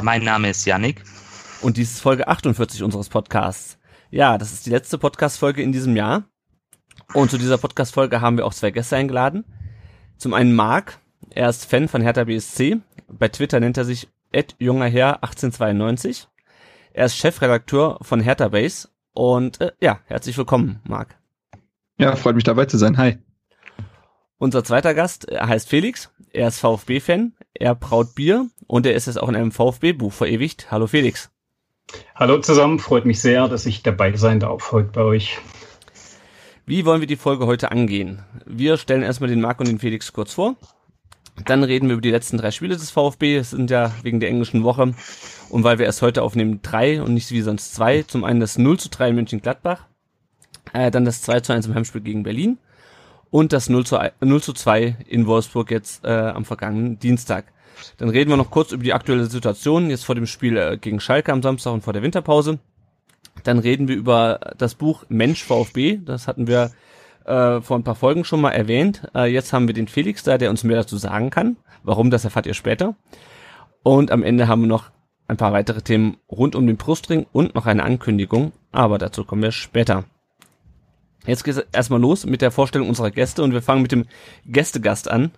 Mein Name ist Yannick. Und dies ist Folge 48 unseres Podcasts. Ja, das ist die letzte Podcast-Folge in diesem Jahr. Und zu dieser Podcast-Folge haben wir auch zwei Gäste eingeladen. Zum einen Marc, er ist Fan von Hertha BSC. Bei Twitter nennt er sich jungerherr 1892. Er ist Chefredakteur von Hertha Base. Und äh, ja, herzlich willkommen, Marc. Ja, freut mich dabei zu sein. Hi. Unser zweiter Gast heißt Felix. Er ist VfB-Fan, er braut Bier und er ist es auch in einem VfB-Buch verewigt. Hallo Felix. Hallo zusammen, freut mich sehr, dass ich dabei sein darf heute bei euch. Wie wollen wir die Folge heute angehen? Wir stellen erstmal den Marc und den Felix kurz vor. Dann reden wir über die letzten drei Spiele des VfB. Es sind ja wegen der englischen Woche. Und weil wir erst heute aufnehmen, drei und nicht wie sonst zwei. Zum einen das 0 zu 3 in München-Gladbach. Äh, dann das 2 zu 1 im Heimspiel gegen Berlin und das 0 zu, 0 zu 2 in Wolfsburg jetzt äh, am vergangenen Dienstag. Dann reden wir noch kurz über die aktuelle Situation, jetzt vor dem Spiel äh, gegen Schalke am Samstag und vor der Winterpause. Dann reden wir über das Buch Mensch VfB, das hatten wir äh, vor ein paar Folgen schon mal erwähnt. Äh, jetzt haben wir den Felix da, der uns mehr dazu sagen kann. Warum, das erfahrt ihr später. Und am Ende haben wir noch ein paar weitere Themen rund um den Brustring und noch eine Ankündigung, aber dazu kommen wir später. Jetzt geht es erstmal los mit der Vorstellung unserer Gäste und wir fangen mit dem Gästegast an,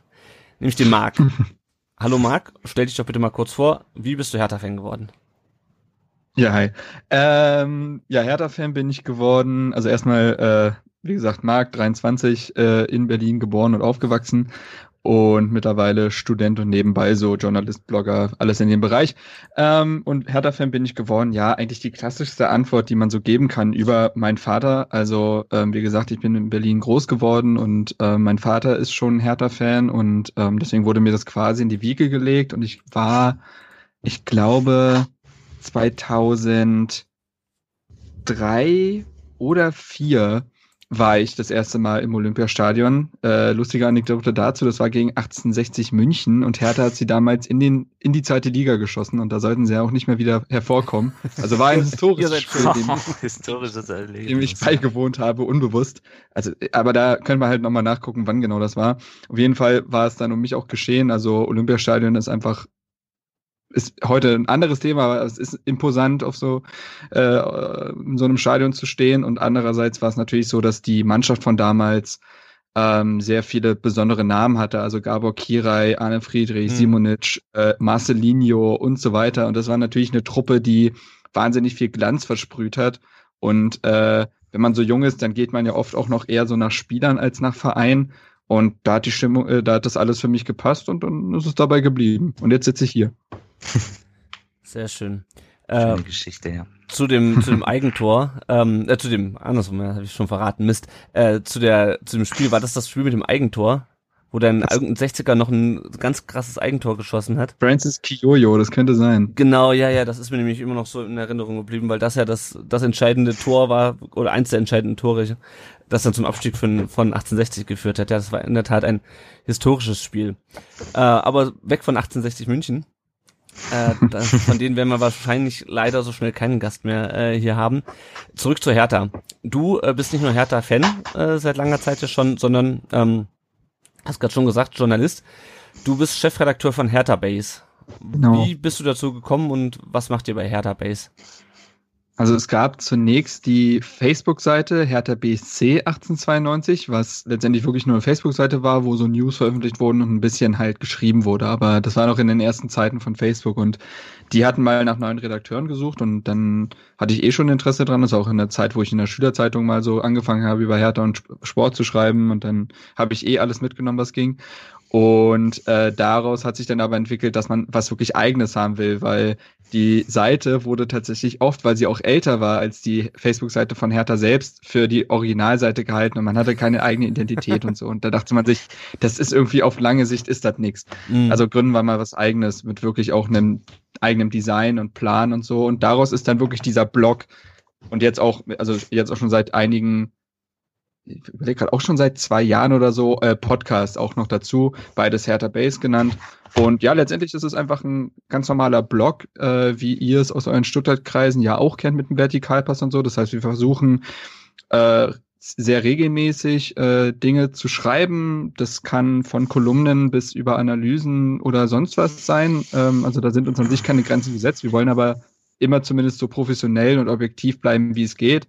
nämlich dem Marc. Hallo Marc, stell dich doch bitte mal kurz vor, wie bist du Hertha-Fan geworden? Ja, hi. Ähm, ja, Hertha-Fan bin ich geworden. Also erstmal, äh, wie gesagt, Marc, 23, äh, in Berlin geboren und aufgewachsen und mittlerweile Student und nebenbei so Journalist, Blogger, alles in dem Bereich. Ähm, und Hertha-Fan bin ich geworden. Ja, eigentlich die klassischste Antwort, die man so geben kann über meinen Vater. Also ähm, wie gesagt, ich bin in Berlin groß geworden und äh, mein Vater ist schon Hertha-Fan und ähm, deswegen wurde mir das quasi in die Wiege gelegt und ich war, ich glaube, 2003 oder vier war ich das erste Mal im Olympiastadion. Äh, lustige Anekdote dazu, das war gegen 1860 München und Hertha hat sie damals in, den, in die zweite Liga geschossen und da sollten sie ja auch nicht mehr wieder hervorkommen. Also war ein historisches Spiel, dem, Historisches Erlebnis. dem ich beigewohnt habe, unbewusst. Also, aber da können wir halt nochmal nachgucken, wann genau das war. Auf jeden Fall war es dann um mich auch geschehen. Also Olympiastadion ist einfach ist heute ein anderes Thema, aber es ist imposant, auf so äh, in so einem Stadion zu stehen. Und andererseits war es natürlich so, dass die Mannschaft von damals ähm, sehr viele besondere Namen hatte, also Gabor Kirai, Arne Friedrich, mhm. Simonic, äh, Marcelinho und so weiter. Und das war natürlich eine Truppe, die wahnsinnig viel Glanz versprüht hat. Und äh, wenn man so jung ist, dann geht man ja oft auch noch eher so nach Spielern als nach Verein. Und da hat die Stimmung, äh, da hat das alles für mich gepasst und dann ist es dabei geblieben. Und jetzt sitze ich hier. Sehr schön. Schöne äh, Geschichte, ja. Zu dem, zu dem Eigentor, ähm, äh, zu dem, andersrum, ja, habe ich schon verraten, Mist, äh, zu der, zu dem Spiel, war das das Spiel mit dem Eigentor? Wo dann irgendein 60er noch ein ganz krasses Eigentor geschossen hat. Francis Kiyoyo, das könnte sein. Genau, ja, ja, das ist mir nämlich immer noch so in Erinnerung geblieben, weil das ja das, das entscheidende Tor war, oder eins der entscheidenden Tore, das dann zum Abstieg von, von 1860 geführt hat. Ja, das war in der Tat ein historisches Spiel. Äh, aber weg von 1860 München. Äh, das, von denen werden wir wahrscheinlich leider so schnell keinen Gast mehr äh, hier haben. Zurück zu Hertha. Du äh, bist nicht nur Hertha-Fan äh, seit langer Zeit ja schon, sondern, ähm, hast gerade schon gesagt, Journalist. Du bist Chefredakteur von Hertha Base. Genau. Wie bist du dazu gekommen und was macht ihr bei Hertha Base? Also es gab zunächst die Facebook-Seite Hertha BSC 1892, was letztendlich wirklich nur eine Facebook-Seite war, wo so News veröffentlicht wurden und ein bisschen halt geschrieben wurde. Aber das war noch in den ersten Zeiten von Facebook und die hatten mal nach neuen Redakteuren gesucht und dann hatte ich eh schon Interesse dran. Das ist auch in der Zeit, wo ich in der Schülerzeitung mal so angefangen habe, über Hertha und Sport zu schreiben und dann habe ich eh alles mitgenommen, was ging. Und äh, daraus hat sich dann aber entwickelt, dass man was wirklich eigenes haben will, weil die Seite wurde tatsächlich oft, weil sie auch älter war als die Facebook-Seite von Hertha selbst, für die Originalseite gehalten und man hatte keine eigene Identität und so. Und da dachte man sich, das ist irgendwie auf lange Sicht ist das nichts. Mhm. Also gründen wir mal was eigenes mit wirklich auch einem eigenem Design und Plan und so. Und daraus ist dann wirklich dieser Blog und jetzt auch, also jetzt auch schon seit einigen ich überlege gerade auch schon seit zwei Jahren oder so, äh, Podcast auch noch dazu, beides Hertha Base genannt. Und ja, letztendlich ist es einfach ein ganz normaler Blog, äh, wie ihr es aus euren Stuttgart-Kreisen ja auch kennt mit dem Vertikalpass und so. Das heißt, wir versuchen äh, sehr regelmäßig äh, Dinge zu schreiben. Das kann von Kolumnen bis über Analysen oder sonst was sein. Ähm, also da sind uns an sich keine Grenzen gesetzt. Wir wollen aber immer zumindest so professionell und objektiv bleiben, wie es geht.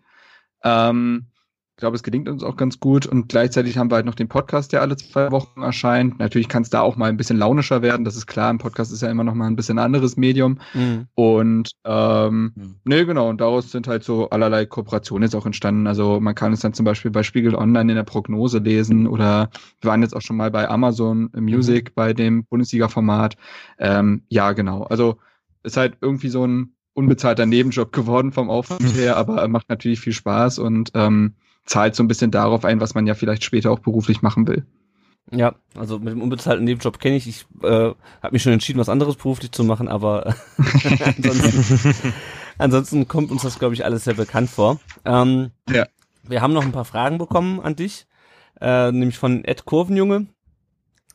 Ähm, ich glaube, es gelingt uns auch ganz gut. Und gleichzeitig haben wir halt noch den Podcast, der alle zwei Wochen erscheint. Natürlich kann es da auch mal ein bisschen launischer werden. Das ist klar. Ein Podcast ist ja immer noch mal ein bisschen anderes Medium. Mhm. Und ähm, mhm. ne, genau. Und daraus sind halt so allerlei Kooperationen jetzt auch entstanden. Also man kann es dann zum Beispiel bei Spiegel Online in der Prognose lesen oder wir waren jetzt auch schon mal bei Amazon Music mhm. bei dem Bundesliga-Format. Ähm, ja, genau. Also ist halt irgendwie so ein unbezahlter Nebenjob geworden vom Aufwand her, aber macht natürlich viel Spaß und ähm, zahlt so ein bisschen darauf ein, was man ja vielleicht später auch beruflich machen will. Ja, also mit dem unbezahlten Nebenjob kenne ich. Ich äh, habe mich schon entschieden, was anderes beruflich zu machen, aber ansonsten, ansonsten kommt uns das, glaube ich, alles sehr bekannt vor. Ähm, ja. Wir haben noch ein paar Fragen bekommen an dich, äh, nämlich von Ed Kurvenjunge.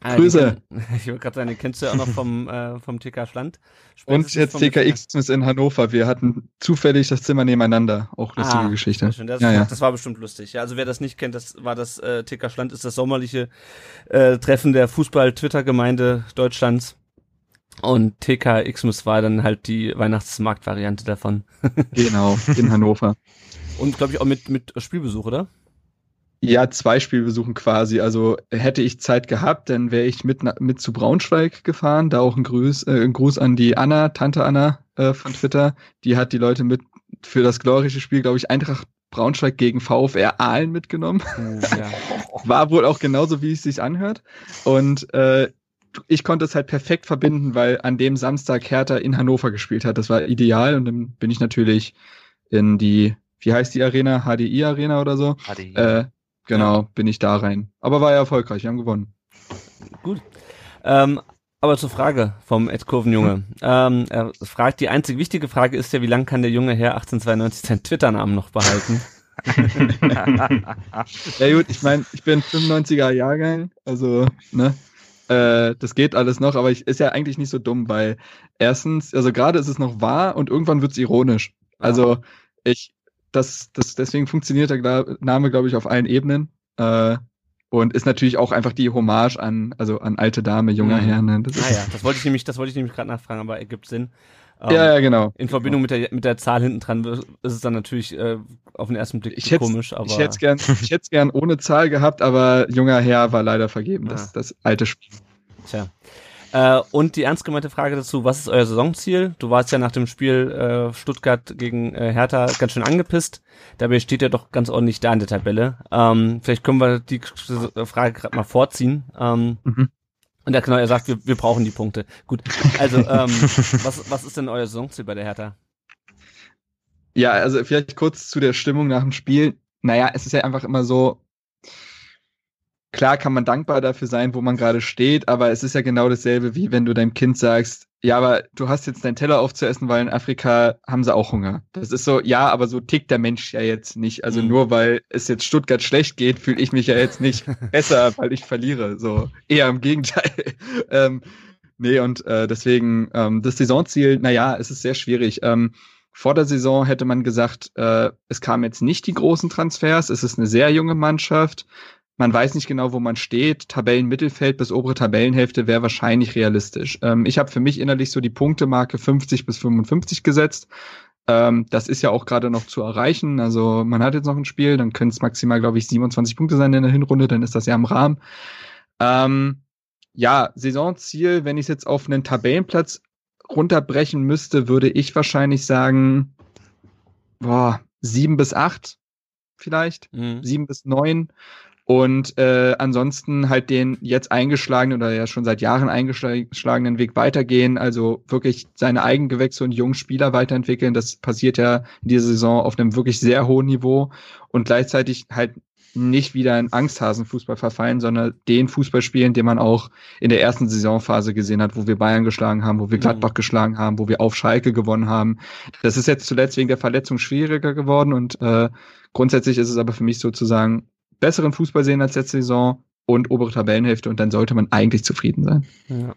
Äh, Grüße. ich wollte gerade sagen, den kennst du ja auch noch vom, äh, vom TK Schland. Und jetzt TKX ist in Hannover. Wir hatten zufällig das Zimmer nebeneinander. Auch lustige ah, Geschichte. Das, ja, ja. das war bestimmt lustig. Ja, also wer das nicht kennt, das war das äh, TK Schland, ist das sommerliche äh, Treffen der Fußball-Twitter-Gemeinde Deutschlands. Und TK Xmas war dann halt die Weihnachtsmarktvariante davon. genau, in Hannover. Und glaube ich auch mit, mit Spielbesuch, oder? Ja, zwei Spielbesuchen quasi. Also hätte ich Zeit gehabt, dann wäre ich mit, mit zu Braunschweig gefahren. Da auch ein Gruß, äh, ein Gruß an die Anna, Tante Anna äh, von Twitter. Die hat die Leute mit für das glorreiche Spiel, glaube ich, Eintracht Braunschweig gegen VfR Aalen mitgenommen. Oh, ja. War wohl auch genauso, wie es sich anhört. Und äh, ich konnte es halt perfekt verbinden, weil an dem Samstag Hertha in Hannover gespielt hat. Das war ideal und dann bin ich natürlich in die, wie heißt die Arena? HDI Arena oder so? HDI. Äh, Genau, bin ich da rein. Aber war ja erfolgreich, wir haben gewonnen. Gut. Ähm, aber zur Frage vom Ed Kurvenjunge. Hm. Ähm, er fragt, die einzig wichtige Frage ist ja, wie lange kann der junge Herr 1892 seinen Twitter-Namen noch behalten? ja gut, ich meine, ich bin 95er Jahrgang, also, ne, äh, das geht alles noch, aber ich ist ja eigentlich nicht so dumm, weil erstens, also gerade ist es noch wahr und irgendwann wird es ironisch. Also ich, das, das, deswegen funktioniert der Name, glaube ich, auf allen Ebenen. Äh, und ist natürlich auch einfach die Hommage an, also an alte Dame, junger mhm. Herr. Ne? Das ah ja, das wollte ich nämlich, das wollte ich nämlich gerade nachfragen, aber ergibt Sinn. Ähm, ja, ja, genau. In Verbindung mit der, mit der Zahl hinten dran ist es dann natürlich äh, auf den ersten Blick ich komisch, aber. Ich hätte es gern, ich hätte gern ohne Zahl gehabt, aber junger Herr war leider vergeben, das, ah. das alte Spiel. Tja. Äh, und die ernst gemeinte Frage dazu, was ist euer Saisonziel? Du warst ja nach dem Spiel äh, Stuttgart gegen äh, Hertha ganz schön angepisst. Dabei steht er doch ganz ordentlich da in der Tabelle. Ähm, vielleicht können wir die Frage gerade mal vorziehen. Ähm, mhm. Und er, genau, er sagt, wir, wir brauchen die Punkte. Gut, also ähm, was, was ist denn euer Saisonziel bei der Hertha? Ja, also vielleicht kurz zu der Stimmung nach dem Spiel. Naja, es ist ja einfach immer so, klar kann man dankbar dafür sein, wo man gerade steht, aber es ist ja genau dasselbe, wie wenn du deinem Kind sagst, ja, aber du hast jetzt deinen Teller aufzuessen, weil in Afrika haben sie auch Hunger. Das ist so, ja, aber so tickt der Mensch ja jetzt nicht. Also mhm. nur weil es jetzt Stuttgart schlecht geht, fühle ich mich ja jetzt nicht besser, weil ich verliere. So, eher im Gegenteil. ähm, nee, und äh, deswegen, ähm, das Saisonziel, naja, es ist sehr schwierig. Ähm, vor der Saison hätte man gesagt, äh, es kamen jetzt nicht die großen Transfers, es ist eine sehr junge Mannschaft. Man weiß nicht genau, wo man steht. Tabellenmittelfeld bis obere Tabellenhälfte wäre wahrscheinlich realistisch. Ähm, ich habe für mich innerlich so die Punktemarke 50 bis 55 gesetzt. Ähm, das ist ja auch gerade noch zu erreichen. Also man hat jetzt noch ein Spiel, dann können es maximal, glaube ich, 27 Punkte sein in der Hinrunde, dann ist das ja im Rahmen. Ähm, ja, Saisonziel, wenn ich es jetzt auf einen Tabellenplatz runterbrechen müsste, würde ich wahrscheinlich sagen, boah, sieben bis acht vielleicht, mhm. sieben bis neun und äh, ansonsten halt den jetzt eingeschlagenen oder ja schon seit Jahren eingeschlagenen Weg weitergehen, also wirklich seine Eigengewächse und jungen Spieler weiterentwickeln. Das passiert ja in dieser Saison auf einem wirklich sehr hohen Niveau und gleichzeitig halt nicht wieder in Angsthasenfußball verfallen, sondern den Fußball spielen, den man auch in der ersten Saisonphase gesehen hat, wo wir Bayern geschlagen haben, wo wir Gladbach mhm. geschlagen haben, wo wir auf Schalke gewonnen haben. Das ist jetzt zuletzt wegen der Verletzung schwieriger geworden und äh, grundsätzlich ist es aber für mich sozusagen besseren Fußball sehen als letzte Saison und obere Tabellenhälfte und dann sollte man eigentlich zufrieden sein. Ja.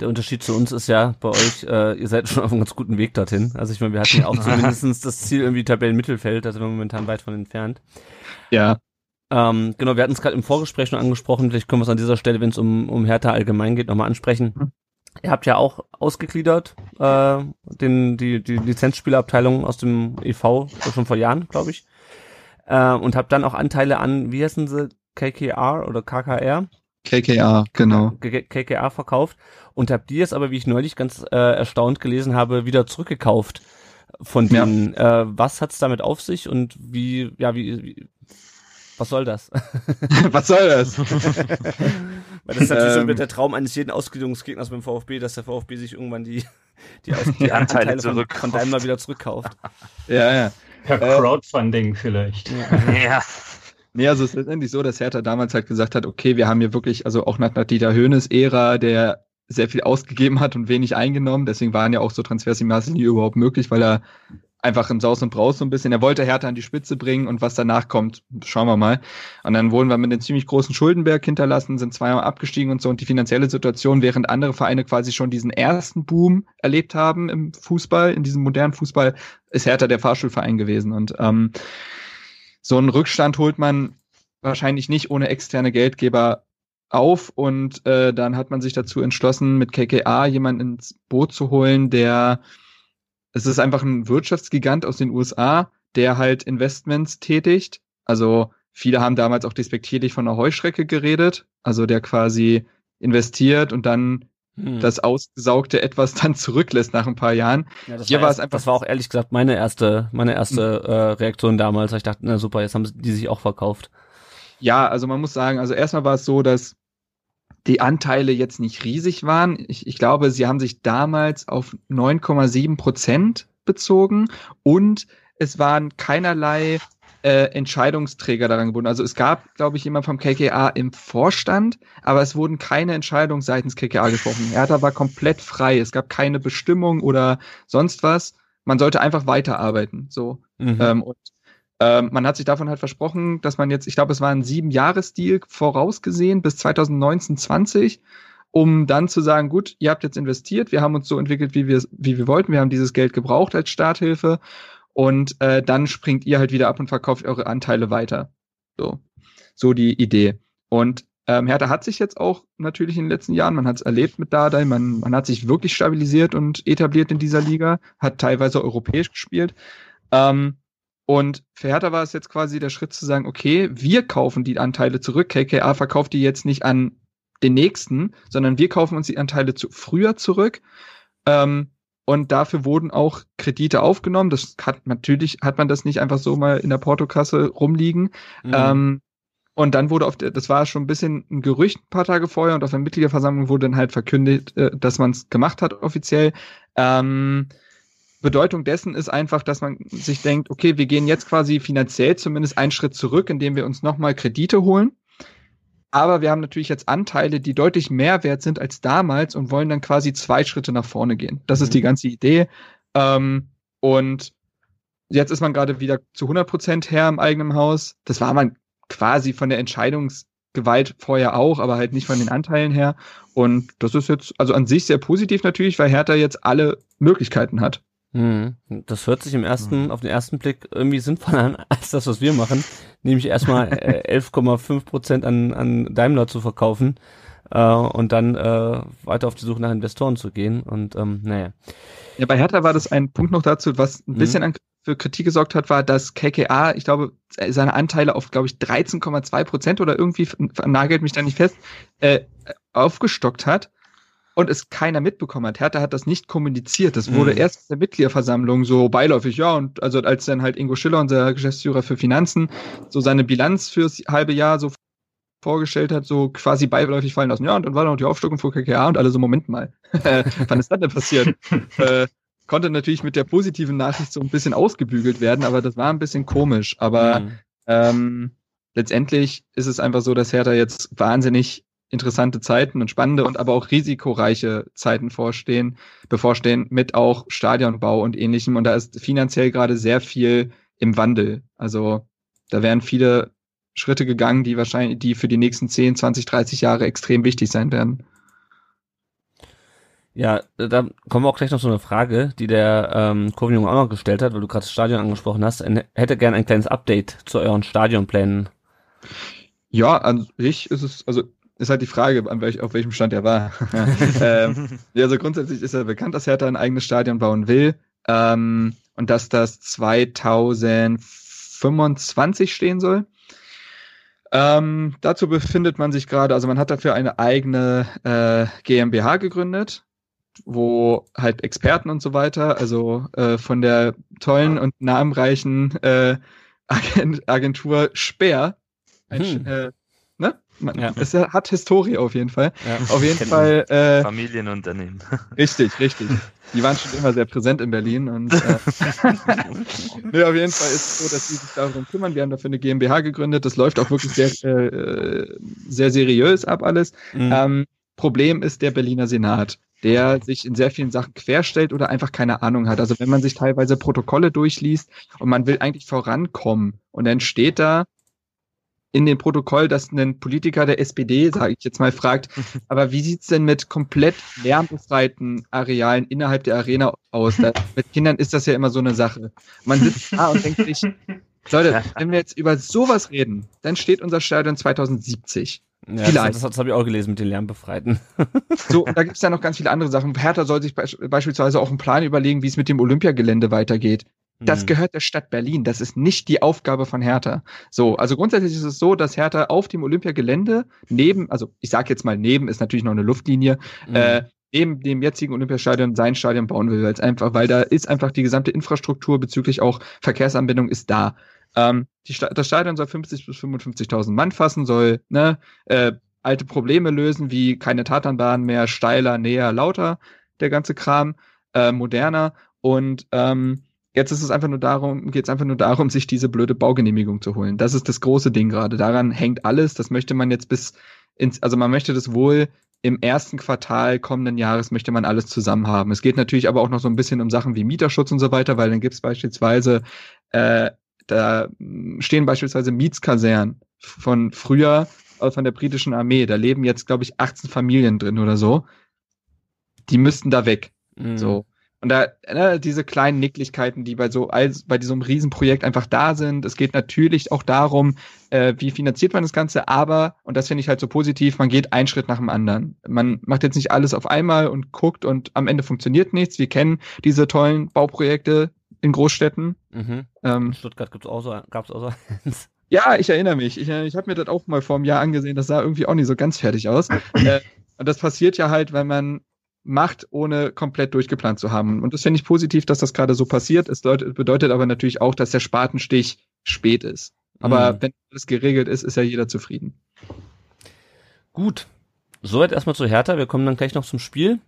Der Unterschied zu uns ist ja bei euch, äh, ihr seid schon auf einem ganz guten Weg dorthin. Also ich meine, wir hatten ja auch zumindest das Ziel irgendwie Tabellenmittelfeld, wir sind momentan weit von entfernt. Ja. Ähm, genau, wir hatten es gerade im Vorgespräch schon angesprochen, vielleicht können wir es an dieser Stelle, wenn es um, um Hertha allgemein geht, nochmal ansprechen. Mhm. Ihr habt ja auch ausgegliedert, äh, den, die, die Lizenzspielerabteilung aus dem EV schon vor Jahren, glaube ich äh, und habe dann auch Anteile an, wie heißen sie, KKR oder KKR? KKR, genau. KKR verkauft und habe die jetzt aber, wie ich neulich ganz äh, erstaunt gelesen habe, wieder zurückgekauft von denen. Ja. Äh, was hat's damit auf sich und wie, ja, wie, wie was soll das? was soll das? Weil das ist natürlich ähm, so der Traum eines jeden Ausgliederungsgegners beim VfB, dass der VfB sich irgendwann die, die, Aus die Anteile, Anteile von, von Daimler wieder zurückkauft. Ja, ja. Per äh, Crowdfunding vielleicht. Ja. Nee, also es ist letztendlich so, dass Hertha damals halt gesagt hat, okay, wir haben hier wirklich, also auch nach, nach Dieter Höhnes Ära, der sehr viel ausgegeben hat und wenig eingenommen, deswegen waren ja auch so Transfers im Maße nie überhaupt möglich, weil er einfach im Saus und Braus so ein bisschen. Er wollte Hertha an die Spitze bringen und was danach kommt, schauen wir mal. Und dann wurden wir mit einem ziemlich großen Schuldenberg hinterlassen, sind zweimal abgestiegen und so. Und die finanzielle Situation, während andere Vereine quasi schon diesen ersten Boom erlebt haben im Fußball, in diesem modernen Fußball, ist Hertha der Fahrschulverein gewesen. Und ähm, so einen Rückstand holt man wahrscheinlich nicht ohne externe Geldgeber auf und äh, dann hat man sich dazu entschlossen, mit KKA jemanden ins Boot zu holen, der es ist einfach ein Wirtschaftsgigant aus den USA, der halt Investments tätigt. Also viele haben damals auch despektierlich von einer Heuschrecke geredet, also der quasi investiert und dann hm. das ausgesaugte etwas dann zurücklässt nach ein paar Jahren. Ja, Hier war, erst, es einfach. Das war auch ehrlich gesagt meine erste, meine erste hm. äh, Reaktion damals. Ich dachte, na super, jetzt haben die sich auch verkauft. Ja, also man muss sagen, also erstmal war es so, dass die Anteile jetzt nicht riesig waren. Ich, ich glaube, sie haben sich damals auf 9,7 Prozent bezogen und es waren keinerlei äh, Entscheidungsträger daran gebunden. Also es gab, glaube ich, jemand vom KKA im Vorstand, aber es wurden keine Entscheidungen seitens KKA gesprochen. Hertha war komplett frei. Es gab keine Bestimmung oder sonst was. Man sollte einfach weiterarbeiten. So. Mhm. Ähm, und ähm, man hat sich davon halt versprochen, dass man jetzt, ich glaube, es war ein sieben Jahres-Deal vorausgesehen bis 2019, 20, um dann zu sagen, gut, ihr habt jetzt investiert, wir haben uns so entwickelt, wie wir, wie wir wollten, wir haben dieses Geld gebraucht als Starthilfe und äh, dann springt ihr halt wieder ab und verkauft eure Anteile weiter. So, so die Idee. Und ähm, Hertha hat sich jetzt auch natürlich in den letzten Jahren, man hat es erlebt mit Dardai, man, man hat sich wirklich stabilisiert und etabliert in dieser Liga, hat teilweise europäisch gespielt. Ähm, und für Hertha war es jetzt quasi der Schritt zu sagen, okay, wir kaufen die Anteile zurück. KKA verkauft die jetzt nicht an den nächsten, sondern wir kaufen uns die Anteile zu früher zurück. Ähm, und dafür wurden auch Kredite aufgenommen. Das hat natürlich hat man das nicht einfach so mal in der Portokasse rumliegen. Mhm. Ähm, und dann wurde auf der, das war schon ein bisschen ein Gerücht ein paar Tage vorher und auf der Mitgliederversammlung wurde dann halt verkündet, äh, dass man es gemacht hat offiziell. Ähm, Bedeutung dessen ist einfach, dass man sich denkt, okay, wir gehen jetzt quasi finanziell zumindest einen Schritt zurück, indem wir uns nochmal Kredite holen. Aber wir haben natürlich jetzt Anteile, die deutlich mehr wert sind als damals und wollen dann quasi zwei Schritte nach vorne gehen. Das mhm. ist die ganze Idee. Ähm, und jetzt ist man gerade wieder zu 100 Prozent her im eigenen Haus. Das war man quasi von der Entscheidungsgewalt vorher auch, aber halt nicht von den Anteilen her. Und das ist jetzt also an sich sehr positiv natürlich, weil Hertha jetzt alle Möglichkeiten hat. Hm. Das hört sich im ersten, auf den ersten Blick irgendwie sinnvoller an, als das, was wir machen. Nämlich erstmal äh, 11,5 Prozent an, an Daimler zu verkaufen äh, und dann äh, weiter auf die Suche nach Investoren zu gehen. Und ähm, naja. Ja, bei Hertha war das ein Punkt noch dazu, was ein bisschen mhm. für Kritik gesorgt hat, war, dass KKA, ich glaube, seine Anteile auf, glaube ich, 13,2 Prozent oder irgendwie, nagelt mich da nicht fest, äh, aufgestockt hat und es keiner mitbekommen hat. Hertha hat das nicht kommuniziert. Das wurde mhm. erst in der Mitgliederversammlung so beiläufig, ja, und also als dann halt Ingo Schiller, unser Geschäftsführer für Finanzen, so seine Bilanz fürs halbe Jahr so vorgestellt hat, so quasi beiläufig fallen lassen. Ja, und dann war noch die Aufstockung vor KKA und alle so, Moment mal, wann ist das denn passiert? äh, konnte natürlich mit der positiven Nachricht so ein bisschen ausgebügelt werden, aber das war ein bisschen komisch. Aber mhm. ähm, letztendlich ist es einfach so, dass Hertha jetzt wahnsinnig interessante Zeiten und spannende und aber auch risikoreiche Zeiten vorstehen, bevorstehen mit auch Stadionbau und ähnlichem. Und da ist finanziell gerade sehr viel im Wandel. Also da werden viele Schritte gegangen, die wahrscheinlich, die für die nächsten 10, 20, 30 Jahre extrem wichtig sein werden. Ja, da kommen wir auch gleich noch so eine Frage, die der ähm, Kurvenjunge auch noch gestellt hat, weil du gerade das Stadion angesprochen hast. Er hätte gern ein kleines Update zu euren Stadionplänen. Ja, an sich ist es, also ist halt die Frage, welch, auf welchem Stand er war. ähm, ja, also grundsätzlich ist er bekannt, dass Hertha ein eigenes Stadion bauen will ähm, und dass das 2025 stehen soll. Ähm, dazu befindet man sich gerade, also man hat dafür eine eigene äh, GmbH gegründet, wo halt Experten und so weiter, also äh, von der tollen und namenreichen äh, Agentur Speer, ein, hm. äh? Man, ja. Es hat Historie auf jeden Fall. Ja. Auf jeden Fall. Äh, Familienunternehmen. Richtig, richtig. Die waren schon immer sehr präsent in Berlin und äh, nee, auf jeden Fall ist es so, dass sie sich darum kümmern. Wir haben dafür eine GmbH gegründet. Das läuft auch wirklich sehr, äh, sehr seriös ab alles. Mhm. Ähm, Problem ist der Berliner Senat der sich in sehr vielen Sachen querstellt oder einfach keine Ahnung hat. Also wenn man sich teilweise Protokolle durchliest und man will eigentlich vorankommen und dann steht da in dem Protokoll, dass ein Politiker der SPD, sage ich jetzt mal, fragt, aber wie sieht's denn mit komplett lärmbefreiten Arealen innerhalb der Arena aus? Da, mit Kindern ist das ja immer so eine Sache. Man sitzt da und denkt sich, Leute, wenn wir jetzt über sowas reden, dann steht unser Stadion 2070. Ja, Vielleicht. Das, das, das habe ich auch gelesen mit den Lärmbefreiten. so, da gibt's ja noch ganz viele andere Sachen. Hertha soll sich be beispielsweise auch einen Plan überlegen, wie es mit dem Olympiagelände weitergeht. Das mhm. gehört der Stadt Berlin. Das ist nicht die Aufgabe von Hertha. So, also grundsätzlich ist es so, dass Hertha auf dem Olympiagelände neben, also ich sage jetzt mal neben, ist natürlich noch eine Luftlinie, mhm. äh, neben dem jetzigen Olympiastadion sein Stadion bauen will, weil es einfach, weil da ist einfach die gesamte Infrastruktur bezüglich auch Verkehrsanbindung ist da. Ähm, die, das Stadion soll 50 bis 55.000 Mann fassen, soll ne, äh, alte Probleme lösen, wie keine Tatanbahn mehr, steiler, näher, lauter, der ganze Kram, äh, moderner und ähm, Jetzt ist es einfach nur darum, geht es einfach nur darum, sich diese blöde Baugenehmigung zu holen. Das ist das große Ding gerade. Daran hängt alles. Das möchte man jetzt bis ins, also man möchte das wohl im ersten Quartal kommenden Jahres möchte man alles zusammen haben. Es geht natürlich aber auch noch so ein bisschen um Sachen wie Mieterschutz und so weiter, weil dann gibt es beispielsweise, äh, da stehen beispielsweise Mietskasernen von früher, also von der britischen Armee. Da leben jetzt, glaube ich, 18 Familien drin oder so. Die müssten da weg. Mhm. So. Und da, ne, diese kleinen Nicklichkeiten, die bei so als bei diesem Riesenprojekt einfach da sind. Es geht natürlich auch darum, äh, wie finanziert man das Ganze, aber, und das finde ich halt so positiv, man geht einen Schritt nach dem anderen. Man macht jetzt nicht alles auf einmal und guckt und am Ende funktioniert nichts. Wir kennen diese tollen Bauprojekte in Großstädten. Mhm. Ähm, Stuttgart gibt's auch so, gab's auch so eins. Ja, ich erinnere mich. Ich, ich habe mir das auch mal vor einem Jahr angesehen. Das sah irgendwie auch nicht so ganz fertig aus. äh, und das passiert ja halt, wenn man macht, ohne komplett durchgeplant zu haben. Und das finde ich positiv, dass das gerade so passiert. Es bedeutet aber natürlich auch, dass der Spatenstich spät ist. Aber mhm. wenn alles geregelt ist, ist ja jeder zufrieden. Gut. Soweit erstmal zu Hertha. Wir kommen dann gleich noch zum Spiel.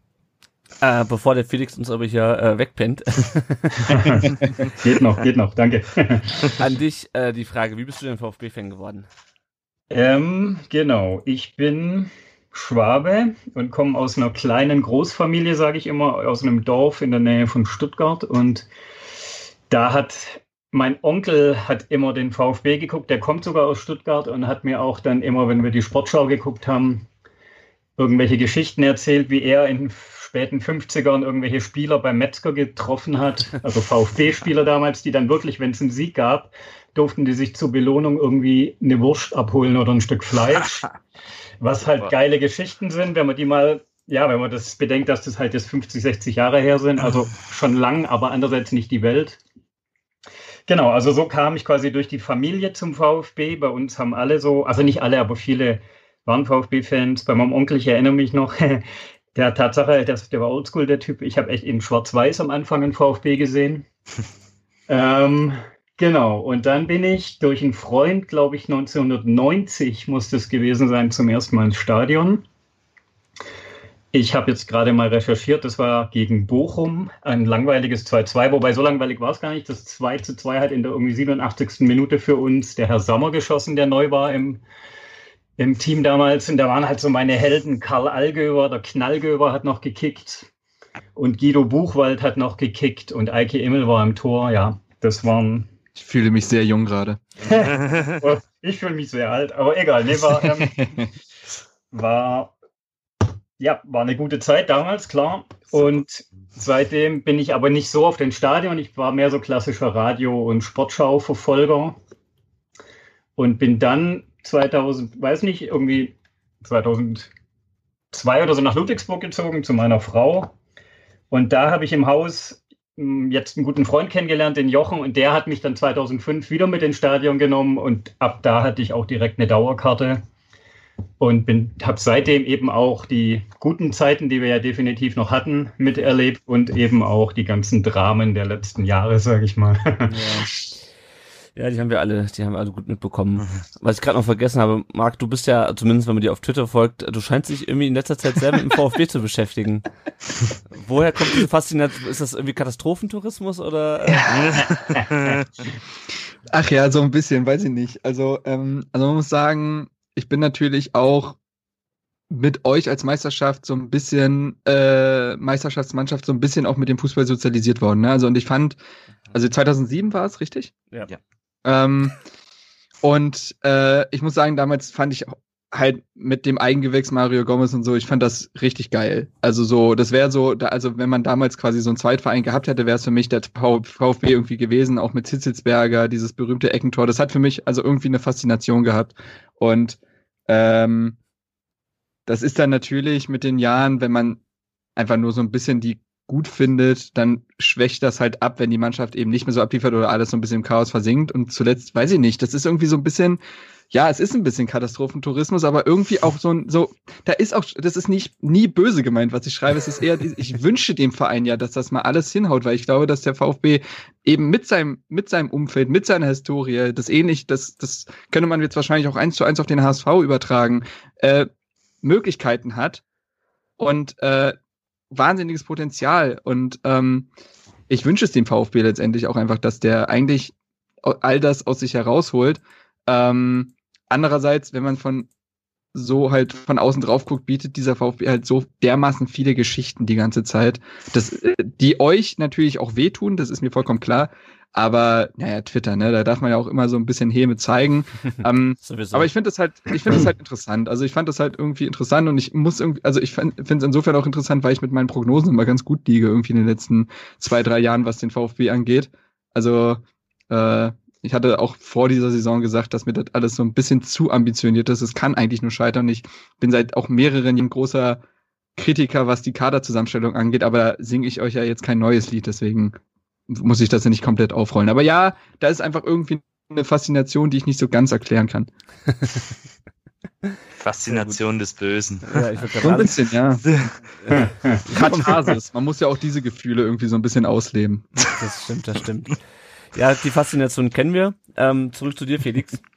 Äh, bevor der Felix uns aber hier äh, wegpennt. geht noch, geht noch, danke. An dich äh, die Frage, wie bist du denn VfB-Fan geworden? Ähm, genau, ich bin Schwabe und komme aus einer kleinen Großfamilie, sage ich immer, aus einem Dorf in der Nähe von Stuttgart. Und da hat mein Onkel hat immer den VfB geguckt, der kommt sogar aus Stuttgart und hat mir auch dann immer, wenn wir die Sportschau geguckt haben, irgendwelche Geschichten erzählt, wie er in späten 50ern irgendwelche Spieler beim Metzger getroffen hat, also VfB-Spieler damals, die dann wirklich, wenn es einen Sieg gab, durften die sich zur Belohnung irgendwie eine Wurst abholen oder ein Stück Fleisch. Was halt geile Geschichten sind, wenn man die mal, ja, wenn man das bedenkt, dass das halt jetzt 50, 60 Jahre her sind, also schon lang, aber andererseits nicht die Welt. Genau, also so kam ich quasi durch die Familie zum VfB. Bei uns haben alle so, also nicht alle, aber viele waren VfB-Fans. Bei meinem Onkel, ich erinnere mich noch, der Tatsache, der, der war oldschool, der Typ. Ich habe echt in Schwarz-Weiß am Anfang einen VfB gesehen. ähm, Genau, und dann bin ich durch einen Freund, glaube ich, 1990 muss das gewesen sein, zum ersten Mal ins Stadion. Ich habe jetzt gerade mal recherchiert, das war gegen Bochum, ein langweiliges 2-2, wobei so langweilig war es gar nicht. Das 2-2 hat in der irgendwie 87. Minute für uns der Herr Sommer geschossen, der neu war im, im Team damals. Und da waren halt so meine Helden, Karl Allgöber, der Knallgöber hat noch gekickt und Guido Buchwald hat noch gekickt und Eike Immel war im Tor. Ja, das waren ich fühle mich sehr jung gerade. ich fühle mich sehr alt, aber egal. Nee, war, ähm, war, ja, war eine gute Zeit damals, klar. Und seitdem bin ich aber nicht so auf den Stadion. Ich war mehr so klassischer Radio- und Sportschau-Verfolger. Und bin dann 2000, weiß nicht, irgendwie 2002 oder so nach Ludwigsburg gezogen zu meiner Frau. Und da habe ich im Haus jetzt einen guten Freund kennengelernt, den Jochen, und der hat mich dann 2005 wieder mit ins Stadion genommen und ab da hatte ich auch direkt eine Dauerkarte und habe seitdem eben auch die guten Zeiten, die wir ja definitiv noch hatten, miterlebt und eben auch die ganzen Dramen der letzten Jahre, sage ich mal. Ja. Ja, die haben wir alle, die haben wir alle gut mitbekommen. Mhm. Was ich gerade noch vergessen habe, Marc, du bist ja, zumindest wenn man dir auf Twitter folgt, du scheinst dich irgendwie in letzter Zeit sehr mit dem VfB zu beschäftigen. Woher kommt diese Faszination? Ist das irgendwie Katastrophentourismus oder? Äh? Ach ja, so ein bisschen, weiß ich nicht. Also, ähm, also man muss sagen, ich bin natürlich auch mit euch als Meisterschaft so ein bisschen, äh, Meisterschaftsmannschaft so ein bisschen auch mit dem Fußball sozialisiert worden. Ne? Also und ich fand, also 2007 war es, richtig? Ja. ja. Ähm, und äh, ich muss sagen, damals fand ich halt mit dem Eigengewächs Mario Gomez und so, ich fand das richtig geil. Also so, das wäre so, da, also wenn man damals quasi so einen Zweitverein gehabt hätte, wäre es für mich der VfB irgendwie gewesen, auch mit Zitzelsberger, dieses berühmte Eckentor. Das hat für mich also irgendwie eine Faszination gehabt. Und ähm, das ist dann natürlich mit den Jahren, wenn man einfach nur so ein bisschen die gut findet, dann schwächt das halt ab, wenn die Mannschaft eben nicht mehr so abliefert oder alles so ein bisschen im Chaos versinkt. Und zuletzt, weiß ich nicht, das ist irgendwie so ein bisschen, ja, es ist ein bisschen Katastrophentourismus, aber irgendwie auch so ein, so, da ist auch, das ist nicht, nie böse gemeint, was ich schreibe. Es ist eher, ich wünsche dem Verein ja, dass das mal alles hinhaut, weil ich glaube, dass der VfB eben mit seinem, mit seinem Umfeld, mit seiner Historie, das ähnlich, das, das könnte man jetzt wahrscheinlich auch eins zu eins auf den HSV übertragen, äh, Möglichkeiten hat. Und äh, wahnsinniges Potenzial und ähm, ich wünsche es dem VfB letztendlich auch einfach, dass der eigentlich all das aus sich herausholt. Ähm, andererseits, wenn man von so halt von außen drauf guckt, bietet dieser VfB halt so dermaßen viele Geschichten die ganze Zeit, dass äh, die euch natürlich auch wehtun, das ist mir vollkommen klar. Aber naja, Twitter, ne, da darf man ja auch immer so ein bisschen Häme zeigen. ähm, aber ich finde das halt, ich finde das halt interessant. Also ich fand das halt irgendwie interessant und ich muss irgendwie, also ich finde es insofern auch interessant, weil ich mit meinen Prognosen immer ganz gut liege, irgendwie in den letzten zwei, drei Jahren, was den VfB angeht. Also äh, ich hatte auch vor dieser Saison gesagt, dass mir das alles so ein bisschen zu ambitioniert ist. Es kann eigentlich nur scheitern. Ich bin seit auch mehreren Jahren großer Kritiker, was die Kaderzusammenstellung angeht, aber da singe ich euch ja jetzt kein neues Lied, deswegen muss ich das ja nicht komplett aufrollen. Aber ja, da ist einfach irgendwie eine Faszination, die ich nicht so ganz erklären kann. Faszination des Bösen. Ja, ich so ein bisschen, ja. Katharsis. Man muss ja auch diese Gefühle irgendwie so ein bisschen ausleben. Das stimmt, das stimmt. Ja, die Faszination kennen wir. Ähm, zurück zu dir, Felix.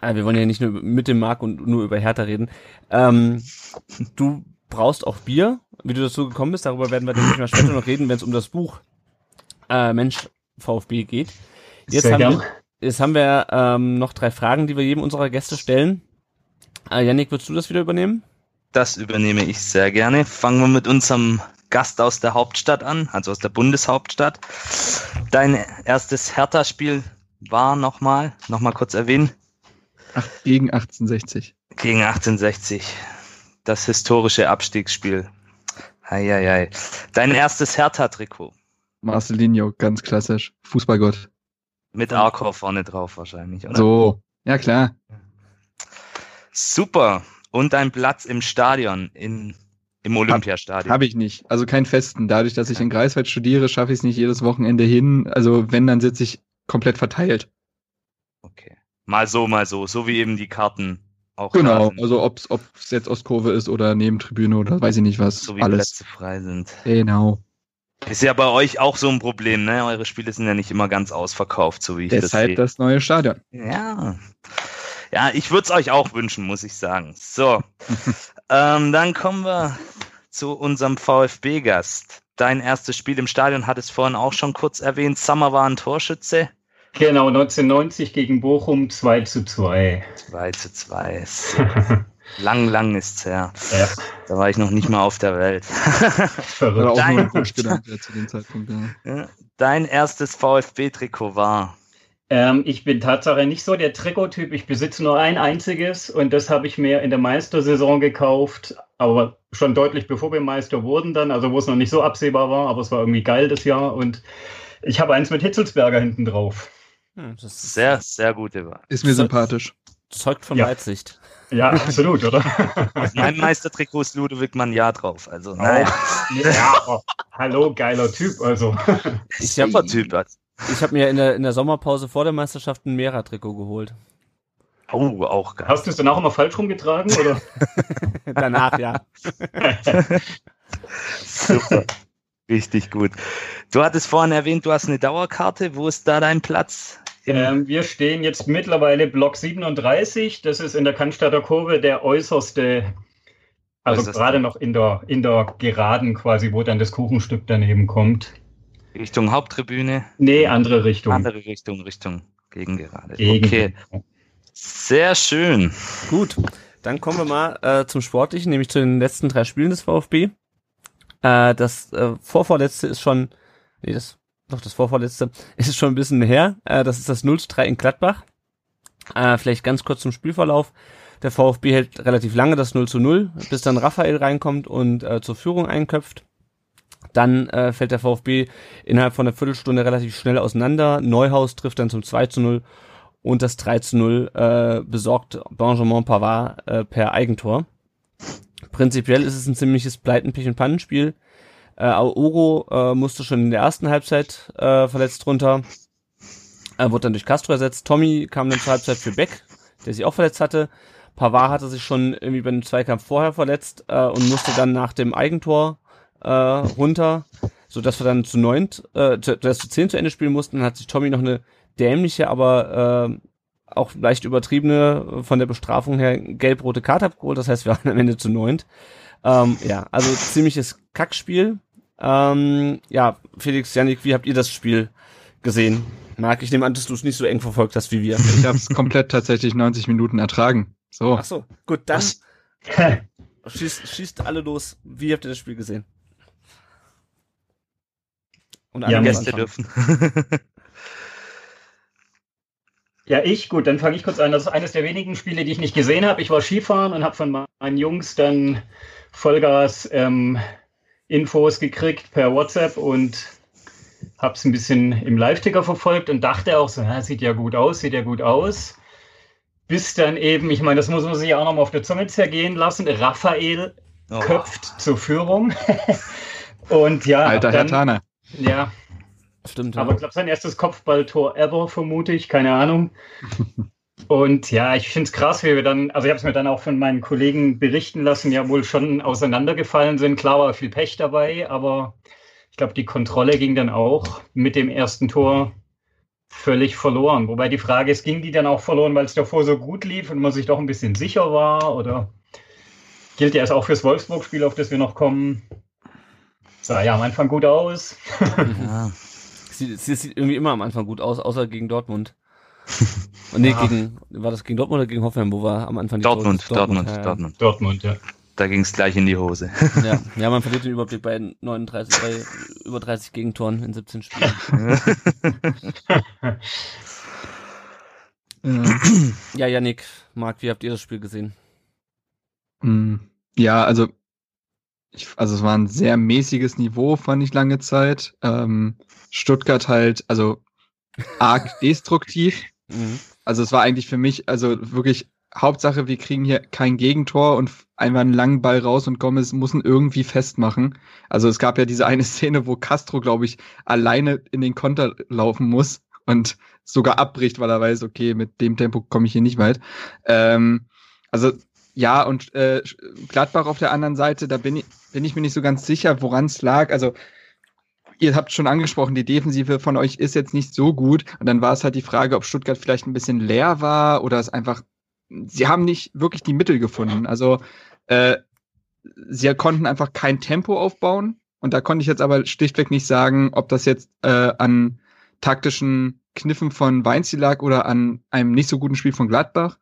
Äh, wir wollen ja nicht nur mit dem Marc und nur über Hertha reden. Ähm, du brauchst auch Bier. Wie du dazu gekommen bist, darüber werden wir dann nicht mal später noch reden, wenn es um das Buch äh, Mensch VfB geht. Jetzt Sehr haben gern. wir, jetzt haben wir ähm, noch drei Fragen, die wir jedem unserer Gäste stellen. Äh, Yannick, würdest du das wieder übernehmen? Das übernehme ich sehr gerne. Fangen wir mit unserem Gast aus der Hauptstadt an, also aus der Bundeshauptstadt. Dein erstes Hertha-Spiel war nochmal, nochmal kurz erwähnen. Ach, gegen 1860. Gegen 1860. Das historische Abstiegsspiel. Eieiei. Dein erstes Hertha-Trikot. Marcelinho, ganz klassisch. Fußballgott. Mit Arcor vorne drauf wahrscheinlich, oder? So, ja klar. Super. Und ein Platz im Stadion, in, im Olympiastadion. Habe hab ich nicht. Also keinen festen. Dadurch, dass ich in Greifswald studiere, schaffe ich es nicht jedes Wochenende hin. Also wenn, dann sitze ich komplett verteilt. Okay. Mal so, mal so. So wie eben die Karten auch. Genau. Raten. Also ob es jetzt Ostkurve ist oder Nebentribüne oder weiß ich nicht was. So wie alles. Plätze frei sind. Genau. Ist ja bei euch auch so ein Problem, ne? Eure Spiele sind ja nicht immer ganz ausverkauft, so wie ich Deshalb das sehe. das neue Stadion. Ja. Ja, ich würde es euch auch wünschen, muss ich sagen. So, ähm, dann kommen wir zu unserem VfB-Gast. Dein erstes Spiel im Stadion hat es vorhin auch schon kurz erwähnt. Sommer war ein Torschütze. Genau, 1990 gegen Bochum 2 zu 2. 2 zu 2. So. lang, lang ist's her. Ja, Da war ich noch nicht mal auf der Welt. Verrückt. auch nur Dein- ein Wunschgedanke zu dem Zeitpunkt. Ja. Dein erstes VfB-Trikot war. Ähm, ich bin Tatsache nicht so der Trikot-Typ. Ich besitze nur ein einziges und das habe ich mir in der Meistersaison gekauft, aber schon deutlich bevor wir Meister wurden dann, also wo es noch nicht so absehbar war, aber es war irgendwie geil das Jahr und ich habe eins mit Hitzelsberger hinten drauf. Hm, das ist Sehr, sehr gute Wahl. Ist mir sympathisch. zeugt von Ja. Weitsicht. Ja, absolut, oder? Auf meinem Meistertrikot ist Ludwig Mann drauf. Also, nein. ja, oh, hallo, geiler Typ, also. Super Typ. Ich habe mir in der, in der Sommerpause vor der Meisterschaft ein Mera-Trikot geholt. Oh, auch geil. Hast du es dann auch immer falsch rumgetragen, oder? Danach, ja. Super. Richtig gut. Du hattest vorhin erwähnt, du hast eine Dauerkarte. Wo ist da dein Platz? Ähm, wir stehen jetzt mittlerweile Block 37. Das ist in der Cannstatter Kurve der äußerste, also Äußerste. gerade noch in der, in der Geraden quasi, wo dann das Kuchenstück daneben kommt. Richtung Haupttribüne? Nee, andere Richtung. Andere Richtung, Richtung Gegengerade. Gegen- Okay. Sehr schön. Gut, dann kommen wir mal äh, zum Sportlichen, nämlich zu den letzten drei Spielen des VfB. Äh, das äh, vorvorletzte ist schon, nee, das, doch, das vorvorletzte ist schon ein bisschen her. Äh, das ist das 0 zu 3 in Gladbach. Äh, vielleicht ganz kurz zum Spielverlauf. Der VfB hält relativ lange das 0 zu 0, bis dann Raphael reinkommt und äh, zur Führung einköpft. Dann äh, fällt der VfB innerhalb von einer Viertelstunde relativ schnell auseinander. Neuhaus trifft dann zum 2 zu 0 und das 3 zu 0 äh, besorgt Benjamin Pavard äh, per Eigentor. Prinzipiell ist es ein ziemliches Pleiten-, Pech- und Pannenspiel. Äh, Auro äh, musste schon in der ersten Halbzeit äh, verletzt runter. Er wurde dann durch Castro ersetzt. Tommy kam dann zur Halbzeit für Beck, der sich auch verletzt hatte. Pavard hatte sich schon irgendwie bei dem Zweikampf vorher verletzt äh, und musste dann nach dem Eigentor äh, runter, so dass wir dann zu neunt, äh, zu, dass zu zehn zu Ende spielen mussten. Dann hat sich Tommy noch eine dämliche, aber äh, auch leicht übertriebene von der Bestrafung her gelb-rote Karte abgeholt. Das heißt, wir waren am Ende zu neunt. Ähm, ja, also ziemliches Kackspiel. Ähm, ja, Felix, Janik, wie habt ihr das Spiel gesehen? Marc, ich nehme an, dass du es nicht so eng verfolgt hast wie wir. Ich habe es komplett tatsächlich 90 Minuten ertragen. So. Ach so, gut, dann Was? schießt, schießt alle los. Wie habt ihr das Spiel gesehen? Und Ja, alle Gäste dürfen. Ja, ich, gut, dann fange ich kurz an. Das ist eines der wenigen Spiele, die ich nicht gesehen habe. Ich war Skifahren und habe von meinen Jungs dann Vollgas ähm, Infos gekriegt per WhatsApp und habe es ein bisschen im Live-Ticker verfolgt und dachte auch so, na, sieht ja gut aus, sieht ja gut aus. Bis dann eben, ich meine, das muss man sich ja auch nochmal auf der Zunge zergehen lassen, Raphael Oh. köpft zur Führung. und ja, Alter Herr dann, Tana. Ja, Stimmt, ja. aber ich glaube, sein erstes Kopfballtor ever, vermute ich, keine Ahnung. Und ja, ich finde es krass, wie wir dann, also ich habe es mir dann auch von meinen Kollegen berichten lassen, ja wohl schon auseinandergefallen sind. Klar war viel Pech dabei, aber ich glaube, die Kontrolle ging dann auch mit dem ersten Tor völlig verloren. Wobei die Frage ist, ging die dann auch verloren, weil es davor so gut lief und man sich doch ein bisschen sicher war? Oder gilt ja erst auch fürs Wolfsburg-Spiel, auf das wir noch kommen? Sah ja am Anfang gut aus. Ja. Sieht, sieht, sieht irgendwie immer am Anfang gut aus, außer gegen Dortmund. Und nee, Ja. gegen, war das gegen Dortmund oder gegen Hoffenheim, wo war am Anfang die Dortmund, Tore- Dortmund, ja, ja. Dortmund. Dortmund, ja. Da ging es gleich in die Hose. Ja, ja, man verliert den Überblick bei 39, bei über 30 Gegentoren in 17 Spielen. Ja. Ja, Yannick, Marc, wie habt ihr das Spiel gesehen? Mm, Ja, also, ich, also es war ein sehr mäßiges Niveau, fand ich lange Zeit. Ähm, Stuttgart halt, also arg destruktiv. Mhm. Also es war eigentlich für mich, also wirklich Hauptsache, wir kriegen hier kein Gegentor und einfach einen langen Ball raus und Gomez muss ihn irgendwie festmachen. Also es gab ja diese eine Szene, wo Castro, glaube ich, alleine in den Konter laufen muss und sogar abbricht, weil er weiß, okay, mit dem Tempo komme ich hier nicht weit. Ähm, also ja, und äh, Gladbach auf der anderen Seite, da bin ich, bin ich mir nicht so ganz sicher, woran es lag. Also ihr habt schon angesprochen, die Defensive von euch ist jetzt nicht so gut. Und dann war es halt die Frage, ob Stuttgart vielleicht ein bisschen leer war oder es einfach, sie haben nicht wirklich die Mittel gefunden. Also äh, sie konnten einfach kein Tempo aufbauen. Und da konnte ich jetzt aber schlichtweg nicht sagen, ob das jetzt äh, an taktischen Kniffen von Weinziel lag oder an einem nicht so guten Spiel von Gladbach.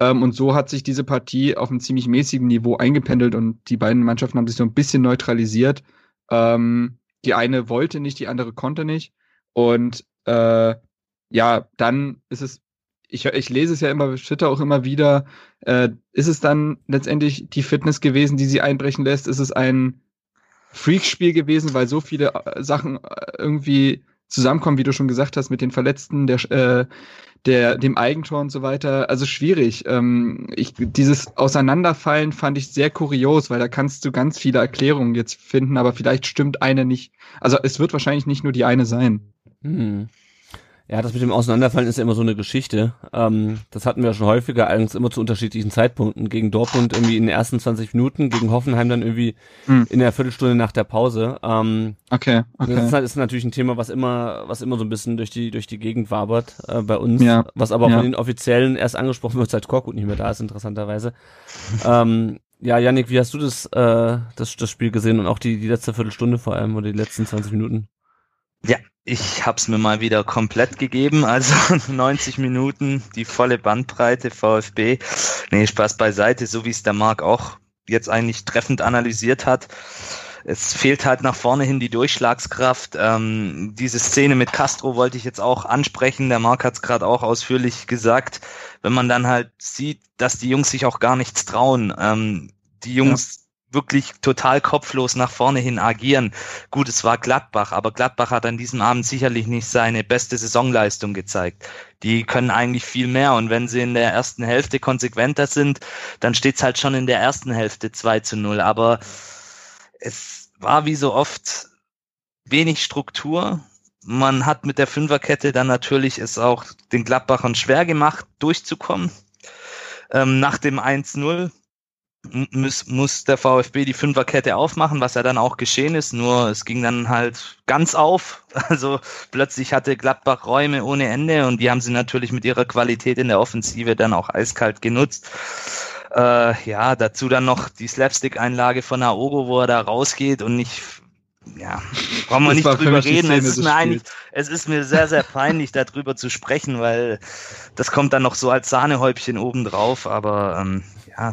Ähm, und so hat sich diese Partie auf einem ziemlich mäßigen Niveau eingependelt und die beiden Mannschaften haben sich so ein bisschen neutralisiert. Ähm, die eine wollte nicht, die andere konnte nicht. Und äh, ja, dann ist es, ich, ich lese es ja immer, Twitter auch immer wieder, äh, ist es dann letztendlich die Fitness gewesen, die sie einbrechen lässt? Ist es ein Freakspiel gewesen, weil so viele äh, Sachen äh, irgendwie zusammenkommen, wie du schon gesagt hast, mit den Verletzten, der, äh, der, dem Eigentor und so weiter. Also schwierig. Ähm, ich, dieses Auseinanderfallen fand ich sehr kurios, weil da kannst du ganz viele Erklärungen jetzt finden, aber vielleicht stimmt eine nicht. Also es wird wahrscheinlich nicht nur die eine sein. Hm. Ja, das mit dem Auseinanderfallen ist ja immer so eine Geschichte. Ähm, das hatten wir schon häufiger, allerdings immer zu unterschiedlichen Zeitpunkten. Gegen Dortmund irgendwie in den ersten 20 Minuten, gegen Hoffenheim dann irgendwie hm. in der Viertelstunde nach der Pause. Ähm, okay, okay. Das ist, halt, ist, natürlich ein Thema, was immer, was immer so ein bisschen durch die, durch die Gegend wabert äh, bei uns. Ja. Was aber ja. von den Offiziellen erst angesprochen wird, seit Korkut nicht mehr da ist, interessanterweise. ähm, ja, Yannick, wie hast du das, äh, das, das Spiel gesehen und auch die, die letzte Viertelstunde vor allem oder die letzten 20 Minuten? Ja, ich habe es mir mal wieder komplett gegeben, also 90 Minuten, die volle Bandbreite VfB. Nee, Spaß beiseite, so wie es der Marc auch jetzt eigentlich treffend analysiert hat. Es fehlt halt nach vorne hin die Durchschlagskraft. Ähm, diese Szene mit Castro wollte ich jetzt auch ansprechen. Der Marc hat es gerade auch ausführlich gesagt. Wenn man dann halt sieht, dass die Jungs sich auch gar nichts trauen. Ähm, die Jungs wirklich total kopflos nach vorne hin agieren. Gut, es war Gladbach, aber Gladbach hat an diesem Abend sicherlich nicht seine beste Saisonleistung gezeigt. Die können eigentlich viel mehr und wenn sie in der ersten Hälfte konsequenter sind, dann steht's halt schon in der ersten Hälfte 2 zu 0. Aber es war wie so oft wenig Struktur. Man hat mit der Fünferkette dann natürlich es auch den Gladbachern schwer gemacht, durchzukommen. Ähm, nach dem 1-0 muss, muss der VfB die Fünferkette aufmachen, was ja dann auch geschehen ist, nur es ging dann halt ganz auf. Also plötzlich hatte Gladbach Räume ohne Ende und die haben sie natürlich mit ihrer Qualität in der Offensive dann auch eiskalt genutzt. Äh, ja, dazu dann noch die Slapstick-Einlage von Aogo, wo er da rausgeht und nicht ja, brauchen wir nicht drüber reden. Es ist, mir eigentlich, es ist mir sehr, sehr peinlich, darüber zu sprechen, weil das kommt dann noch so als Sahnehäubchen obendrauf. Aber ähm, ja,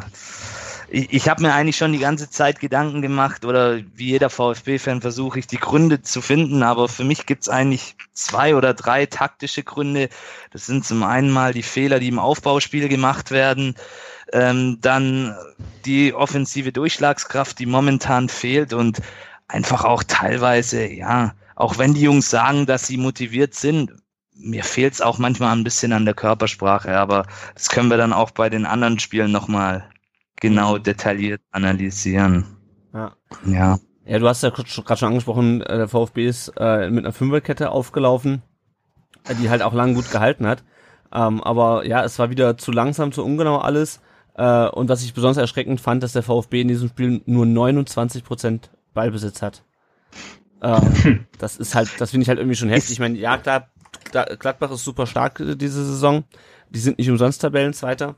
ich, ich habe mir eigentlich schon die ganze Zeit Gedanken gemacht oder wie jeder VfB-Fan versuche ich die Gründe zu finden, aber für mich gibt's eigentlich zwei oder drei taktische Gründe. Das sind zum einen mal die Fehler, die im Aufbauspiel gemacht werden, ähm, dann die offensive Durchschlagskraft, die momentan fehlt und einfach auch teilweise, ja, auch wenn die Jungs sagen, dass sie motiviert sind, mir fehlt's auch manchmal ein bisschen an der Körpersprache, aber das können wir dann auch bei den anderen Spielen nochmal genau detailliert analysieren. Ja. Ja. Ja, du hast ja gerade schon angesprochen, äh, der VfB ist äh, mit einer Fünferkette aufgelaufen, äh, die halt auch lang gut gehalten hat. Ähm, aber ja, es war wieder zu langsam, zu ungenau alles. Äh, und was ich besonders erschreckend fand, dass der VfB in diesem Spiel nur 29 Prozent Ballbesitz hat. Ähm, das ist halt, das finde ich halt irgendwie schon heftig. Ich meine, ja, klar, Gladbach ist super stark äh, diese Saison. Die sind nicht umsonst Tabellenzweiter.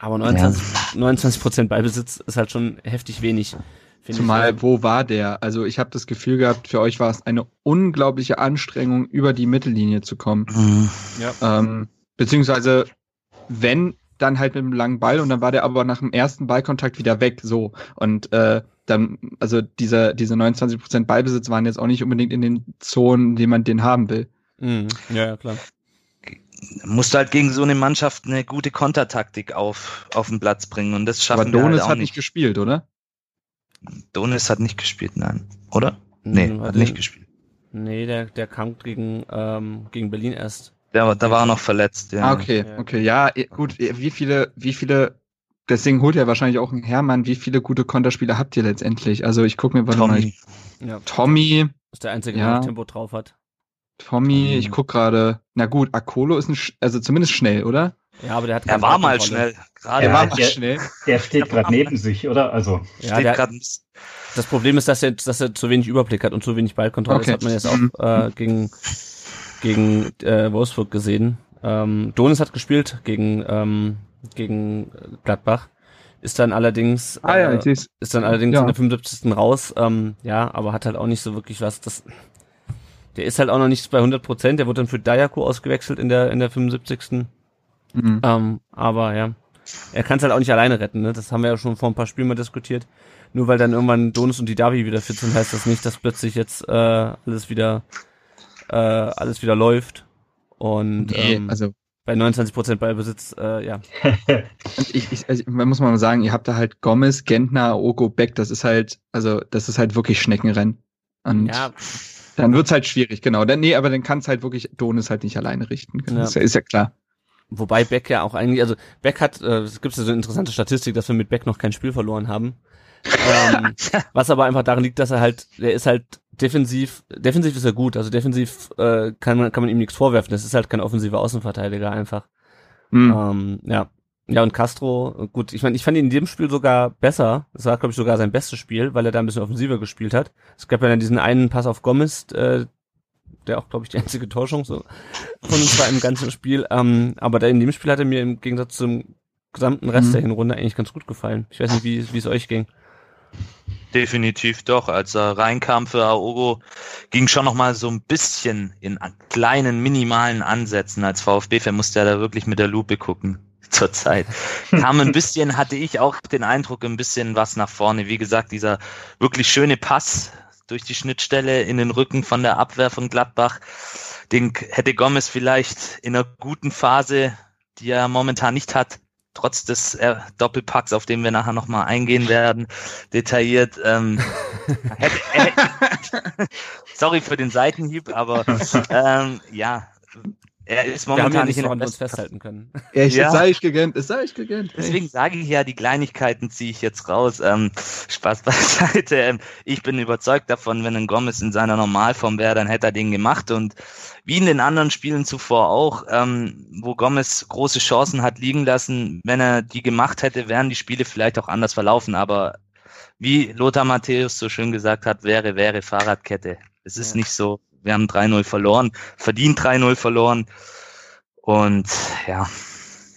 Aber 29, ja. 29 Prozent Beibesitz ist halt schon heftig wenig. Zumal, ich. wo war der? Also ich habe das Gefühl gehabt, für euch war es eine unglaubliche Anstrengung, über die Mittellinie zu kommen. Mhm. Ja. Ähm, beziehungsweise, wenn, dann halt mit einem langen Ball und dann war der aber nach dem ersten Ballkontakt wieder weg, so. Und äh, dann, also diese, diese 29 Prozent Ballbesitz waren jetzt auch nicht unbedingt in den Zonen, in denen man den haben will. Mhm. Ja, ja, klar musst du halt gegen so eine Mannschaft eine gute Kontertaktik auf, auf den Platz bringen und das schaffen Aber Donis halt hat nicht gespielt, oder? Donis hat nicht gespielt, nein. Oder? Nee, hm, hat nicht gespielt. Nee, der, der kam gegen, ähm, gegen Berlin erst. Der, da war er noch verletzt, ja. Ah, okay, okay. Ja, gut, wie viele, wie viele, deswegen holt er wahrscheinlich auch einen Hermann, wie viele gute Konterspieler habt ihr letztendlich? Also ich gucke mir mal. Tommy. Ja. Tommy. Ist der einzige, der ja. Tempo drauf hat. Tommy, ich guck gerade. Na gut, Akolo ist ein, Sch- also zumindest schnell, oder? Ja, aber der hat Er war mal Ballkontrolle. schnell. Gerade Er war steht mal der- schnell. Der steht gerade neben sich, oder? Also, Ja, der, gerade das Problem ist, dass er, dass er zu wenig Überblick hat und zu wenig Ballkontrolle. Okay. Das hat man jetzt Mhm. auch äh, gegen, gegen äh, Wolfsburg gesehen. Ähm, Donis hat gespielt gegen, ähm, gegen Gladbach. Ist dann allerdings Ah ja, äh, ist dann allerdings Ja. in der 75. raus. Ähm, ja, aber hat halt auch nicht so wirklich was. Das, der ist halt auch noch nicht bei 100 Prozent. Der wurde dann für Dayako ausgewechselt in der in der 75. Mhm. Ähm, aber ja, er kann es halt auch nicht alleine retten. Ne? Das haben wir ja schon vor ein paar Spielen mal diskutiert. Nur weil dann irgendwann Donis und die Davi wieder fit sind, heißt das nicht, dass plötzlich jetzt äh, alles wieder äh, alles wieder läuft. Und Nee, ähm, also bei 29% Ballbesitz, äh, ja. Ich, ich, also, man muss mal sagen, ihr habt da halt Gomez, Gentner, Ogo, Beck, das ist halt, also das ist halt wirklich Schneckenrennen. Und Ja, dann wird's halt schwierig, genau. Dann, nee, aber dann kann's halt wirklich Donis halt nicht alleine richten. Ja. Ist, ja, ist ja klar. Wobei Beck ja auch eigentlich, also Beck hat, äh, es gibt ja so eine interessante Statistik, dass wir mit Beck noch kein Spiel verloren haben. ähm, was aber einfach daran liegt, dass er halt, der ist halt defensiv, defensiv ist er gut, also defensiv äh, kann man kann man ihm nichts vorwerfen. Das ist halt kein offensiver Außenverteidiger einfach. Hm. Ähm, ja. Ja, und Castro, gut, ich meine, ich fand ihn in dem Spiel sogar besser. Das war, glaube ich, sogar sein bestes Spiel, weil er da ein bisschen offensiver gespielt hat. Es gab ja dann diesen einen Pass auf Gomez, äh, der auch, glaube ich, die einzige Täuschung so von uns war im ganzen Spiel. Ähm, aber da in dem Spiel hat er mir im Gegensatz zum gesamten Rest Mhm. der Hinrunde eigentlich ganz gut gefallen. Ich weiß nicht, wie wie es euch ging. Definitiv doch. Als er reinkam für Aogo, ging schon noch mal so ein bisschen in kleinen, minimalen Ansätzen. Als VfB-Fan musste er da wirklich mit der Lupe gucken. Zur Zeit. Kam ein bisschen, hatte ich auch den Eindruck, ein bisschen was nach vorne. Wie gesagt, dieser wirklich schöne Pass durch die Schnittstelle in den Rücken von der Abwehr von Gladbach. Den hätte Gomez vielleicht in einer guten Phase, die er momentan nicht hat, trotz des äh, Doppelpacks, auf den wir nachher nochmal eingehen werden, detailliert. Ähm, hätte, hätte, sorry für den Seitenhieb, aber ähm, ja, er ist Wir haben ja momentan nicht in an uns festhalten können. Echt, Ja. es sei ich gegönnt, es sei ich gegönnt. Deswegen sage ich ja, die Kleinigkeiten ziehe ich jetzt raus. Ähm, Spaß beiseite. Ähm, ich bin überzeugt davon, wenn ein Gomez in seiner Normalform wäre, dann hätte er den gemacht. Und wie in den anderen Spielen zuvor auch, ähm, wo Gomez große Chancen hat liegen lassen, wenn er die gemacht hätte, wären die Spiele vielleicht auch anders verlaufen. Aber wie Lothar Matthäus so schön gesagt hat, wäre, wäre Fahrradkette. Es ist Ja. nicht so, wir haben 3-0 verloren, verdient 3-0 verloren. Und ja,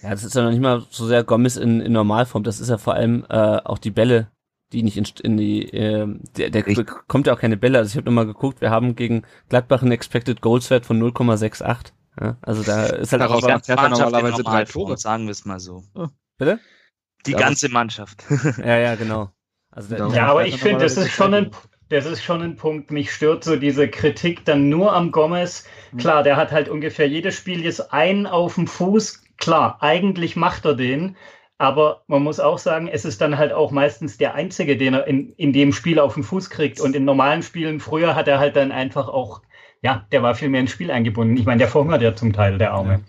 Ja, das ist ja noch nicht mal so sehr Gomez in, in Normalform. Das ist ja vor allem äh, auch die Bälle, die nicht in, in die, äh, der, der Richtig. bekommt ja auch keine Bälle. Also ich habe nochmal geguckt, wir haben gegen Gladbach einen Expected Goals Wert von 0,68. Ja, also da ist halt Daraus auch, Mannschaft normalerweise drei Tore. sagen wir es mal so. bitte? Die Ja, ganze Mannschaft. Ja, ja, genau. Also Genau. Ja, aber Ja, ich finde, das ist schon ein, das ist schon ein Punkt. Mich stört so diese Kritik dann nur am Gomez. Klar, der hat halt ungefähr jedes Spiel jetzt einen auf dem Fuß. Klar, eigentlich macht er den. Aber man muss auch sagen, es ist dann halt auch meistens der einzige, den er in, in dem Spiel auf den Fuß kriegt. Und in normalen Spielen früher hat er halt dann einfach auch, ja, der war viel mehr ins Spiel eingebunden. Ich meine, der verhungert ja zum Teil, der Arme.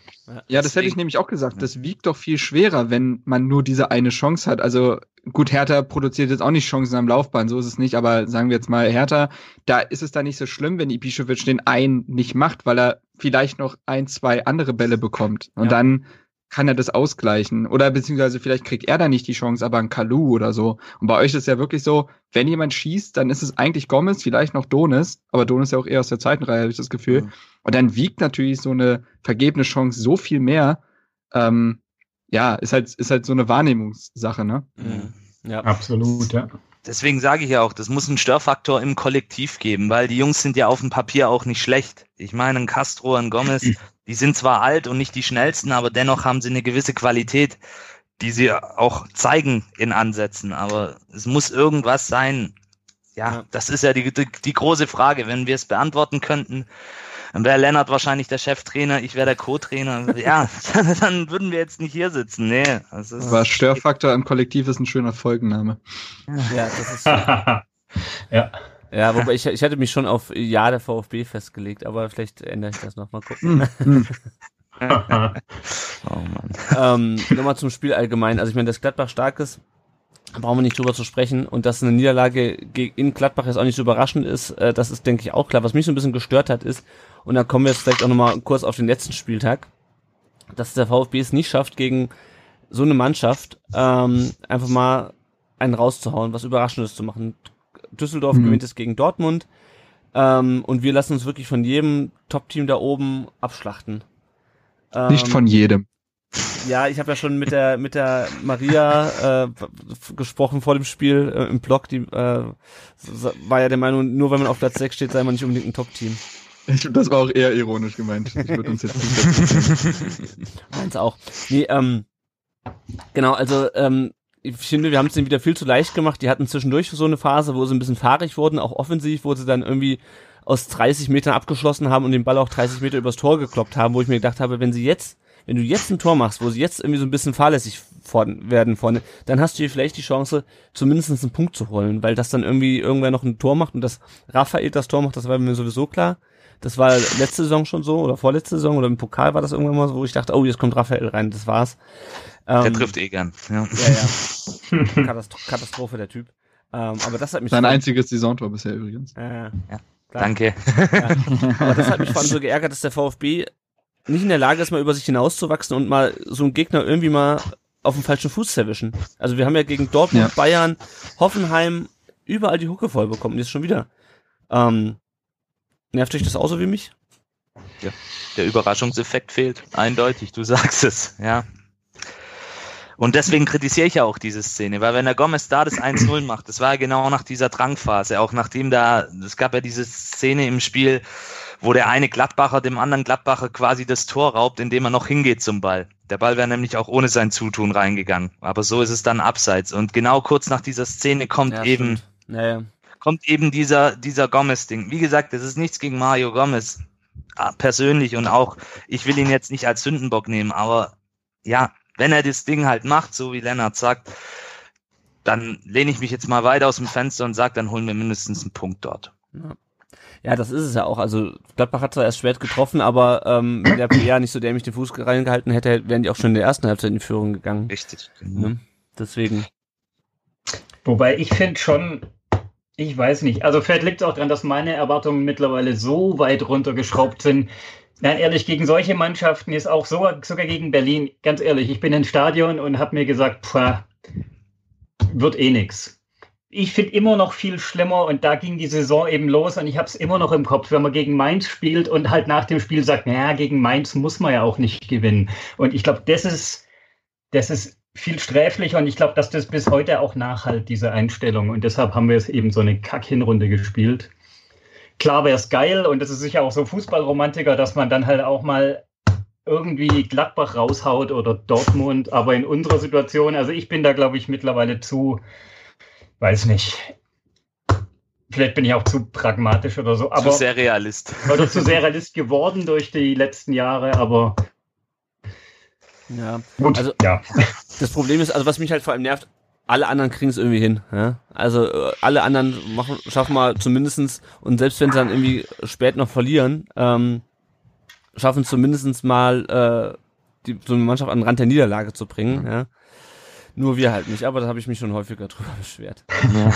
Ja, das hätte ich nämlich auch gesagt. Das wiegt doch viel schwerer, wenn man nur diese eine Chance hat. Also gut, Hertha produziert jetzt auch nicht Chancen am Laufbahn, so ist es nicht. Aber sagen wir jetzt mal Hertha, da ist es dann nicht so schlimm, wenn Ibišević den einen nicht macht, weil er vielleicht noch ein, zwei andere Bälle bekommt. Und Ja. dann kann er das ausgleichen. Oder beziehungsweise vielleicht kriegt er da nicht die Chance, aber ein Kalu oder so. Und bei euch ist es ja wirklich so, wenn jemand schießt, dann ist es eigentlich Gomez, vielleicht noch Donis. Aber Donis ja auch eher aus der zweiten Reihe, habe ich das Gefühl. Mhm. Und dann wiegt natürlich so eine vergebene Chance so viel mehr. Ähm, ja, ist halt, ist halt so eine Wahrnehmungssache, ne? Mhm. Ja. Absolut, ja. Deswegen sage ich ja auch, das muss einen Störfaktor im Kollektiv geben, weil die Jungs sind ja auf dem Papier auch nicht schlecht. Ich meine, ein Castro, ein Gomez, die sind zwar alt und nicht die schnellsten, aber dennoch haben sie eine gewisse Qualität, die sie auch zeigen in Ansätzen. Aber es muss irgendwas sein. Ja, Ja. das ist ja die, die, die große Frage. Wenn wir es beantworten könnten, dann wäre Lennart wahrscheinlich der Cheftrainer, ich wäre der Co-Trainer. Ja, dann würden wir jetzt nicht hier sitzen. Nee, das ist, Aber Störfaktor im Kollektiv ist ein schöner Folgenname. ja, das ist ja. Ja, wobei ich, ich hatte mich schon auf Ja der VfB festgelegt, aber vielleicht ändere ich das noch mal gucken. Oh Mann. ähm, Nochmal zum Spiel allgemein. Also ich meine, dass Gladbach stark ist, brauchen wir nicht drüber zu sprechen. Und dass eine Niederlage in Gladbach jetzt auch nicht so überraschend ist, äh, das ist, denke ich, auch klar. Was mich so ein bisschen gestört hat, ist, und da kommen wir jetzt vielleicht auch nochmal kurz auf den letzten Spieltag, dass der VfB es nicht schafft, gegen so eine Mannschaft ähm, einfach mal einen rauszuhauen, was Überraschendes zu machen. Düsseldorf mhm. gewinnt es gegen Dortmund ähm, und wir lassen uns wirklich von jedem Top-Team da oben abschlachten. Ähm, nicht von jedem. Ja, ich habe ja schon mit der mit der Maria äh, gesprochen vor dem Spiel äh, im Blog. Die äh, war ja der Meinung, nur wenn man auf Platz 6 steht, sei man nicht unbedingt ein Top-Team. Ich, das war auch eher ironisch gemeint. Ich würde uns jetzt nicht Meins auch. Nee, ähm, genau, also ähm, ich finde, wir haben es denen wieder viel zu leicht gemacht. Die hatten zwischendurch so eine Phase, wo sie ein bisschen fahrig wurden, auch offensiv, wo sie dann irgendwie aus 30 Metern abgeschlossen haben und den Ball auch 30 Meter übers Tor gekloppt haben, wo ich mir gedacht habe, wenn sie jetzt wenn du jetzt ein Tor machst, wo sie jetzt irgendwie so ein bisschen fahrlässig von, werden vorne, dann hast du hier vielleicht die Chance, zumindest einen Punkt zu holen, weil das dann irgendwie irgendwer noch ein Tor macht und das Raphael das Tor macht, das war mir sowieso klar. Das war letzte Saison schon so oder vorletzte Saison oder im Pokal war das irgendwann mal so, wo ich dachte, oh, jetzt kommt Raphael rein, das war's. Der ähm, trifft eh gern. Ja, ja. ja. Katastrophe, der Typ. Ähm, aber das hat mich. Sein einziges Saisontor bisher übrigens. Äh, ja. Danke. Ja. Aber das hat mich vor allem so geärgert, dass der VfB nicht in der Lage ist, mal über sich hinauszuwachsen und mal so einen Gegner irgendwie mal auf dem falschen Fuß zu erwischen. Also wir haben ja gegen Dortmund, ja. Bayern, Hoffenheim überall die Hucke voll bekommen. Jetzt schon wieder. Ähm, nervt euch das auch so wie mich? Ja, der Überraschungseffekt fehlt. Eindeutig, du sagst es, ja. Und deswegen kritisiere ich ja auch diese Szene, weil wenn der Gomez da das 1-0 macht, das war ja genau nach dieser Drangphase, auch nachdem da, es gab ja diese Szene im Spiel, wo der eine Gladbacher dem anderen Gladbacher quasi das Tor raubt, indem er noch hingeht zum Ball. Der Ball wäre nämlich auch ohne sein Zutun reingegangen. Aber so ist es dann abseits. Und genau kurz nach dieser Szene kommt ja, eben, naja. kommt eben dieser, dieser Gomez-Ding. Wie gesagt, das ist nichts gegen Mario Gomez ah, persönlich und auch, ich will ihn jetzt nicht als Sündenbock nehmen, aber ja, wenn er das Ding halt macht, so wie Lennart sagt, dann lehne ich mich jetzt mal weit aus dem Fenster und sage, dann holen wir mindestens einen Punkt dort. Ja. Ja, das ist es ja auch. Also Gladbach hat zwar erst schwer getroffen, aber ähm, wenn der PR nicht so dämlich den Fuß reingehalten hätte, wären die auch schon in der ersten Halbzeit in die Führung gegangen. Richtig. Genau. Ne? Deswegen. Wobei ich finde schon, ich weiß nicht, also vielleicht liegt es auch daran, dass meine Erwartungen mittlerweile so weit runtergeschraubt sind. Nein, ehrlich, gegen solche Mannschaften ist auch so, sogar gegen Berlin, ganz ehrlich, ich bin ins Stadion und habe mir gesagt, pff, wird eh nix ich finde immer noch viel schlimmer und da ging die Saison eben los und ich habe es immer noch im Kopf, wenn man gegen Mainz spielt und halt nach dem Spiel sagt, naja, gegen Mainz muss man ja auch nicht gewinnen. Und ich glaube, das ist, das ist viel sträflicher und ich glaube, dass das bis heute auch nachhalt, diese Einstellung. Und deshalb haben wir es eben so eine Kack-Hinrunde gespielt. Klar wäre es geil und das ist sicher auch so Fußballromantiker, dass man dann halt auch mal irgendwie Gladbach raushaut oder Dortmund, aber in unserer Situation, also ich bin da, glaube ich, mittlerweile zu, weiß nicht. Vielleicht bin ich auch zu pragmatisch oder so. Aber, zu sehr Realist. Oder zu sehr Realist geworden durch die letzten Jahre, aber. Ja, Gut, also ja. das Problem ist, also was mich halt vor allem nervt, alle anderen kriegen es irgendwie hin. Ja? Also äh, alle anderen machen, schaffen mal zumindestens und selbst wenn sie dann irgendwie spät noch verlieren, ähm, schaffen zumindestens mal äh, die, so eine Mannschaft an den Rand der Niederlage zu bringen. Ja? Nur wir halt nicht, aber da habe ich mich schon häufiger drüber beschwert. Ja.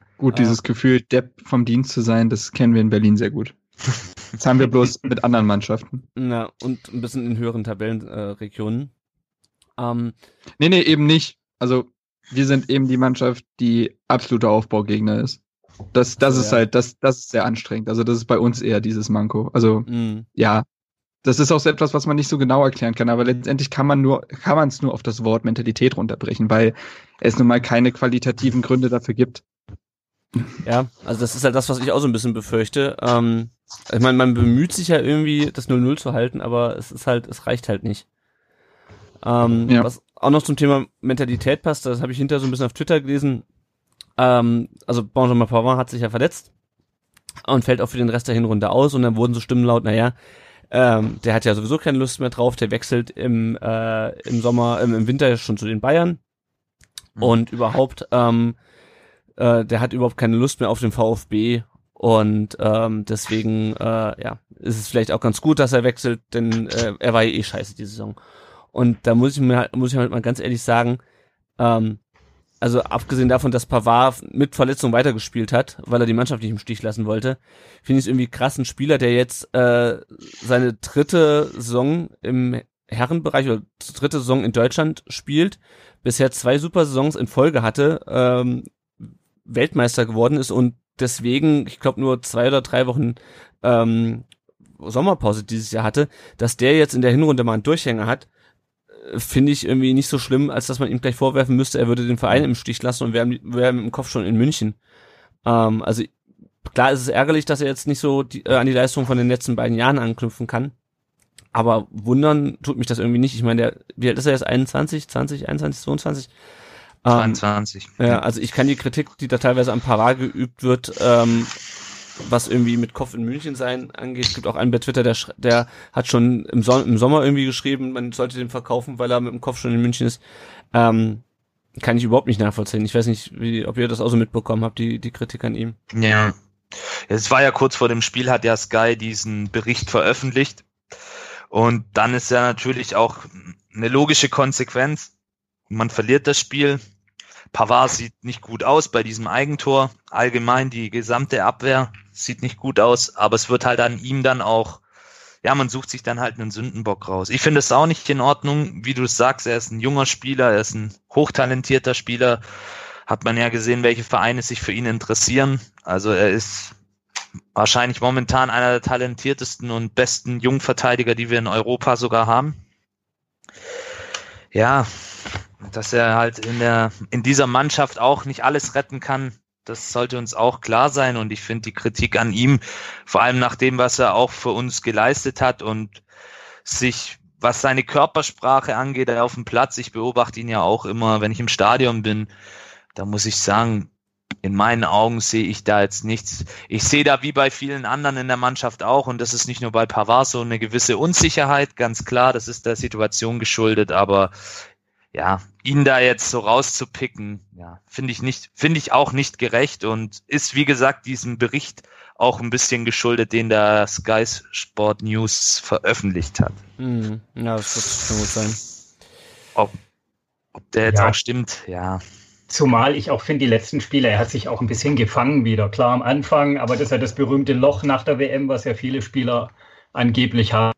gut, dieses Gefühl, Depp vom Dienst zu sein, das kennen wir in Berlin sehr gut. Das haben wir bloß mit anderen Mannschaften. Na, und ein bisschen in höheren Tabellenregionen. Äh, ähm, nee, nee, eben nicht. Also, wir sind eben die Mannschaft, die absoluter Aufbaugegner ist. Das, das so, ist ja. halt, das, das ist sehr anstrengend. Also, das ist bei uns eher dieses Manko. Also, mm. ja, das ist auch so etwas, was man nicht so genau erklären kann, aber letztendlich kann man nur, kann man es nur auf das Wort Mentalität runterbrechen, weil es nun mal keine qualitativen Gründe dafür gibt. Ja, also das ist halt das, was ich auch so ein bisschen befürchte. Ähm, ich meine, man bemüht sich ja irgendwie, das 0-0 zu halten, aber es ist halt, es reicht halt nicht. Ähm, ja. Was auch noch zum Thema Mentalität passt, das habe ich hinterher so ein bisschen auf Twitter gelesen. Ähm, also Benjamin Pavard hat sich ja verletzt und fällt auch für den Rest der Hinrunde aus und dann wurden so Stimmen laut, naja, ähm, der hat ja sowieso keine Lust mehr drauf. Der wechselt im, äh, im Sommer, ähm, im Winter schon zu den Bayern. Mhm. Und überhaupt, ähm, äh, der hat überhaupt keine Lust mehr auf den VfB. Und ähm, deswegen, äh, ja, ist es vielleicht auch ganz gut, dass er wechselt, denn äh, er war ja eh scheiße die Saison. Und da muss ich mir halt, muss ich halt mal ganz ehrlich sagen, ähm, also abgesehen davon, dass Pavard mit Verletzung weitergespielt hat, weil er die Mannschaft nicht im Stich lassen wollte, finde ich es irgendwie krass, ein Spieler, der jetzt äh, seine dritte Saison im Herrenbereich oder dritte Saison in Deutschland spielt, bisher zwei super Saisons in Folge hatte, ähm, Weltmeister geworden ist und deswegen, ich glaube, nur zwei oder drei Wochen ähm, Sommerpause dieses Jahr hatte, dass der jetzt in der Hinrunde mal einen Durchhänger hat, finde ich irgendwie nicht so schlimm, als dass man ihm gleich vorwerfen müsste, er würde den Verein im Stich lassen und wäre wär im Kopf schon in München. Ähm, also klar ist es ärgerlich, dass er jetzt nicht so die, äh, an die Leistung von den letzten beiden Jahren anknüpfen kann. Aber wundern tut mich das irgendwie nicht. Ich meine, der, wie alt ist er jetzt? 21, 20, 21, 22? 22. Ähm, ja, also ich kann die Kritik, die da teilweise am Parade geübt wird, ähm, was irgendwie mit Kopf in München sein angeht. Es gibt auch einen bei Twitter, der, der hat schon im, Son im Sommer irgendwie geschrieben, man sollte den verkaufen, weil er mit dem Kopf schon in München ist. Ähm, kann ich überhaupt nicht nachvollziehen. Ich weiß nicht, wie, ob ihr das auch so mitbekommen habt, die, die Kritik an ihm. Ja. Es war ja kurz vor dem Spiel, hat ja Sky diesen Bericht veröffentlicht. Und dann ist ja natürlich auch eine logische Konsequenz. Man verliert das Spiel, Pavard sieht nicht gut aus bei diesem Eigentor. Allgemein die gesamte Abwehr sieht nicht gut aus, aber es wird halt an ihm dann auch, ja, man sucht sich dann halt einen Sündenbock raus. Ich finde es auch nicht in Ordnung, wie du es sagst, er ist ein junger Spieler, er ist ein hochtalentierter Spieler. Hat man ja gesehen, welche Vereine sich für ihn interessieren. Also er ist wahrscheinlich momentan einer der talentiertesten und besten Jungverteidiger, die wir in Europa sogar haben. Ja, dass er halt in der, in dieser Mannschaft auch nicht alles retten kann, das sollte uns auch klar sein. Und ich finde die Kritik an ihm, vor allem nach dem, was er auch für uns geleistet hat und sich, was seine Körpersprache angeht, auf dem Platz, ich beobachte ihn ja auch immer, wenn ich im Stadion bin, da muss ich sagen, in meinen Augen sehe ich da jetzt nichts. Ich sehe da wie bei vielen anderen in der Mannschaft auch, und das ist nicht nur bei Pavard so eine gewisse Unsicherheit, ganz klar, das ist der Situation geschuldet, aber ja, ihn da jetzt so rauszupicken, ja, finde ich nicht, finde ich auch nicht gerecht und ist, wie gesagt, diesem Bericht auch ein bisschen geschuldet, den der Sky Sport News veröffentlicht hat. Mhm. Ja, das wird schon gut sein. Ob, ob der jetzt ja. auch stimmt, ja. Zumal ich auch finde, die letzten Spiele, er hat sich auch ein bisschen gefangen wieder. Klar am Anfang, aber das ist ja das berühmte Loch nach der WM, was ja viele Spieler angeblich haben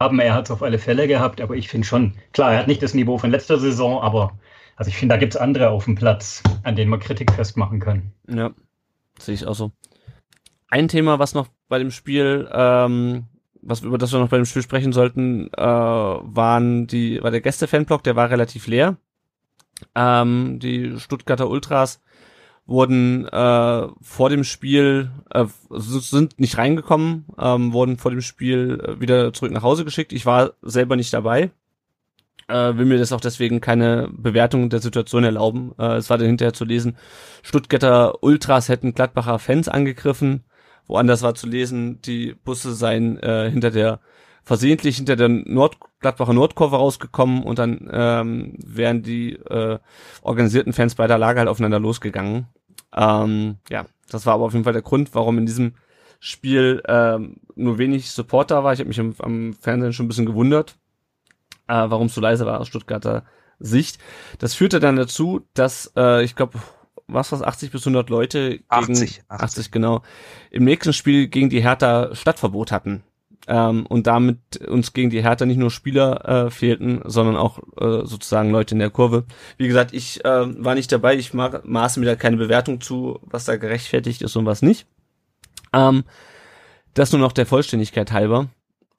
haben. Er hat es auf alle Fälle gehabt, aber ich finde schon, klar, er hat nicht das Niveau von letzter Saison, aber also ich finde, da gibt es andere auf dem Platz, an denen man Kritik festmachen kann. Ja, sehe ich auch so. Ein Thema, was noch bei dem Spiel, ähm, was über das wir noch bei dem Spiel sprechen sollten, äh, waren die, war der Gäste-Fanblock, der war relativ leer. Ähm, die Stuttgarter Ultras wurden äh, vor dem Spiel, äh, sind nicht reingekommen, ähm, wurden vor dem Spiel äh, wieder zurück nach Hause geschickt. Ich war selber nicht dabei, äh, will mir das auch deswegen keine Bewertung der Situation erlauben. Äh, es war dann hinterher zu lesen, Stuttgarter Ultras hätten Gladbacher Fans angegriffen. Woanders war zu lesen, die Busse seien äh, hinter der versehentlich hinter der Nord Gladbacher Nordkurve rausgekommen und dann ähm, wären die äh, organisierten Fans bei der Lage halt aufeinander losgegangen. Ähm, ja, das war aber auf jeden Fall der Grund, warum in diesem Spiel ähm, nur wenig Support da war. Ich habe mich am, am, Fernsehen schon ein bisschen gewundert, äh, warum es so leise war aus Stuttgarter Sicht. Das führte dann dazu, dass äh, ich glaube, was was 80 bis 100 Leute gegen 80, 80. 80 genau im nächsten Spiel gegen die Hertha Stadtverbot hatten ähm, und damit uns gegen die Hertha nicht nur Spieler äh, fehlten, sondern auch äh, sozusagen Leute in der Kurve. Wie gesagt, ich äh, war nicht dabei, ich ma maße mir da keine Bewertung zu, was da gerechtfertigt ist und was nicht. Ähm, das nur noch der Vollständigkeit halber.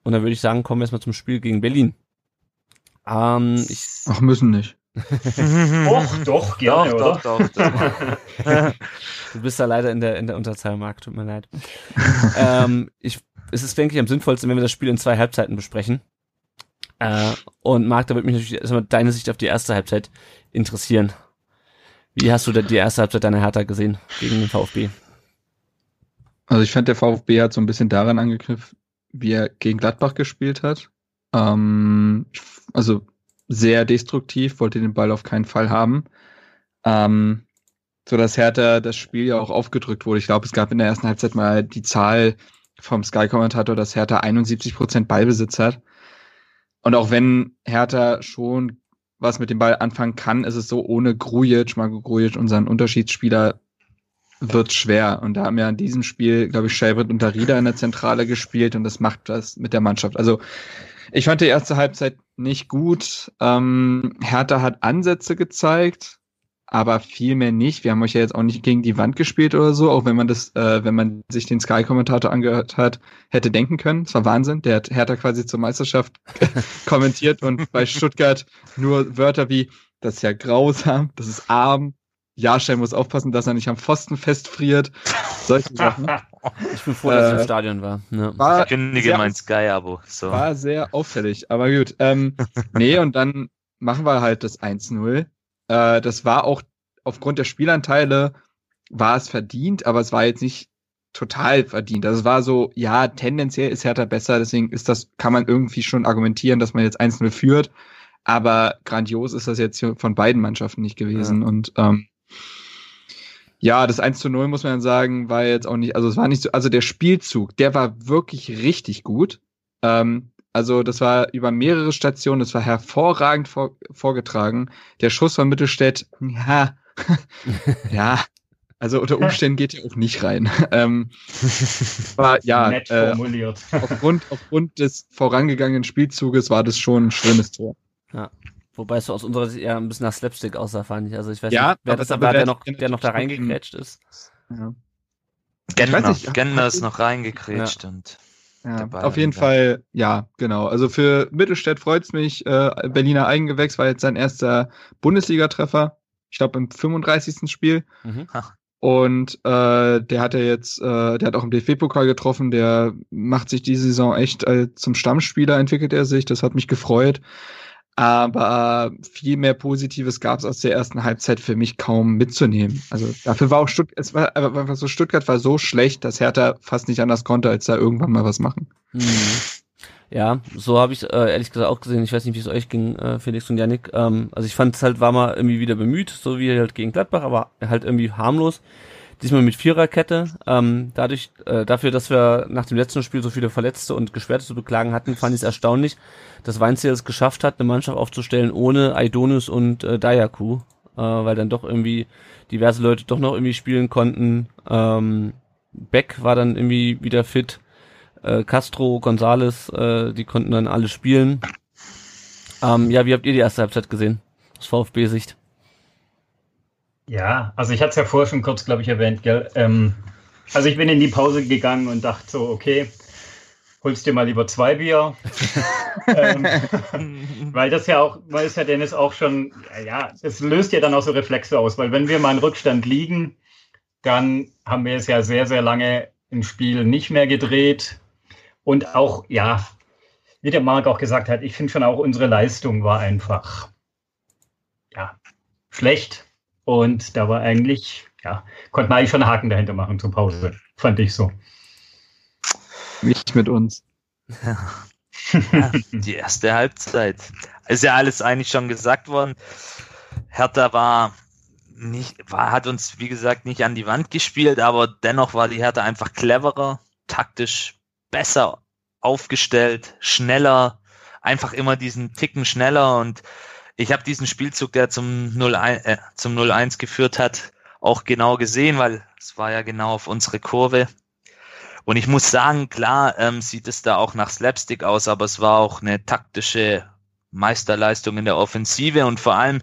Und dann würde ich sagen, kommen wir erstmal zum Spiel gegen Berlin. Ähm, ich Ach, müssen nicht. doch, doch, gerne, doch, doch, doch, doch. du bist da leider in der, in der Unterzahl, Marc, tut mir leid. ähm, ich es ist, denke ich, am sinnvollsten, wenn wir das Spiel in zwei Halbzeiten besprechen. Äh, und Marc, da würde mich natürlich erstmal deine Sicht auf die erste Halbzeit interessieren. Wie hast du denn die erste Halbzeit deiner Hertha gesehen gegen den VfB? Also ich fand, der VfB hat so ein bisschen daran angegriffen, wie er gegen Gladbach gespielt hat. Ähm, also sehr destruktiv, wollte den Ball auf keinen Fall haben. Ähm, so dass Hertha das Spiel ja auch aufgedrückt wurde. Ich glaube, es gab in der ersten Halbzeit mal die Zahl vom Sky-Kommentator, dass Hertha 71 Prozent Ballbesitz hat. Und auch wenn Hertha schon was mit dem Ball anfangen kann, ist es so, ohne Grujic, Marco Grujic, unseren Unterschiedsspieler, wird schwer. Und da haben ja in diesem Spiel, glaube ich, Shelbert und Darida in der Zentrale gespielt und das macht das mit der Mannschaft. Also ich fand die erste Halbzeit nicht gut. Ähm, Hertha hat Ansätze gezeigt, aber viel mehr nicht. Wir haben euch ja jetzt auch nicht gegen die Wand gespielt oder so, auch wenn man das, äh, wenn man sich den Sky-Kommentator angehört hat, hätte denken können. Es war Wahnsinn. Der hat Hertha quasi zur Meisterschaft kommentiert und bei Stuttgart nur Wörter wie, das ist ja grausam, das ist arm, Jahrstein muss aufpassen, dass er nicht am Pfosten festfriert. Solche Sachen. Ich bin froh, dass ich im Stadion war. Ja. war Kündige sehr, mein Sky-Abo. So. War sehr auffällig, aber gut. Ähm, nee, und dann machen wir halt das 1-0. Äh, das war auch aufgrund der Spielanteile war es verdient, aber es war jetzt nicht total verdient. Also es war so, ja, tendenziell ist Hertha besser, deswegen ist das, kann man irgendwie schon argumentieren, dass man jetzt 1-0 führt. Aber grandios ist das jetzt von beiden Mannschaften nicht gewesen. Ja. Und ähm, ja, das 1 zu 0 muss man sagen, war jetzt auch nicht, also es war nicht so, also der Spielzug, der war wirklich richtig gut. Ähm, also das war über mehrere Stationen, das war hervorragend vor, vorgetragen. Der Schuss von Mittelstädt, ja, ja, also unter Umständen geht er auch nicht rein. Ähm, war ja, Nett äh, aufgrund, aufgrund des vorangegangenen Spielzuges war das schon ein schönes Tor. Ja. Wobei es so aus unserer Sicht eher ein bisschen nach Slapstick aussah, fand ich. Also ich weiß ja, nicht, wer das aber war, der noch, der noch da reingekrätscht ist. Ja. Gentner, Gentner ist noch reingekrätscht ja. und ja, auf jeden Fall, ja, genau. Also für Mittelstädt freut's mich. Äh, Berliner Eigengewächs war jetzt sein erster Bundesliga-Treffer. Ich glaube im 35. Spiel. Mhm. Und äh, der hat ja jetzt, äh, der hat auch im DFB-Pokal getroffen. Der macht sich diese Saison echt äh, zum Stammspieler, entwickelt er sich. Das hat mich gefreut. Aber viel mehr Positives gab es aus der ersten Halbzeit für mich kaum mitzunehmen. Also dafür war auch Stuttgart, es war einfach so, Stuttgart war so schlecht, dass Hertha fast nicht anders konnte, als da irgendwann mal was machen. Hm. Ja, so habe ich äh, ehrlich gesagt auch gesehen. Ich weiß nicht, wie es euch ging, äh, Felix und Yannick. Ähm, also ich fand es halt, war mal irgendwie wieder bemüht, so wie halt gegen Gladbach, aber halt irgendwie harmlos. Diesmal mit Viererkette. Ähm, dadurch, äh, dafür, dass wir nach dem letzten Spiel so viele Verletzte und Gesperrte zu beklagen hatten, fand ich es erstaunlich, dass Weinziel es geschafft hat, eine Mannschaft aufzustellen ohne Aidonus und äh, Dayaku, äh, weil dann doch irgendwie diverse Leute doch noch irgendwie spielen konnten. Ähm, Beck war dann irgendwie wieder fit. Äh, Castro, Gonzales, äh, die konnten dann alle spielen. Ähm, ja, wie habt ihr die erste Halbzeit gesehen? Aus VfB-Sicht. Ja, also ich hatte es ja vorher schon kurz, glaube ich, erwähnt, gell? Ähm, also ich bin in die Pause gegangen und dachte so, okay, holst dir mal lieber zwei Bier. ähm, weil das ja auch, weil es ja Dennis auch schon, ja, es löst ja dann auch so Reflexe aus, weil wenn wir mal in Rückstand liegen, dann haben wir es ja sehr, sehr lange im Spiel nicht mehr gedreht. Und auch, ja, wie der Marc auch gesagt hat, ich finde schon auch unsere Leistung war einfach, ja, schlecht. Und da war eigentlich, ja, konnte man eigentlich schon einen Haken dahinter machen zur Pause, fand ich so. Nicht mit uns. Ja, die erste Halbzeit. Ist ja alles eigentlich schon gesagt worden. Hertha war nicht, war, hat uns, wie gesagt, nicht an die Wand gespielt, aber dennoch war die Hertha einfach cleverer, taktisch besser aufgestellt, schneller, einfach immer diesen Ticken schneller und ich habe diesen Spielzug, der zum 0-1 äh, zum 0-1 geführt hat, auch genau gesehen, weil es war ja genau auf unsere Kurve. Und ich muss sagen, klar ähm, sieht es da auch nach Slapstick aus, aber es war auch eine taktische Meisterleistung in der Offensive und vor allem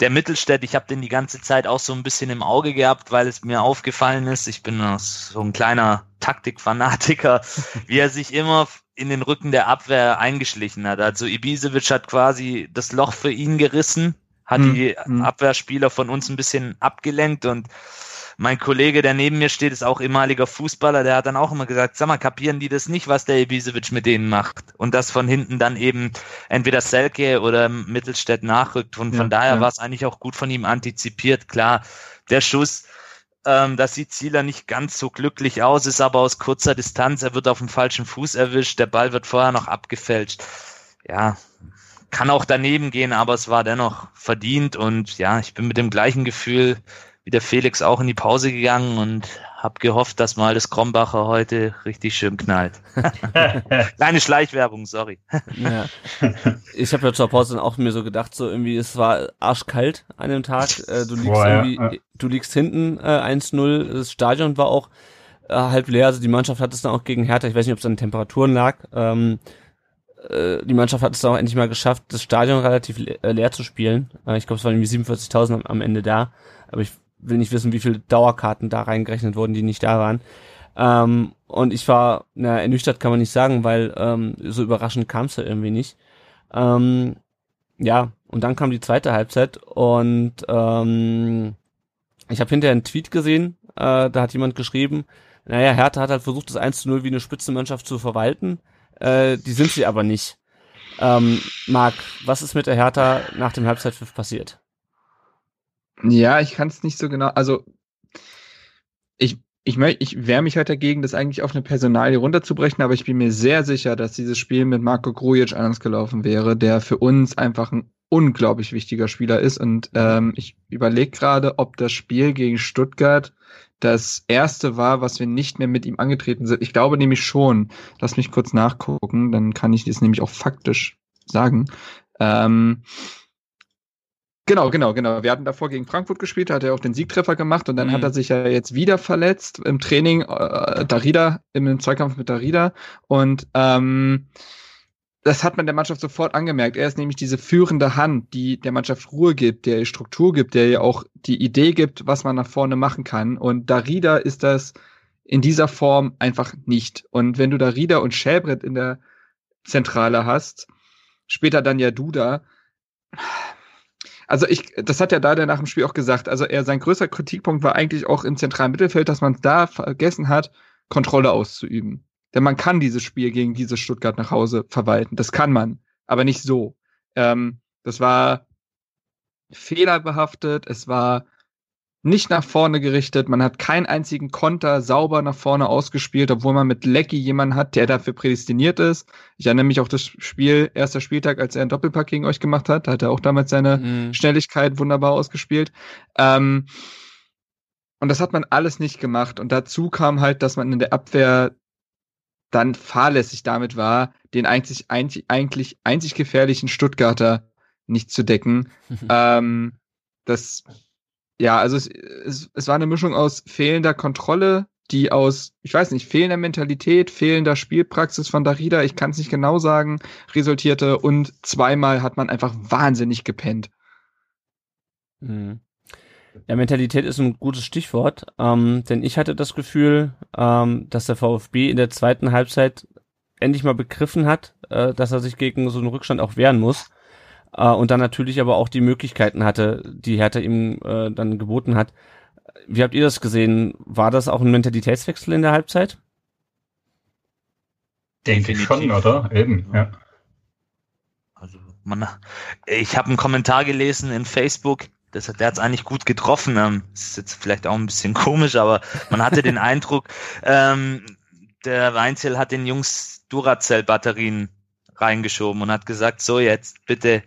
der Mittelstädt, ich habe den die ganze Zeit auch so ein bisschen im Auge gehabt, weil es mir aufgefallen ist, ich bin so ein kleiner Taktikfanatiker, wie er sich immer in den Rücken der Abwehr eingeschlichen hat. Also Ibisevic hat quasi das Loch für ihn gerissen, hat mhm. die hm. Abwehrspieler von uns ein bisschen abgelenkt und mein Kollege, der neben mir steht, ist auch ehemaliger Fußballer, der hat dann auch immer gesagt, sag mal, kapieren die das nicht, was der Ibisevic mit denen macht? Und das von hinten dann eben entweder Selke oder Mittelstädt nachrückt. Und von ja, daher ja. war es eigentlich auch gut von ihm antizipiert. Klar, der Schuss, ähm, das sieht Zieler nicht ganz so glücklich aus, ist aber aus kurzer Distanz. Er wird auf dem falschen Fuß erwischt. Der Ball wird vorher noch abgefälscht. Ja, kann auch daneben gehen, aber es war dennoch verdient und ja, ich bin mit dem gleichen Gefühl wie der Felix auch in die Pause gegangen und hab gehofft, dass mal das Krombacher heute richtig schön knallt. Kleine Schleichwerbung, sorry. Ja. Ich habe ja zur Pause dann auch mir so gedacht, so irgendwie, es war arschkalt an dem Tag. Äh, du liegst Boah, ja. irgendwie, du liegst hinten äh, 1-0, das Stadion war auch äh, halb leer, also die Mannschaft hat es dann auch gegen Hertha, ich weiß nicht, ob es an den Temperaturen lag, ähm, äh, die Mannschaft hat es dann auch endlich mal geschafft, das Stadion relativ äh, leer zu spielen. Ich glaube, es waren irgendwie 47.000 am, am Ende da, aber ich will nicht wissen, wie viele Dauerkarten da reingerechnet wurden, die nicht da waren. Ähm, und ich war, na, ernüchtert kann man nicht sagen, weil ähm, so überraschend kam es ja irgendwie nicht. Ähm, ja, und dann kam die zweite Halbzeit und ähm, ich habe hinterher einen Tweet gesehen, äh, da hat jemand geschrieben, naja, Hertha hat halt versucht, das 1 zu 0 wie eine Spitzenmannschaft zu verwalten. Äh, die sind sie aber nicht. Ähm, Marc, was ist mit der Hertha nach dem Halbzeitpfiff passiert? Ja, ich kann es nicht so genau. Also ich ich möchte, ich wehre mich halt dagegen, das eigentlich auf eine Personalie runterzubrechen, aber ich bin mir sehr sicher, dass dieses Spiel mit Marco Grujic anders gelaufen wäre, der für uns einfach ein unglaublich wichtiger Spieler ist. Und ähm, ich überlege gerade, ob das Spiel gegen Stuttgart das erste war, was wir nicht mehr mit ihm angetreten sind. Ich glaube nämlich schon. Lass mich kurz nachgucken, dann kann ich das nämlich auch faktisch sagen. Ähm, Genau, genau, genau. Wir hatten davor gegen Frankfurt gespielt, da hat er auch den Siegtreffer gemacht und dann Mhm. hat er sich ja jetzt wieder verletzt im Training, äh, Darida, im Zweikampf mit Darida und ähm, das hat man der Mannschaft sofort angemerkt. Er ist nämlich diese führende Hand, die der Mannschaft Ruhe gibt, der Struktur gibt, der ihr auch die Idee gibt, was man nach vorne machen kann. Und Darida ist das in dieser Form einfach nicht. Und wenn du Darida und Schäbrett in der Zentrale hast, später dann ja Duda, also ich, das hat ja da der nach dem Spiel auch gesagt. Also er, sein größter Kritikpunkt war eigentlich auch im zentralen Mittelfeld, dass man da vergessen hat, Kontrolle auszuüben. Denn man kann dieses Spiel gegen dieses Stuttgart nach Hause verwalten. Das kann man, aber nicht so. Ähm, das war fehlerbehaftet. Es war nicht nach vorne gerichtet. Man hat keinen einzigen Konter sauber nach vorne ausgespielt, obwohl man mit Lecky jemanden hat, der dafür prädestiniert ist. Ich erinnere mich auch das Spiel, erster Spieltag, als er einen Doppelpack gegen euch gemacht hat. Da hat er auch damals seine Mhm. Schnelligkeit wunderbar ausgespielt. Ähm, und das hat man alles nicht gemacht. Und dazu kam halt, dass man in der Abwehr dann fahrlässig damit war, den eigentlich, eigentlich, eigentlich einzig gefährlichen Stuttgarter nicht zu decken. ähm, das, ja, also es, es, es war eine Mischung aus fehlender Kontrolle, die aus, ich weiß nicht, fehlender Mentalität, fehlender Spielpraxis von Darida, ich kann es nicht genau sagen, resultierte und zweimal hat man einfach wahnsinnig gepennt. Mhm. Ja, Mentalität ist ein gutes Stichwort, ähm, denn ich hatte das Gefühl, ähm, dass der VfB in der zweiten Halbzeit endlich mal begriffen hat, äh, dass er sich gegen so einen Rückstand auch wehren muss äh, und dann natürlich aber auch die Möglichkeiten hatte, die Hertha ihm äh, dann geboten hat. Wie habt ihr das gesehen? War das auch ein Mentalitätswechsel in der Halbzeit? Denke ich schon, oder? Eben, ja. Also man, ich habe einen Kommentar gelesen in Facebook, das hat, der hat es eigentlich gut getroffen. Ähm, das ist jetzt vielleicht auch ein bisschen komisch, aber man hatte den Eindruck, ähm, der Weinzel hat den Jungs Duracell-Batterien reingeschoben und hat gesagt, so jetzt bitte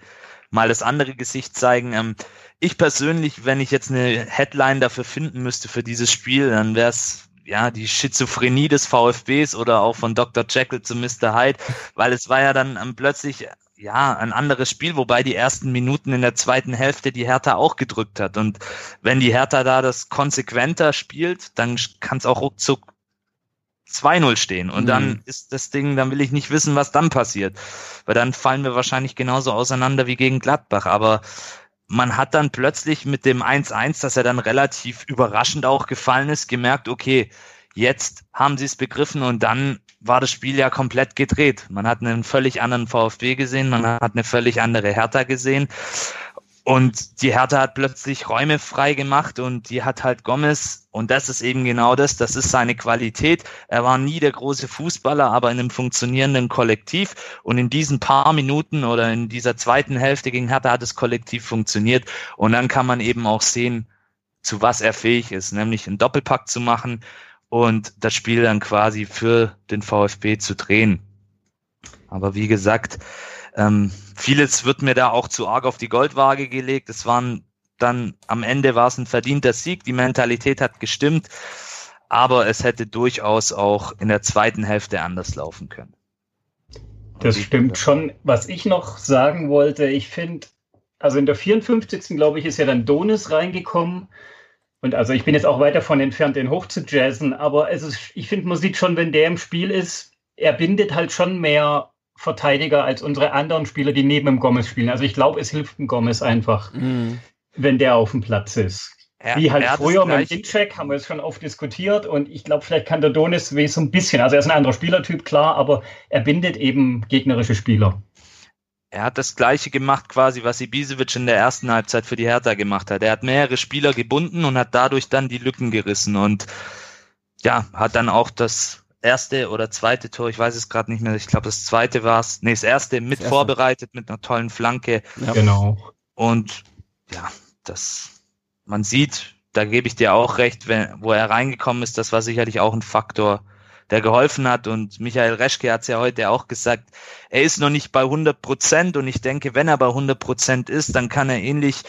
mal das andere Gesicht zeigen. Ähm, ich persönlich, wenn ich jetzt eine Headline dafür finden müsste für dieses Spiel, dann wäre es ja die Schizophrenie des VfBs oder auch von Dr. Jekyll zu Mr. Hyde, weil es war ja dann ähm, plötzlich ja, ein anderes Spiel, wobei die ersten Minuten in der zweiten Hälfte die Hertha auch gedrückt hat. Und wenn die Hertha da das konsequenter spielt, dann kann es auch ruckzuck 2-0 stehen. Und Mhm. dann ist das Ding, dann will ich nicht wissen, was dann passiert. Weil dann fallen wir wahrscheinlich genauso auseinander wie gegen Gladbach. Aber man hat dann plötzlich mit dem 1-1, dass er dann relativ überraschend auch gefallen ist, gemerkt, okay, jetzt haben sie es begriffen und dann war das Spiel ja komplett gedreht. Man hat einen völlig anderen VfB gesehen, man hat eine völlig andere Hertha gesehen. Und die Hertha hat plötzlich Räume frei gemacht und die hat halt Gomez, und das ist eben genau das, das ist seine Qualität. Er war nie der große Fußballer, aber in einem funktionierenden Kollektiv. Und in diesen paar Minuten oder in dieser zweiten Hälfte gegen Hertha hat das Kollektiv funktioniert. Und dann kann man eben auch sehen, zu was er fähig ist, nämlich einen Doppelpack zu machen und das Spiel dann quasi für den VfB zu drehen. Aber wie gesagt, ähm, vieles wird mir da auch zu arg auf die Goldwaage gelegt. Es waren dann am Ende war es ein verdienter Sieg, die Mentalität hat gestimmt. aber es hätte durchaus auch in der zweiten Hälfte anders laufen können. Das stimmt schon. Was ich noch sagen wollte, ich finde, also in der 54. glaube ich, ist ja dann Donis reingekommen. Und also ich bin jetzt auch weit davon entfernt, den hoch zu jazzen, aber es ist, ich finde, man sieht schon, wenn der im Spiel ist, er bindet halt schon mehr Verteidiger als unsere anderen Spieler, die neben dem Gomez spielen. Also ich glaube, es hilft dem Gomez einfach, mhm. wenn der auf dem Platz ist. Er, Wie halt früher mit dem Check haben wir es schon oft diskutiert und ich glaube, vielleicht kann der Donis so ein bisschen, also er ist ein anderer Spielertyp, klar, aber er bindet eben gegnerische Spieler. Er hat das gleiche gemacht quasi, was Ibisevic in der ersten Halbzeit für die Hertha gemacht hat. Er hat mehrere Spieler gebunden und hat dadurch dann die Lücken gerissen und ja, hat dann auch das erste oder zweite Tor, ich weiß es gerade nicht mehr, ich glaube das zweite war es, nee, das erste mit das erste. vorbereitet mit einer tollen Flanke. Ja. Genau. Und ja, das man sieht, da gebe ich dir auch recht, wenn, wo er reingekommen ist, das war sicherlich auch ein Faktor, der geholfen hat. Und Michael Reschke hat es ja heute auch gesagt, er ist noch nicht bei 100 Prozent. Und ich denke, wenn er bei 100 Prozent ist, dann kann er ähnlich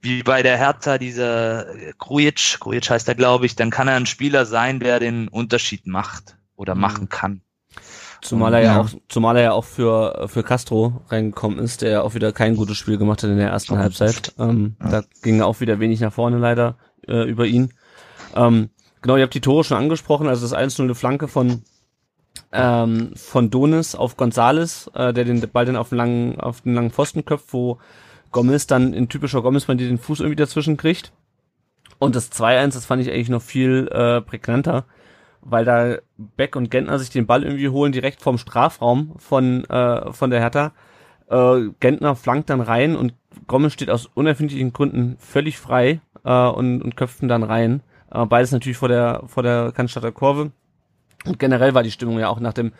wie bei der Hertha, dieser Grujic, Grujic heißt er, glaube ich, dann kann er ein Spieler sein, der den Unterschied macht oder mhm. machen kann. Zumal er ja, ja auch, zumal er ja auch für, für Castro reingekommen ist, der ja auch wieder kein gutes Spiel gemacht hat in der ersten Halbzeit. Ähm, ja. Da ging auch wieder wenig nach vorne leider äh, über ihn. Ähm, genau, ihr habt die Tore schon angesprochen, also das 1-0 Flanke von ähm, von Donis auf Gonzales, äh, der den Ball dann auf den langen, auf den langen Pfosten köpft, wo Gomez dann in typischer Gomez-Manier den Fuß irgendwie dazwischen kriegt. Und das 2-1, das fand ich eigentlich noch viel äh, prägnanter weil da Beck und Gentner sich den Ball irgendwie holen direkt vom Strafraum von äh, von der Hertha. Äh, Gentner flankt dann rein und Gomez steht aus unerfindlichen Gründen völlig frei äh, und, und köpft ihn dann rein. Äh, beides natürlich vor der vor der Cannstatter Kurve. Und generell war die Stimmung ja auch nach dem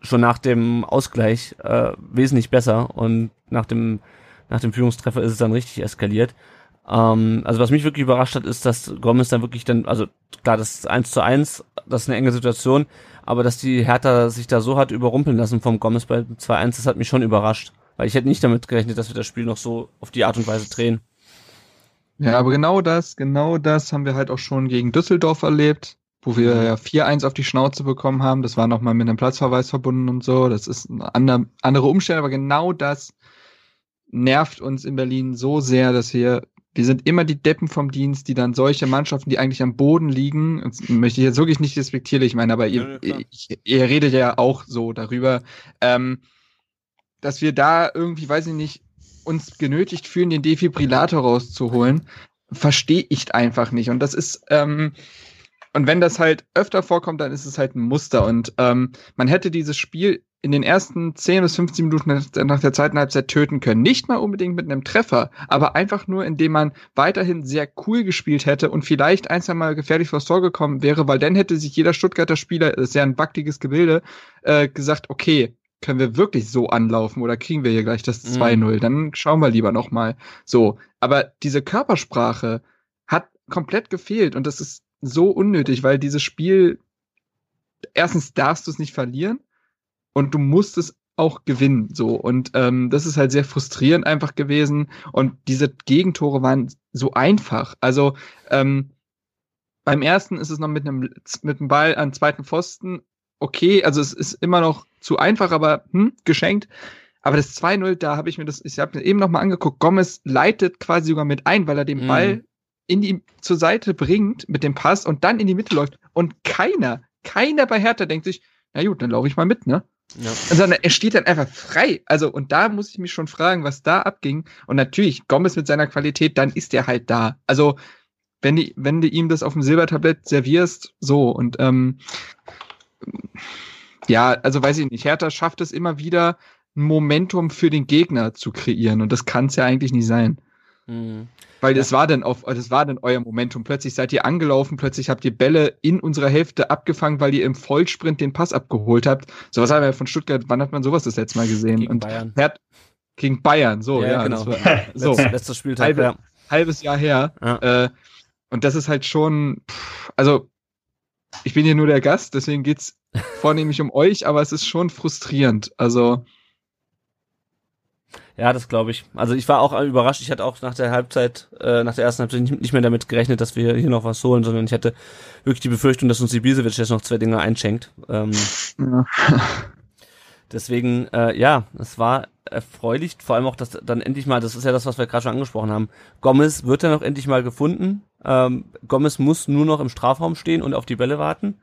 schon nach dem Ausgleich äh, wesentlich besser und nach dem nach dem Führungstreffer ist es dann richtig eskaliert. Ähm, also was mich wirklich überrascht hat, ist, dass Gomez dann wirklich dann, also klar, das ist eins zu eins, das ist eine enge Situation, aber dass die Hertha sich da so hat überrumpeln lassen vom Gomez bei 2-1, das hat mich schon überrascht. Weil ich hätte nicht damit gerechnet, dass wir das Spiel noch so auf die Art und Weise drehen. Ja, aber genau das, genau das haben wir halt auch schon gegen Düsseldorf erlebt, wo wir ja 4-1 auf die Schnauze bekommen haben. Das war nochmal mit einem Platzverweis verbunden und so. Das ist eine andere, andere Umstände, aber genau das nervt uns in Berlin so sehr, dass wir wir sind immer die Deppen vom Dienst, die dann solche Mannschaften, die eigentlich am Boden liegen, das möchte ich jetzt wirklich nicht respektierlich meinen, aber ihr, ja, ich, ihr redet ja auch so darüber, ähm, dass wir da irgendwie, weiß ich nicht, uns genötigt fühlen, den Defibrillator rauszuholen, verstehe ich einfach nicht. Und das ist, ähm, und wenn das halt öfter vorkommt, dann ist es halt ein Muster. Und ähm, man hätte dieses Spiel in den ersten 10 bis 15 Minuten nach der zweiten Halbzeit töten können. Nicht mal unbedingt mit einem Treffer, aber einfach nur, indem man weiterhin sehr cool gespielt hätte und vielleicht ein, zwei Mal gefährlich vors Tor gekommen wäre, weil dann hätte sich jeder Stuttgarter Spieler, das ist ja ein baktiges Gebilde, äh, gesagt, okay, können wir wirklich so anlaufen oder kriegen wir hier gleich das 2-0? Mhm. Dann schauen wir lieber nochmal. So. Aber diese Körpersprache hat komplett gefehlt und das ist so unnötig, weil dieses Spiel, erstens darfst du es nicht verlieren und du musst es auch gewinnen. So. Und ähm, das ist halt sehr frustrierend einfach gewesen. Und diese Gegentore waren so einfach. Also ähm, beim ersten ist es noch mit einem mit einem Ball an zweiten Pfosten okay. Also es ist immer noch zu einfach, aber hm, geschenkt. Aber das 2-0, da habe ich mir das, ich habe mir eben noch mal angeguckt, Gomez leitet quasi sogar mit ein, weil er den mhm. Ball in die zur Seite bringt mit dem Pass und dann in die Mitte läuft. Und keiner, keiner bei Hertha denkt sich, na gut, dann laufe ich mal mit, ne? Ja. Sondern er steht dann einfach frei. Also, und da muss ich mich schon fragen, was da abging. Und natürlich, Gomez mit seiner Qualität, dann ist er halt da. Also, wenn, die, wenn du ihm das auf dem Silbertablett servierst, so. Und ähm, ja, also weiß ich nicht, Hertha schafft es immer wieder, ein Momentum für den Gegner zu kreieren. Und das kann es ja eigentlich nicht sein. Mhm. Weil das war dann auf, das war dann euer Momentum. Plötzlich seid ihr angelaufen, plötzlich habt ihr Bälle in unserer Hälfte abgefangen, weil ihr im Vollsprint den Pass abgeholt habt. Sowas haben wir von Stuttgart, wann hat man sowas das letzte Mal gesehen? Gegen Und Bayern. Hat, gegen Bayern, so, ja, ja genau. War, so. Letz, letztes Spieltag, Halbe, ja. Halbes Jahr her. Ja. Äh, und das ist halt schon, pff, also ich bin hier nur der Gast, deswegen geht's vornehmlich um euch, aber es ist schon frustrierend. Also Ja, das glaube ich. Also ich war auch überrascht. Ich hatte auch nach der Halbzeit, äh, nach der ersten Halbzeit nicht, nicht mehr damit gerechnet, dass wir hier noch was holen, sondern ich hatte wirklich die Befürchtung, dass uns Ibisevic jetzt noch zwei Dinge einschenkt. Ähm, Ja. Deswegen, äh, ja, es war erfreulich, vor allem auch, dass dann endlich mal, das ist ja das, was wir gerade schon angesprochen haben, Gomez wird dann auch endlich mal gefunden. Ähm, Gomez muss nur noch im Strafraum stehen und auf die Bälle warten.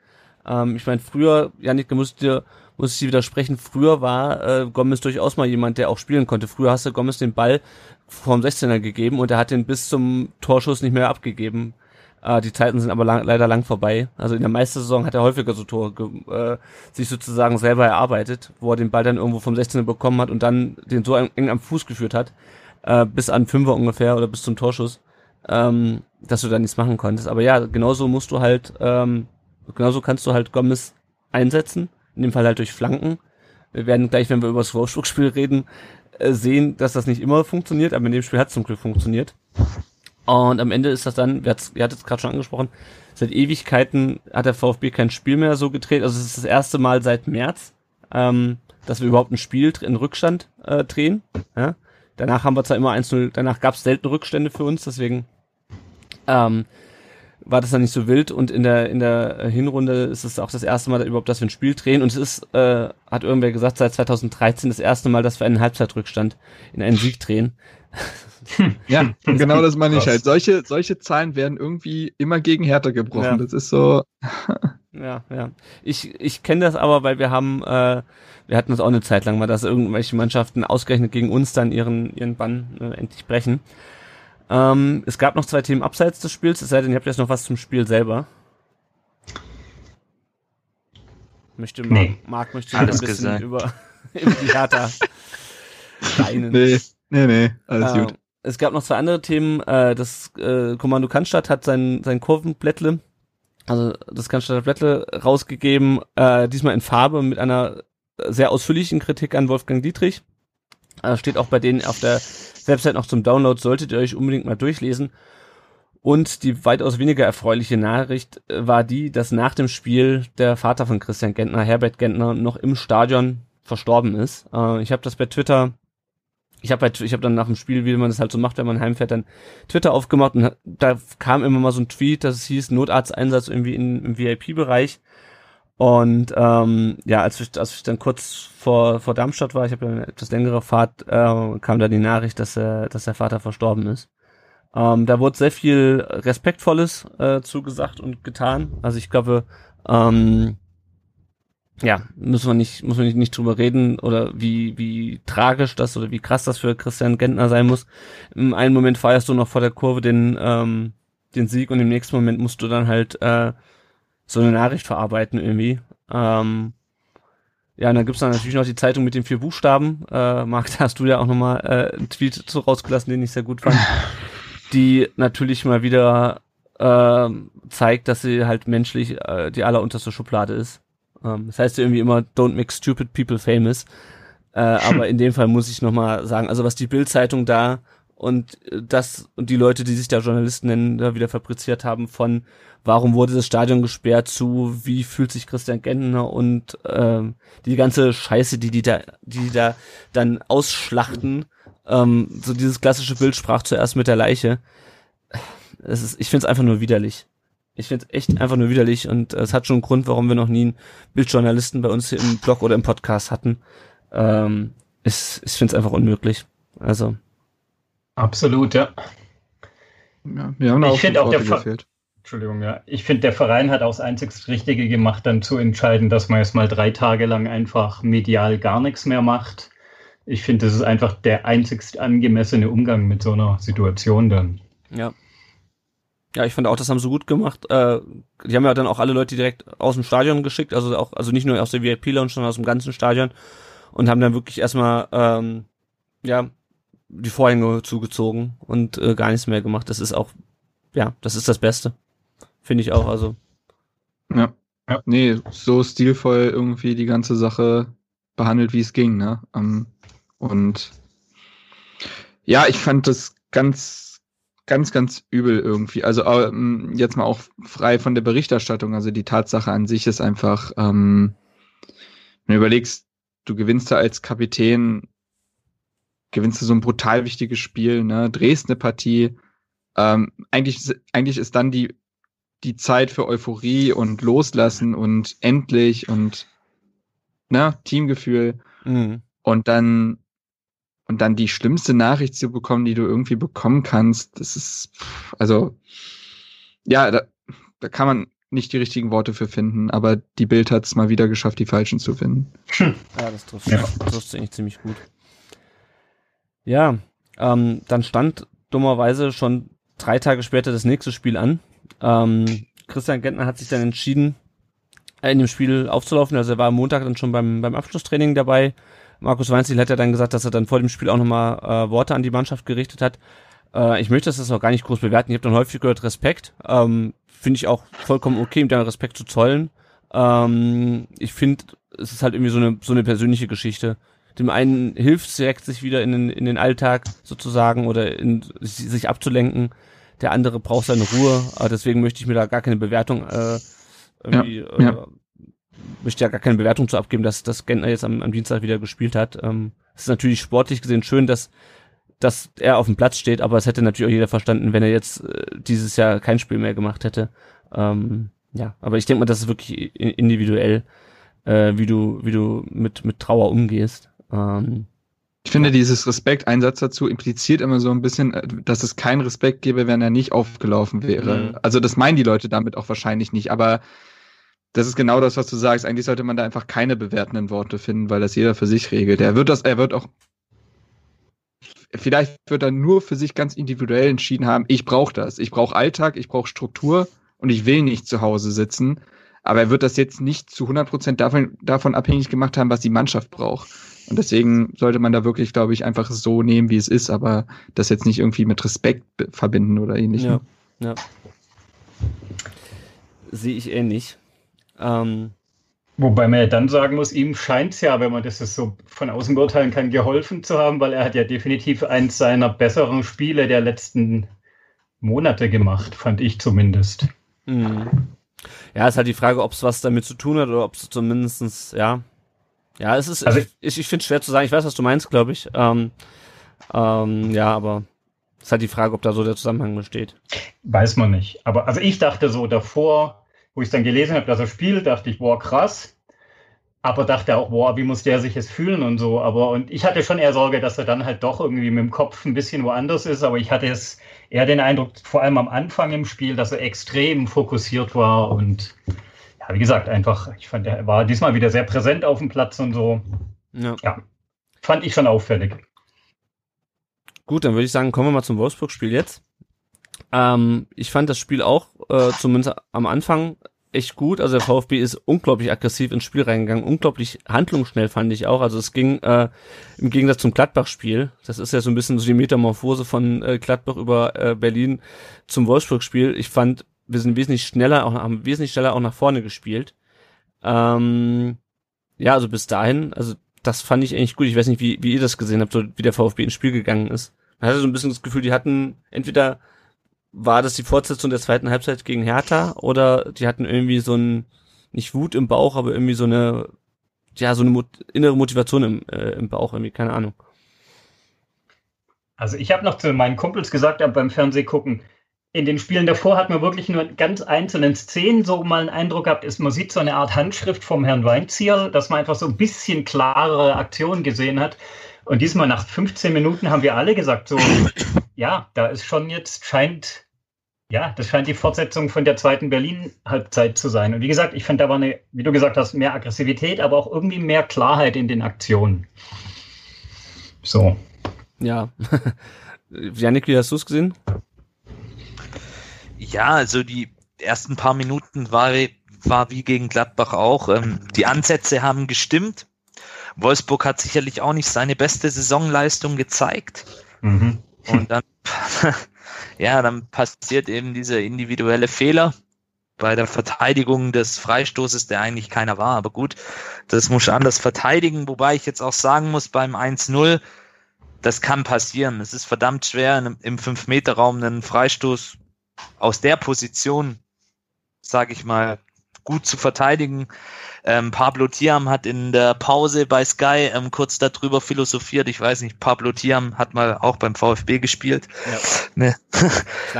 Ähm, ich meine, früher, Janik, da musst dir muss ich dir widersprechen, früher war äh, Gomez durchaus mal jemand, der auch spielen konnte. Früher hast du Gomez den Ball vom 16er gegeben und er hat den bis zum Torschuss nicht mehr abgegeben. Äh, die Zeiten sind aber lang, leider lang vorbei. Also in der Meistersaison hat er häufiger so Tore äh, sich sozusagen selber erarbeitet, wo er den Ball dann irgendwo vom 16er bekommen hat und dann den so eng am Fuß geführt hat, äh, bis an Fünfer ungefähr oder bis zum Torschuss, ähm, dass du da nichts machen konntest. Aber ja, genauso musst du halt, ähm, genauso kannst du halt Gomez einsetzen, in dem Fall halt durch Flanken. Wir werden gleich, wenn wir über das Wolfsburg-Spiel reden, äh, sehen, dass das nicht immer funktioniert, aber in dem Spiel hat es zum Glück funktioniert. Und am Ende ist das dann, ihr hattet es gerade schon angesprochen, seit Ewigkeiten hat der VfB kein Spiel mehr so gedreht. Also es ist das erste Mal seit März, ähm, dass wir überhaupt ein Spiel in Rückstand äh, drehen. Ja? Danach haben wir zwar immer 1-0, danach gab es selten Rückstände für uns, deswegen ähm, war das dann nicht so wild und in der in der Hinrunde ist es auch das erste Mal überhaupt, dass wir ein Spiel drehen und es ist, äh, hat irgendwer gesagt, seit 2013 das erste Mal, dass wir einen Halbzeitrückstand in einen Sieg drehen. Ja, und genau das meine ich halt. Solche, solche Zahlen werden irgendwie immer gegen Hertha gebrochen. Ja. Das ist so, Ja, ja. Ich, ich kenne das aber, weil wir haben, äh, wir hatten das auch eine Zeit lang mal, dass irgendwelche Mannschaften ausgerechnet gegen uns dann ihren, ihren Bann äh, endlich brechen. Ähm, es gab noch zwei Themen abseits des Spiels, es sei denn, ihr habt jetzt noch was zum Spiel selber. Möchte Marc, Nee. Marc möchte wieder ein Alles bisschen gesagt. über, über die Hertha weinen. nee, nee, nee, alles Äh, gut. Es gab noch zwei andere Themen. Äh, das äh, Kommando Cannstatt hat sein, sein Kurvenblättle, also das Cannstatter Blättle rausgegeben, äh, diesmal in Farbe mit einer sehr ausführlichen Kritik an Wolfgang Dietrich. Äh, steht auch bei denen auf der Website noch zum Download, solltet ihr euch unbedingt mal durchlesen. Und die weitaus weniger erfreuliche Nachricht äh, war die, dass nach dem Spiel der Vater von Christian Gentner, Herbert Gentner, noch im Stadion verstorben ist. Äh, ich habe das bei Twitter ich habe ich habe dann nach dem Spiel, wie man das halt so macht, wenn man heimfährt, dann Twitter aufgemacht und da kam immer mal so ein Tweet, dass es hieß Notarzteinsatz irgendwie in, im VIP-Bereich. Und ähm, ja, als ich, als ich dann kurz vor, vor Darmstadt war, ich habe ja eine etwas längere Fahrt, äh, kam da die Nachricht, dass, er, dass der Vater verstorben ist. Ähm, da wurde sehr viel Respektvolles äh, zugesagt und getan. Also ich glaube, ähm, ja, müssen wir nicht, muss man nicht, nicht drüber reden oder wie, wie tragisch das oder wie krass das für Christian Gentner sein muss. Im einen Moment feierst du noch vor der Kurve den, ähm, den Sieg und im nächsten Moment musst du dann halt äh, so eine Nachricht verarbeiten irgendwie. Ähm, ja, und dann gibt's dann natürlich noch die Zeitung mit den vier Buchstaben. Äh, Marc, da hast du ja auch nochmal äh, einen Tweet so rausgelassen, den ich sehr gut fand. die natürlich mal wieder äh, zeigt, dass sie halt menschlich äh, die allerunterste Schublade ist. Ähm, das heißt ja irgendwie immer, don't make stupid people famous. Äh, aber in dem Fall muss ich nochmal sagen, also was die Bild-Zeitung da und äh, das und die Leute, die sich da Journalisten nennen, da wieder fabriziert haben von warum wurde das Stadion gesperrt zu wie fühlt sich Christian Gentner und ähm, die ganze Scheiße, die die da, die die da dann ausschlachten. Ähm, so dieses klassische Bild sprach zuerst mit der Leiche. Es ist, ich finde es einfach nur widerlich. Ich finde es echt einfach nur widerlich und äh, es hat schon einen Grund, warum wir noch nie einen Bildjournalisten bei uns hier im Blog oder im Podcast hatten. Ähm, ich ich finde es einfach unmöglich. Also, Absolut, ja. Ja, wir haben Ich auch find schon auch der gefehlt. Entschuldigung, ja. Ich finde, der Verein hat auch das einzig Richtige gemacht, dann zu entscheiden, dass man jetzt mal drei Tage lang einfach medial gar nichts mehr macht. Ich finde, das ist einfach der einzigst angemessene Umgang mit so einer Situation dann. ja. Ja, ich fand auch, das haben sie gut gemacht. Äh, die haben ja dann auch alle Leute direkt aus dem Stadion geschickt, also auch, also nicht nur aus der VIP-Lounge, sondern aus dem ganzen Stadion und haben dann wirklich erstmal, ähm, ja, die Vorhänge zugezogen und äh, gar nichts mehr gemacht. Das ist auch, ja, das ist das Beste. Finde ich auch, also. Ja. Ja. Nee, so stilvoll irgendwie die ganze Sache behandelt, wie es ging, ne? Ähm, und ja, ich fand das ganz, ganz, ganz übel irgendwie. Also ähm, jetzt mal auch frei von der Berichterstattung. Also die Tatsache an sich ist einfach, ähm, wenn du überlegst, du gewinnst da als Kapitän gewinnst du so ein brutal wichtiges Spiel, ne? drehst eine Partie. Ähm, eigentlich, eigentlich ist dann die, die Zeit für Euphorie und Loslassen und endlich und ne, Teamgefühl. Mhm. Und dann und dann die schlimmste Nachricht zu bekommen, die du irgendwie bekommen kannst, das ist, also, ja, da, da kann man nicht die richtigen Worte für finden, aber die Bild hat es mal wieder geschafft, die falschen zu finden. Ja, das trifft Ja. trifft's eigentlich ziemlich gut. Ja, ähm, dann stand dummerweise schon drei Tage später das nächste Spiel an. Ähm, Christian Gentner hat sich dann entschieden, in dem Spiel aufzulaufen. Also er war am Montag dann schon beim, beim Abschlusstraining dabei. Markus Weinziel hat ja dann gesagt, dass er dann vor dem Spiel auch nochmal äh, Worte an die Mannschaft gerichtet hat. Äh, ich möchte das auch gar nicht groß bewerten. Ich habe dann häufig gehört Respekt. Ähm, finde ich auch vollkommen okay, ihm da Respekt zu zollen. Ähm, ich finde, es ist halt irgendwie so eine, so eine persönliche Geschichte. Dem einen hilft direkt, sich wieder in den, in den Alltag sozusagen oder in, sich abzulenken. Der andere braucht seine Ruhe. Äh, deswegen möchte ich mir da gar keine Bewertung äh, irgendwie, Ja, ja. Äh, möchte ja gar keine Bewertung zu abgeben, dass, dass Gentner jetzt am, am Dienstag wieder gespielt hat. Ähm, es ist natürlich sportlich gesehen schön, dass dass er auf dem Platz steht, aber es hätte natürlich auch jeder verstanden, wenn er jetzt äh, dieses Jahr kein Spiel mehr gemacht hätte. Ähm, ja, aber ich denke mal, das ist wirklich individuell, äh, wie du, wie du mit, mit Trauer umgehst. Ähm, Ich finde, dieses Respekt, ein Satz dazu, impliziert immer so ein bisschen, äh, dass es keinen Respekt gäbe, wenn er nicht aufgelaufen wäre. Mhm. Also das meinen die Leute damit auch wahrscheinlich nicht, aber das ist genau das, was du sagst. Eigentlich sollte man da einfach keine bewertenden Worte finden, weil das jeder für sich regelt. Er wird das, er wird auch, vielleicht wird er nur für sich ganz individuell entschieden haben, ich brauche das. Ich brauche Alltag, ich brauche Struktur und ich will nicht zu Hause sitzen. Aber er wird das jetzt nicht zu 100 Prozent davon, davon abhängig gemacht haben, was die Mannschaft braucht. Und deswegen sollte man da wirklich, glaube ich, einfach so nehmen, wie es ist, aber das jetzt nicht irgendwie mit Respekt verbinden oder ähnlichem. ja, ja. Sehe ich ähnlich. Ähm, Wobei man ja dann sagen muss, ihm scheint es ja, wenn man das jetzt so von außen beurteilen kann, geholfen zu haben, weil er hat ja definitiv eins seiner besseren Spiele der letzten Monate gemacht, fand ich zumindest. mh. ja, ist halt die Frage, ob es was damit zu tun hat oder ob es zumindestens ja. Ja, es ist, Also- ich, ich finde es schwer zu sagen. Ich weiß, was du meinst, glaube ich. Ähm, ähm, ja, aber es ist halt die Frage, ob da so der Zusammenhang besteht. Weiß man nicht. Aber also ich dachte so davor, wo ich dann gelesen habe, dass er spielt, dachte ich, boah, krass. Aber dachte auch, boah, wie muss der sich jetzt fühlen und so. Aber und ich hatte schon eher Sorge, dass er dann halt doch irgendwie mit dem Kopf ein bisschen woanders ist. Aber ich hatte es eher den Eindruck, vor allem am Anfang im Spiel, dass er extrem fokussiert war und ja, wie gesagt, einfach, ich fand, er war diesmal wieder sehr präsent auf dem Platz und so. Ja. Fand ich schon auffällig. Gut, dann würde ich sagen, kommen wir mal zum Wolfsburg-Spiel jetzt. Ähm, ich fand das Spiel auch, äh, zumindest am Anfang, echt gut. Also der VfB ist unglaublich aggressiv ins Spiel reingegangen, unglaublich handlungsschnell fand ich auch. Also es ging äh, im Gegensatz zum Gladbach-Spiel, das ist ja so ein bisschen so die Metamorphose von äh, Gladbach über äh, Berlin zum Wolfsburg-Spiel. Ich fand, wir sind wesentlich schneller, auch haben wesentlich schneller auch nach vorne gespielt. Ähm, ja, also bis dahin, also das fand ich eigentlich gut. Ich weiß nicht, wie, wie ihr das gesehen habt, so wie der VfB ins Spiel gegangen ist. Man hatte so ein bisschen das Gefühl, die hatten entweder war das die Fortsetzung der zweiten Halbzeit gegen Hertha oder die hatten irgendwie so ein nicht Wut im Bauch, aber irgendwie so eine ja so eine Mot innere Motivation im, äh, im Bauch irgendwie keine Ahnung. Also ich habe noch zu meinen Kumpels gesagt beim Fernsehgucken, in den Spielen davor hat man wirklich nur ganz einzelnen Szenen so mal einen Eindruck gehabt, ist, man sieht so eine Art Handschrift vom Herrn Weinzierl, dass man einfach so ein bisschen klarere Aktionen gesehen hat. Und diesmal nach 15 Minuten haben wir alle gesagt, so, ja, da ist schon jetzt, scheint, ja, das scheint die Fortsetzung von der zweiten Berlin-Halbzeit zu sein. Und wie gesagt, ich finde, da war eine, wie du gesagt hast, mehr Aggressivität, aber auch irgendwie mehr Klarheit in den Aktionen. So. Ja. Janik, wie hast du es gesehen? Ja, also die ersten paar Minuten war, war wie gegen Gladbach auch. Ähm, die Ansätze haben gestimmt. Wolfsburg hat sicherlich auch nicht seine beste Saisonleistung gezeigt. Mhm. Und dann, ja, dann passiert eben dieser individuelle Fehler bei der Verteidigung des Freistoßes, der eigentlich keiner war. Aber gut, das muss ich anders verteidigen. Wobei ich jetzt auch sagen muss, beim 1-0, das kann passieren. Es ist verdammt schwer, im 5-Meter-Raum einen Freistoß aus der Position, sage ich mal, gut zu verteidigen. Ähm, Pablo Tiam hat in der Pause bei Sky ähm, kurz darüber philosophiert. Ich weiß nicht, Pablo Tiam hat mal auch beim VfB gespielt. Ja. Ne?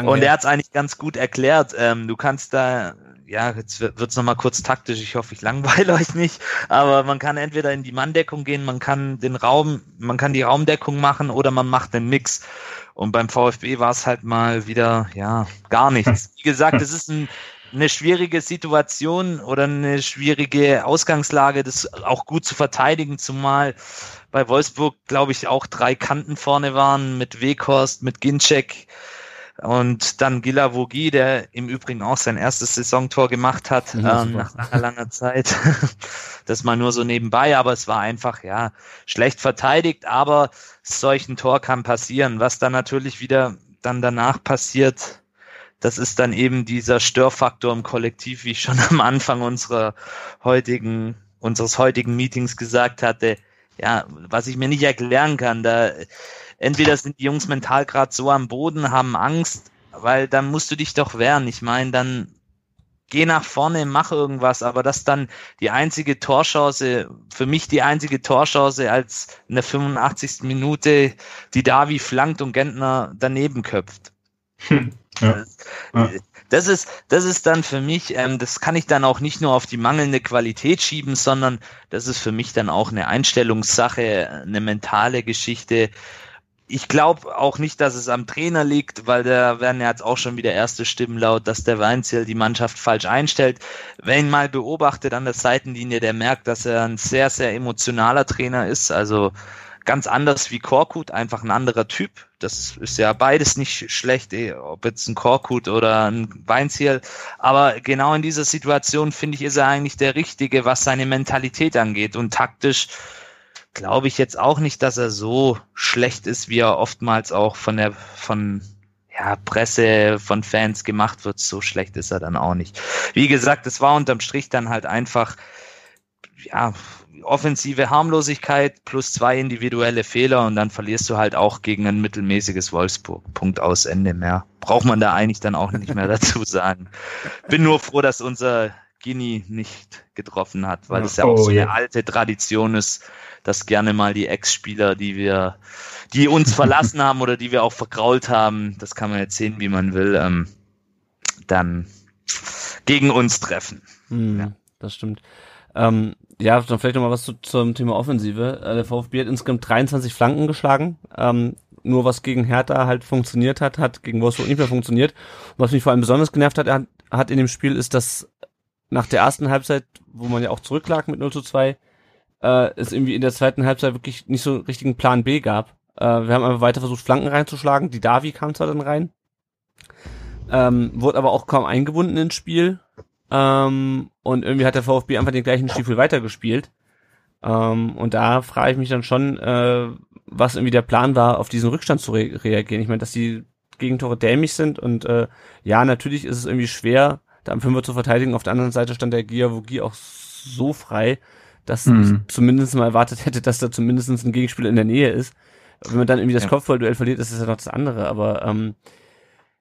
Und er hat es eigentlich ganz gut erklärt. Ähm, du kannst da ja, jetzt wird's noch mal kurz taktisch. Ich hoffe, ich langweile euch nicht. Aber man kann entweder in die Manndeckung gehen, man kann den Raum, man kann die Raumdeckung machen oder man macht den Mix. Und beim VfB war es halt mal wieder, ja, gar nichts. Wie gesagt, es ist ein, eine schwierige Situation oder eine schwierige Ausgangslage, das auch gut zu verteidigen, zumal bei Wolfsburg, glaube ich, auch drei Kanten vorne waren mit Weghorst, mit Ginczek und dann Gila Vogi, der im Übrigen auch sein erstes Saisontor gemacht hat, ja, ähm, nach langer, langer Zeit. das mal nur so nebenbei, aber es war einfach, ja, schlecht verteidigt, aber solchen Tor kann passieren. Was dann natürlich wieder dann danach passiert, das ist dann eben dieser Störfaktor im Kollektiv, wie ich schon am Anfang unserer heutigen, unseres heutigen Meetings gesagt hatte. Ja, was ich mir nicht erklären kann, da, entweder sind die Jungs mental gerade so am Boden, haben Angst, weil dann musst du dich doch wehren. Ich meine, dann geh nach vorne, mach irgendwas, aber das dann die einzige Torchance, für mich die einzige Torchance als in der 85. Minute, die Davi flankt und Gentner daneben köpft. Hm. Ja. Ja. Das ist, das ist dann für mich, ähm, das kann ich dann auch nicht nur auf die mangelnde Qualität schieben, sondern das ist für mich dann auch eine Einstellungssache, eine mentale Geschichte, ich glaube auch nicht, dass es am Trainer liegt, weil da werden ja jetzt auch schon wieder erste Stimmen laut, dass der Weinziel die Mannschaft falsch einstellt. Wer ihn mal beobachtet an der Seitenlinie, der merkt, dass er ein sehr, sehr emotionaler Trainer ist. Also ganz anders wie Korkut, einfach ein anderer Typ. Das ist ja beides nicht schlecht, eh, ob jetzt ein Korkut oder ein Weinziel. Aber genau in dieser Situation finde ich, ist er eigentlich der Richtige, was seine Mentalität angeht und taktisch glaube ich jetzt auch nicht, dass er so schlecht ist, wie er oftmals auch von der von ja, Presse, von Fans gemacht wird. So schlecht ist er dann auch nicht. Wie gesagt, es war unterm Strich dann halt einfach ja, offensive Harmlosigkeit plus zwei individuelle Fehler und dann verlierst du halt auch gegen ein mittelmäßiges Wolfsburg. Punkt aus Ende mehr. Braucht man da eigentlich dann auch nicht mehr dazu sagen. Bin nur froh, dass unser Gini nicht getroffen hat, weil es ja auch oh, so eine yeah. alte Tradition ist, dass gerne mal die Ex-Spieler, die wir, die uns verlassen haben oder die wir auch vergrault haben, das kann man jetzt sehen, wie man will, ähm, dann gegen uns treffen. Hm, ja. Das stimmt. Ähm, ja, dann vielleicht noch mal was zu, zum Thema Offensive. Äh, der VfB hat insgesamt 23 Flanken geschlagen. Ähm, nur was gegen Hertha halt funktioniert hat, hat gegen Wolfsburg nicht mehr funktioniert. Und was mich vor allem besonders genervt hat, hat, hat in dem Spiel, ist, dass nach der ersten Halbzeit, wo man ja auch zurücklag mit 0 zu 2, äh, es irgendwie in der zweiten Halbzeit wirklich nicht so richtigen Plan B gab. Äh, wir haben einfach weiter versucht, Flanken reinzuschlagen. Die Davi kam zwar dann rein, ähm, wurde aber auch kaum eingebunden ins Spiel. Ähm, und irgendwie hat der VfB einfach den gleichen Stiefel weitergespielt. Ähm, und da frage ich mich dann schon, äh, was irgendwie der Plan war, auf diesen Rückstand zu re reagieren. Ich meine, dass die Gegentore dämlich sind und äh, ja, natürlich ist es irgendwie schwer, da am Fünfer zu verteidigen. Auf der anderen Seite stand der Giavogi auch so frei, dass mhm. ich zumindest mal erwartet hätte, dass da zumindest ein Gegenspieler in der Nähe ist. Wenn man dann irgendwie das ja. Kopfballduell verliert, ist das ja noch das andere. Aber ähm,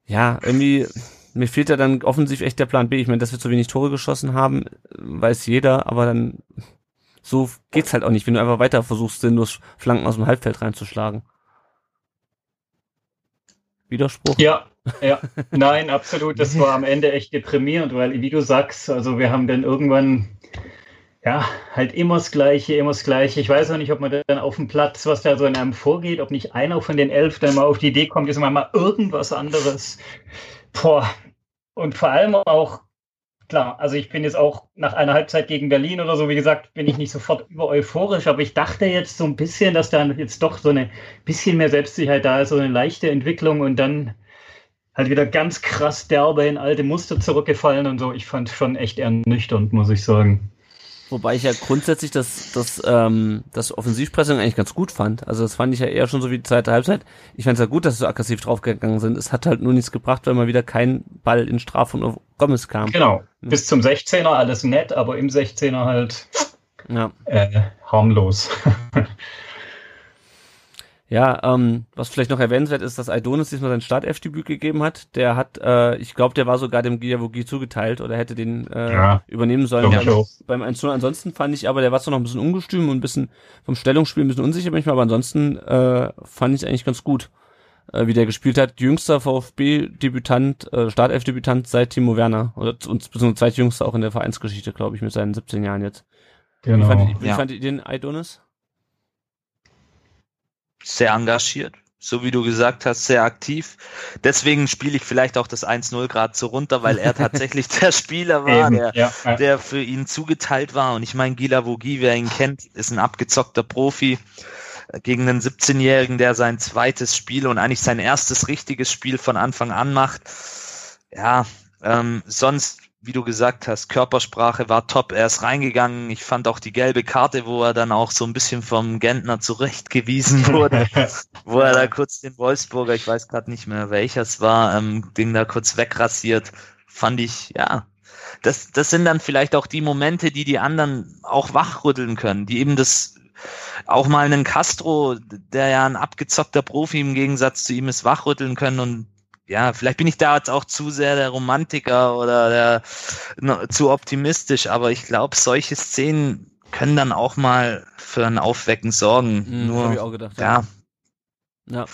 ja, irgendwie mir fehlt da dann offensiv echt der Plan B. Ich meine, dass wir zu wenig Tore geschossen haben, weiß jeder, aber dann so geht's halt auch nicht, wenn du einfach weiter versuchst, sinnlos Flanken aus dem Halbfeld reinzuschlagen. Widerspruch? Ja, ja, nein, absolut. Das war am Ende echt deprimierend, weil, wie du sagst, also wir haben dann irgendwann ja, halt immer das Gleiche, immer das Gleiche. Ich weiß auch nicht, ob man dann auf dem Platz, was da so in einem vorgeht, ob nicht einer von den elf dann mal auf die Idee kommt, ist mal irgendwas anderes. Boah. Und vor allem auch, klar, also ich bin jetzt auch nach einer Halbzeit gegen Berlin oder so, wie gesagt, bin ich nicht sofort über euphorisch, aber ich dachte jetzt so ein bisschen, dass da jetzt doch so eine bisschen mehr Selbstsicherheit da ist, so eine leichte Entwicklung und dann halt wieder ganz krass derbe in alte Muster zurückgefallen und so. Ich fand schon echt ernüchternd, muss ich sagen. Wobei ich ja grundsätzlich das, das, ähm, das Offensivpressing eigentlich ganz gut fand. Also das fand ich ja eher schon so wie die zweite Halbzeit. Ich fand es ja gut, dass sie so aggressiv draufgegangen sind. Es hat halt nur nichts gebracht, weil mal wieder kein Ball in Straf von Gomez kam. Genau. Bis zum 16er alles nett, aber im 16er halt ja. äh, harmlos. Ja, ähm, was vielleicht noch erwähnenswert ist, dass Aidonis diesmal sein Startelfdebüt gegeben hat. Der hat, äh, ich glaube, der war sogar dem Giavogi zugeteilt oder hätte den äh, Ja, übernehmen sollen auch. beim 1 Ansonsten fand ich aber, der war zwar noch ein bisschen ungestüm und ein bisschen vom Stellungsspiel ein bisschen unsicher manchmal, aber ansonsten äh, fand ich es eigentlich ganz gut, äh, wie der gespielt hat. Jüngster VfB-Debütant, äh, Startelf-Debütant seit Timo Werner. Oder und beziehungsweise zweitjüngster auch in der Vereinsgeschichte, glaube ich, mit seinen 17 Jahren jetzt. Wie, Genau. fand, wie Ja. fandet ihr den Aidonis? Sehr engagiert, so wie du gesagt hast, sehr aktiv. Deswegen spiele ich vielleicht auch das 1-0 gerade so runter, weil er tatsächlich der Spieler war, Eben, der, ja, ja. der für ihn zugeteilt war. Und ich meine, Gila Vogi, wer ihn kennt, ist ein abgezockter Profi äh, gegen einen 17-Jährigen, der sein zweites Spiel und eigentlich sein erstes richtiges Spiel von Anfang an macht. Ja, ähm, sonst, wie du gesagt hast, Körpersprache war top. Er ist reingegangen. Ich fand auch die gelbe Karte, wo er dann auch so ein bisschen vom Gentner zurechtgewiesen wurde, wo er da kurz den Wolfsburger, ich weiß gerade nicht mehr welcher es war, ähm, Ding da kurz wegrasiert. Fand ich, ja, das, das sind dann vielleicht auch die Momente, die die anderen auch wachrütteln können, die eben das auch mal einen Castro, der ja ein abgezockter Profi im Gegensatz zu ihm ist, wachrütteln können und ja, vielleicht bin ich da jetzt auch zu sehr der Romantiker oder der no, zu optimistisch, aber ich glaube, solche Szenen können dann auch mal für ein Aufwecken sorgen. Hm, hab ich Nur, auch gedacht. ja, ja.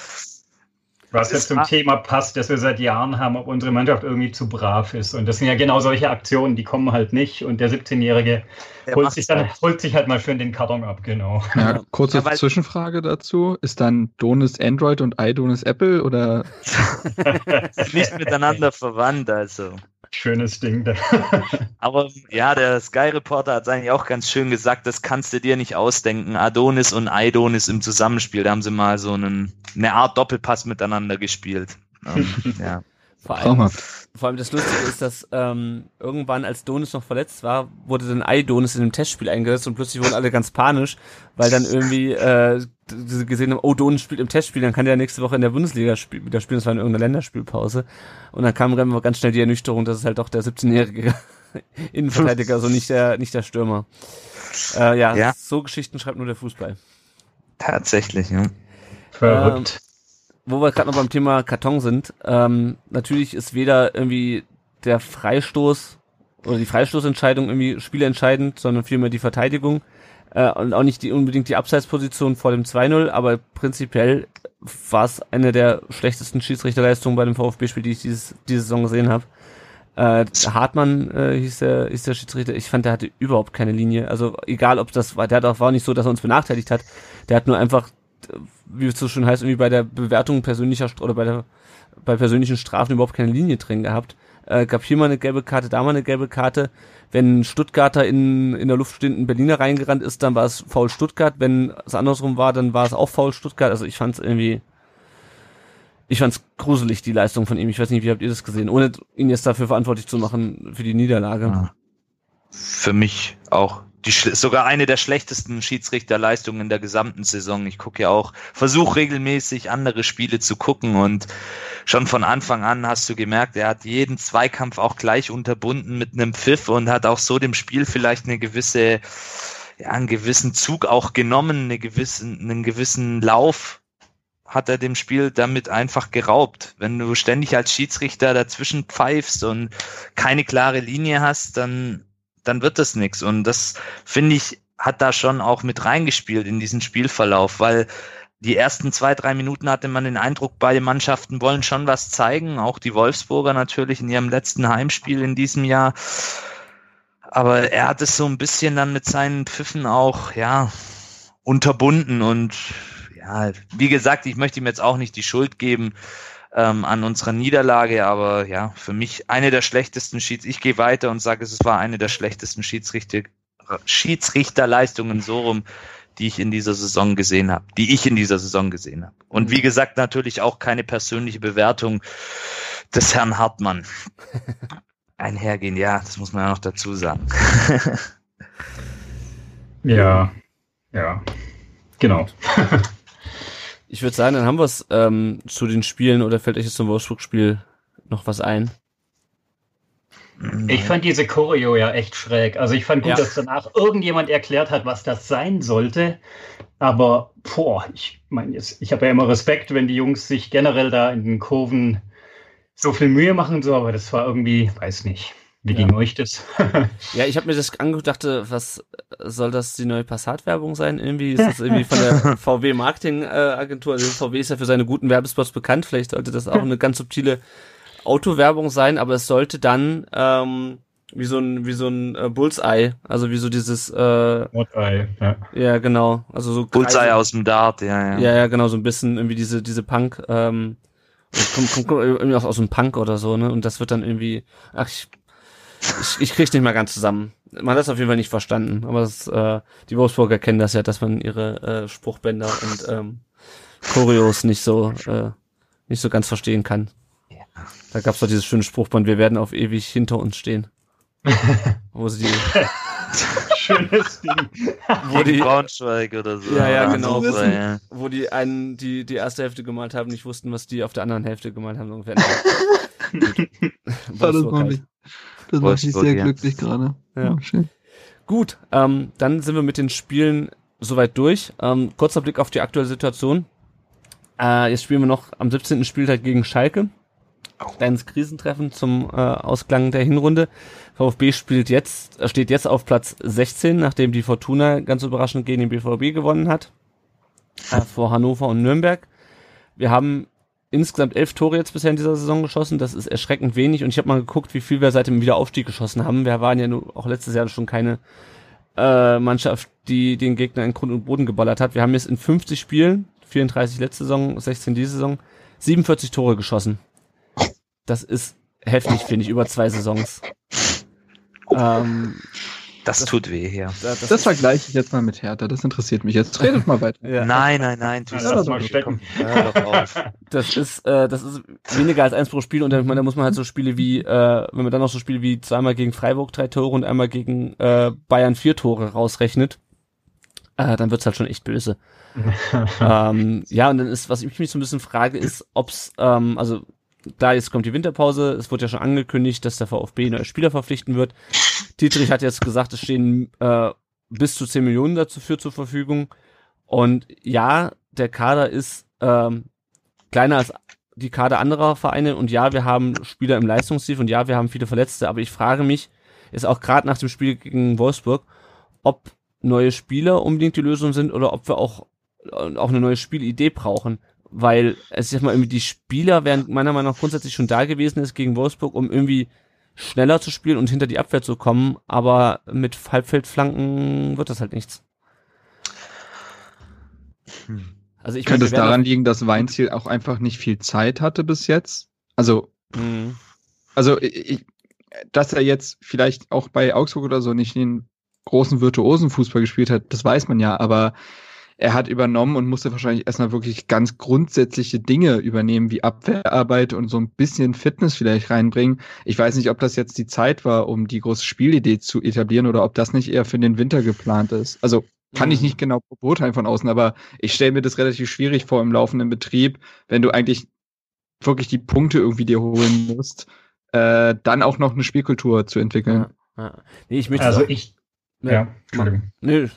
Was jetzt zum Thema passt, dass wir seit Jahren haben, ob unsere Mannschaft irgendwie zu brav ist. Und das sind ja genau solche Aktionen, die kommen halt nicht. Und der 17-Jährige der holt sich dann halt. holt sich halt mal schön den Karton ab, genau. Ja, kurze Ja, Zwischenfrage dazu. Ist dann Donis Android und iDonis Apple oder nicht miteinander verwandt, also. Schönes Ding. Aber ja, der Sky Reporter hat eigentlich auch ganz schön gesagt, das kannst du dir nicht ausdenken. Adonis und Aidonis im Zusammenspiel, da haben sie mal so einen, eine Art Doppelpass miteinander gespielt. Ähm, ja. Vor allem, vor allem das Lustige ist, dass ähm, irgendwann, als Donis noch verletzt war, wurde dann Ei-Donis in einem Testspiel eingesetzt und plötzlich wurden alle ganz panisch, weil dann irgendwie äh, gesehen haben, oh, Donis spielt im Testspiel, dann kann der nächste Woche in der Bundesliga spiel wieder spielen, das war in irgendeiner Länderspielpause. Und dann kam dann ganz schnell die Ernüchterung, dass es halt doch der 17-jährige Innenverteidiger, also nicht der, nicht der Stürmer. Äh, ja, Ja. so Geschichten schreibt nur der Fußball. Tatsächlich, ja. Verrückt. Wo wir gerade noch beim Thema Karton sind, ähm, natürlich ist weder irgendwie der Freistoß oder die Freistoßentscheidung irgendwie spielentscheidend, sondern vielmehr die Verteidigung äh, und auch nicht die unbedingt die Abseitsposition vor dem 2-0, aber prinzipiell war es eine der schlechtesten Schiedsrichterleistungen bei dem VfB-Spiel, die ich dieses, diese Saison gesehen habe. Äh, Hartmann äh, hieß der, hieß der Schiedsrichter. Ich fand, der hatte überhaupt keine Linie. Also egal, ob das war, der hat auch, war nicht so, dass er uns benachteiligt hat. Der hat nur einfach, wie es so schön heißt, irgendwie bei der Bewertung persönlicher oder bei der bei persönlichen Strafen überhaupt keine Linie drin gehabt. Äh, gab hier mal eine gelbe Karte, da mal eine gelbe Karte. Wenn ein Stuttgarter in, in der Luft stehenden Berliner reingerannt ist, dann war es faul Stuttgart. Wenn es andersrum war, dann war es auch faul Stuttgart. Also ich fand es irgendwie, ich fand es gruselig, die Leistung von ihm. Ich weiß nicht, wie habt ihr das gesehen, ohne ihn jetzt dafür verantwortlich zu machen für die Niederlage. Für mich auch die, sogar eine der schlechtesten Schiedsrichterleistungen in der gesamten Saison. Ich gucke ja auch, versuche regelmäßig andere Spiele zu gucken und schon von Anfang an hast du gemerkt, er hat jeden Zweikampf auch gleich unterbunden mit einem Pfiff und hat auch so dem Spiel vielleicht eine gewisse, ja, einen gewissen Zug auch genommen, eine gewissen, einen gewissen Lauf hat er dem Spiel damit einfach geraubt. Wenn du ständig als Schiedsrichter dazwischen pfeifst und keine klare Linie hast, dann, dann wird das nichts. Und das, finde ich, hat da schon auch mit reingespielt in diesen Spielverlauf, weil die ersten zwei, drei Minuten hatte man den Eindruck, beide Mannschaften wollen schon was zeigen, auch die Wolfsburger natürlich in ihrem letzten Heimspiel in diesem Jahr. Aber er hat es so ein bisschen dann mit seinen Pfiffen auch, ja, unterbunden und ja, wie gesagt, ich möchte ihm jetzt auch nicht die Schuld geben ähm, an unserer Niederlage, aber ja, für mich eine der schlechtesten Schieds. Ich gehe weiter und sage, es war eine der schlechtesten Schiedsrichter Schiedsrichterleistungen so rum, die ich in dieser Saison gesehen habe, die ich in dieser Saison gesehen habe. Und wie gesagt, natürlich auch keine persönliche Bewertung des Herrn Hartmann. Einhergehen, ja, das muss man ja noch dazu sagen. Ja, ja, genau. Ich würde sagen, dann haben wir es ähm, zu den Spielen oder fällt euch jetzt zum Wolfsburg-Spiel noch was ein? Ich fand diese Choreo ja echt schräg. Also ich fand gut, Ja. dass danach irgendjemand erklärt hat, was das sein sollte. Aber, boah, ich meine ich habe ja immer Respekt, wenn die Jungs sich generell da in den Kurven so viel Mühe machen, so, aber das war irgendwie, weiß nicht. Wie Ja. ging euch das? Ja, ich habe mir das angeguckt, dachte, was soll das die neue Passat-Werbung sein? Irgendwie ist das irgendwie von der VW Marketing-Agentur. Also VW ist ja für seine guten Werbespots bekannt. Vielleicht sollte das auch eine ganz subtile Autowerbung sein, aber es sollte dann ähm, wie so ein wie so ein äh, Bullseye, also wie so dieses äh, Mordei, ja. ja genau, also so Bullseye Kreise- aus dem Dart, ja, ja. Ja, ja, genau, so ein bisschen irgendwie diese diese Punk ähm, kommt, kommt, kommt irgendwie auch aus dem Punk oder so, ne? Und das wird dann irgendwie ach ich ich, ich krieg's nicht mal ganz zusammen. Man hat das auf jeden Fall nicht verstanden, aber das, äh, die Wolfsburger kennen das ja, dass man ihre äh, Spruchbänder und ähm, Choreos nicht so äh, nicht so ganz verstehen kann. Da gab's doch dieses schöne Spruchband, wir werden auf ewig hinter uns stehen. Wo sie die, Schönes Ding. wo die, Braunschweig oder so. Ja, ja, genau. So, ja. wo die einen, die die erste Hälfte gemalt haben, nicht wussten, was die auf der anderen Hälfte gemalt haben, so ungefähr. Das Wolfsburg macht halt. mich, das macht mich sehr ja. glücklich gerade. Ja. schön. Gut, ähm, dann sind wir mit den Spielen soweit durch. Ähm, kurzer Blick auf die aktuelle Situation. Äh, jetzt spielen wir noch am 17. Spieltag gegen Schalke. Kleines Krisentreffen zum äh, Ausklang der Hinrunde. VfB spielt jetzt, äh, steht jetzt auf Platz 16, nachdem die Fortuna ganz überraschend gegen den BVB gewonnen hat. Äh, vor Hannover und Nürnberg. Wir haben insgesamt elf Tore jetzt bisher in dieser Saison geschossen. Das ist erschreckend wenig. Und ich habe mal geguckt, wie viel wir seit dem Wiederaufstieg geschossen haben. Wir waren ja nur auch letztes Jahr schon keine äh, Mannschaft, die den Gegner in Grund und Boden geballert hat. Wir haben jetzt in 50 Spielen, 34 letzte Saison, 16 diese Saison, 47 Tore geschossen. Das ist heftig, finde ich, über zwei Saisons. Ähm, Das tut weh, ja. da- Das vergleiche ich jetzt mal mit Hertha. Das interessiert mich jetzt. Redet mal weiter. ja, Nein, nein, nein, tu Ja, nicht. mal stecken. Hör doch auf. das ist, äh, das ist weniger als eins pro Spiel und dann, ich meine, da muss man halt so Spiele wie, äh, wenn man dann noch so Spiele wie zweimal gegen Freiburg drei Tore und einmal gegen äh, Bayern vier Tore rausrechnet, äh, dann wird's halt schon echt böse. ähm, ja, und dann ist, was ich mich so ein bisschen frage, ist, ob's, ähm, also da jetzt kommt die Winterpause, es wurde ja schon angekündigt, dass der VfB neue Spieler verpflichten wird. Dietrich hat jetzt gesagt, es stehen äh, bis zu 10 Millionen dazu für zur Verfügung. Und ja, der Kader ist ähm, kleiner als die Kader anderer Vereine und ja, wir haben Spieler im Leistungstief und ja, wir haben viele Verletzte, aber ich frage mich, ist auch gerade nach dem Spiel gegen Wolfsburg, ob neue Spieler unbedingt die Lösung sind oder ob wir auch, äh, auch eine neue Spielidee brauchen. Weil, es ist mal irgendwie, die Spieler wären meiner Meinung nach grundsätzlich schon da gewesen ist gegen Wolfsburg, um irgendwie schneller zu spielen und hinter die Abwehr zu kommen, aber mit Halbfeldflanken wird das halt nichts. Also ich Könnte es daran liegen, dass Weinziel auch einfach nicht viel Zeit hatte bis jetzt? Also, Mhm. also ich, dass er jetzt vielleicht auch bei Augsburg oder so nicht den großen virtuosen Fußball gespielt hat, das weiß man ja, aber er hat übernommen und musste wahrscheinlich erstmal wirklich ganz grundsätzliche Dinge übernehmen, wie Abwehrarbeit und so ein bisschen Fitness vielleicht reinbringen. Ich weiß nicht, ob das jetzt die Zeit war, um die große Spielidee zu etablieren oder ob das nicht eher für den Winter geplant ist. Also kann ich Mhm. nicht genau beurteilen von außen, aber ich stelle mir das relativ schwierig vor im laufenden Betrieb, wenn du eigentlich wirklich die Punkte irgendwie dir holen musst, äh, dann auch noch eine Spielkultur zu entwickeln. Ja, ja. Nee, ich möchte Also ich, ja, ja, Entschuldigung. Nee,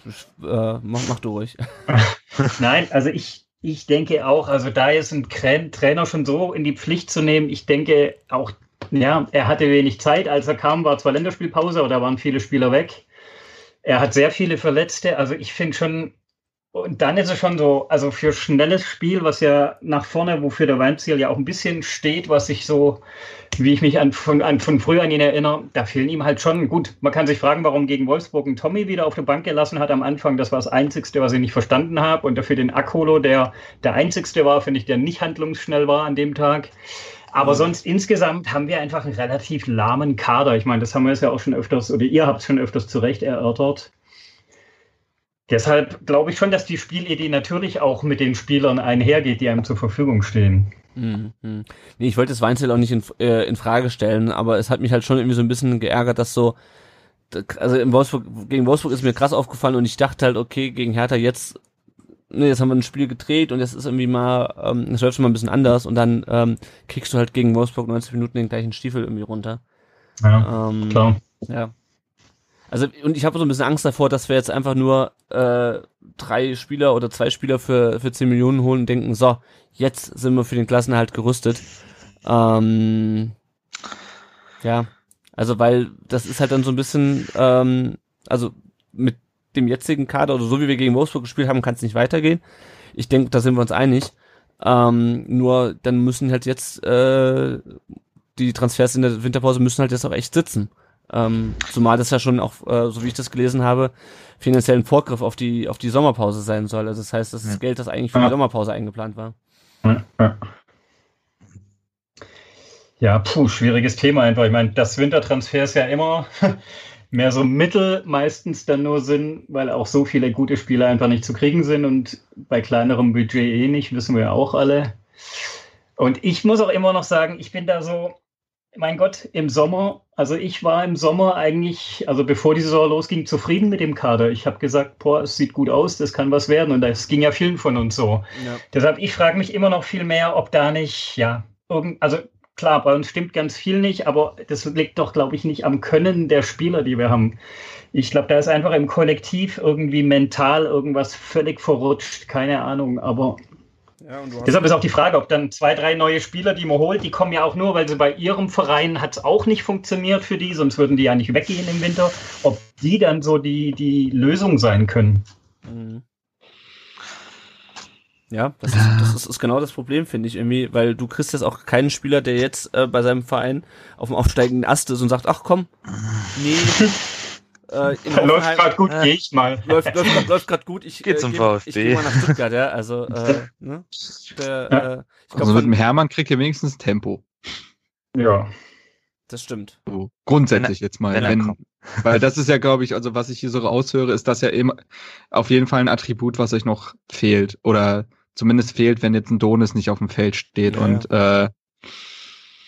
äh, mach, mach du ruhig. Nein, also ich, ich denke auch, also da jetzt einen Trainer schon so in die Pflicht zu nehmen, ich denke auch, ja, er hatte wenig Zeit. Als er kam, war zwar Länderspielpause, aber da waren viele Spieler weg. Er hat sehr viele Verletzte. Also ich finde schon, und dann ist es schon so, also für schnelles Spiel, was ja nach vorne, wofür der Weinziel ja auch ein bisschen steht, was ich so, wie ich mich an, von, an, von früher an ihn erinnere, da fehlen ihm halt schon, gut, man kann sich fragen, warum gegen Wolfsburg ein Tommy wieder auf der Bank gelassen hat am Anfang. Das war das Einzigste, was ich nicht verstanden habe. Und dafür den Akolo, der der Einzigste war, finde ich, der nicht handlungsschnell war an dem Tag. Aber sonst insgesamt haben wir einfach einen relativ lahmen Kader. Ich meine, das haben wir jetzt ja auch schon öfters, oder ihr habt es schon öfters zu Recht erörtert. Deshalb glaube ich schon, dass die Spielidee natürlich auch mit den Spielern einhergeht, die einem zur Verfügung stehen. Mhm. Nee, ich wollte das Weinzel auch nicht in, äh, in Frage stellen, aber es hat mich halt schon irgendwie so ein bisschen geärgert, dass so, also in Wolfsburg, gegen Wolfsburg ist mir krass aufgefallen und ich dachte halt, okay, gegen Hertha jetzt, ne, jetzt haben wir ein Spiel gedreht und jetzt ist irgendwie mal, ähm, es läuft schon mal ein bisschen anders und dann ähm, kriegst du halt gegen Wolfsburg 90 Minuten den gleichen Stiefel irgendwie runter. Ja, Ähm, klar. Ja. Also, und ich habe so ein bisschen Angst davor, dass wir jetzt einfach nur äh, drei Spieler oder zwei Spieler für, für 10 Millionen holen und denken, so, jetzt sind wir für den Klassenhalt gerüstet. Ähm, ja, also weil das ist halt dann so ein bisschen, ähm, also mit dem jetzigen Kader oder so wie wir gegen Wolfsburg gespielt haben, kann es nicht weitergehen. Ich denke, da sind wir uns einig. Ähm, nur dann müssen halt jetzt äh, die Transfers in der Winterpause müssen halt jetzt auch echt sitzen. Ähm, zumal das ja schon auch, äh, so wie ich das gelesen habe, finanziell ein Vorgriff auf die auf die Sommerpause sein soll. Also das heißt, das ist Ja. Geld, das eigentlich für die Sommerpause eingeplant war. Ja, ja. Puh, schwieriges Thema einfach. Ich meine, das Wintertransfer ist ja immer mehr so Mittel meistens dann nur sind, weil auch so viele gute Spieler einfach nicht zu kriegen sind und bei kleinerem Budget eh nicht, wissen wir ja auch alle. Und ich muss auch immer noch sagen, ich bin da so, mein Gott, im Sommer, also ich war im Sommer eigentlich, also bevor die Saison losging, zufrieden mit dem Kader. Ich habe gesagt, boah, es sieht gut aus, das kann was werden und das ging ja vielen von uns so. Ja. Deshalb, ich frage mich immer noch viel mehr, ob da nicht, ja, irgend, also klar, bei uns stimmt ganz viel nicht, aber das liegt doch, glaube ich, nicht am Können der Spieler, die wir haben. Ich glaube, da ist einfach im Kollektiv irgendwie mental irgendwas völlig verrutscht, keine Ahnung, aber Ja, deshalb ist auch die Frage, ob dann zwei, drei neue Spieler, die man holt, die kommen ja auch nur, weil sie bei ihrem Verein hat es auch nicht funktioniert für die, sonst würden die ja nicht weggehen im Winter, ob die dann so die, die Lösung sein können. Mhm. Ja, das ist, das ist, ist genau das Problem, finde ich irgendwie, weil du kriegst jetzt auch keinen Spieler, der jetzt äh, bei seinem Verein auf dem aufsteigenden Ast ist und sagt, ach komm, nee, äh, in Läuft gerade gut, Äh. gehe ich mal. läuft, läuft, grad- läuft gerade gut, ich, Geht äh, zum geh- VfB. ich gehe mal nach Stuttgart, ja, also, äh, ne, der, Ja. äh, ich glaube, Also mit dem Hermann kriegt ihr wenigstens Tempo. Ja. das stimmt. So, grundsätzlich jetzt mal. wenn er Wenn, weil das ist ja, glaube ich, also was ich hier so raushöre, ist das ja immer auf jeden Fall ein Attribut, was euch noch fehlt. Oder zumindest fehlt, wenn jetzt ein Donis nicht auf dem Feld steht. Ja, und äh,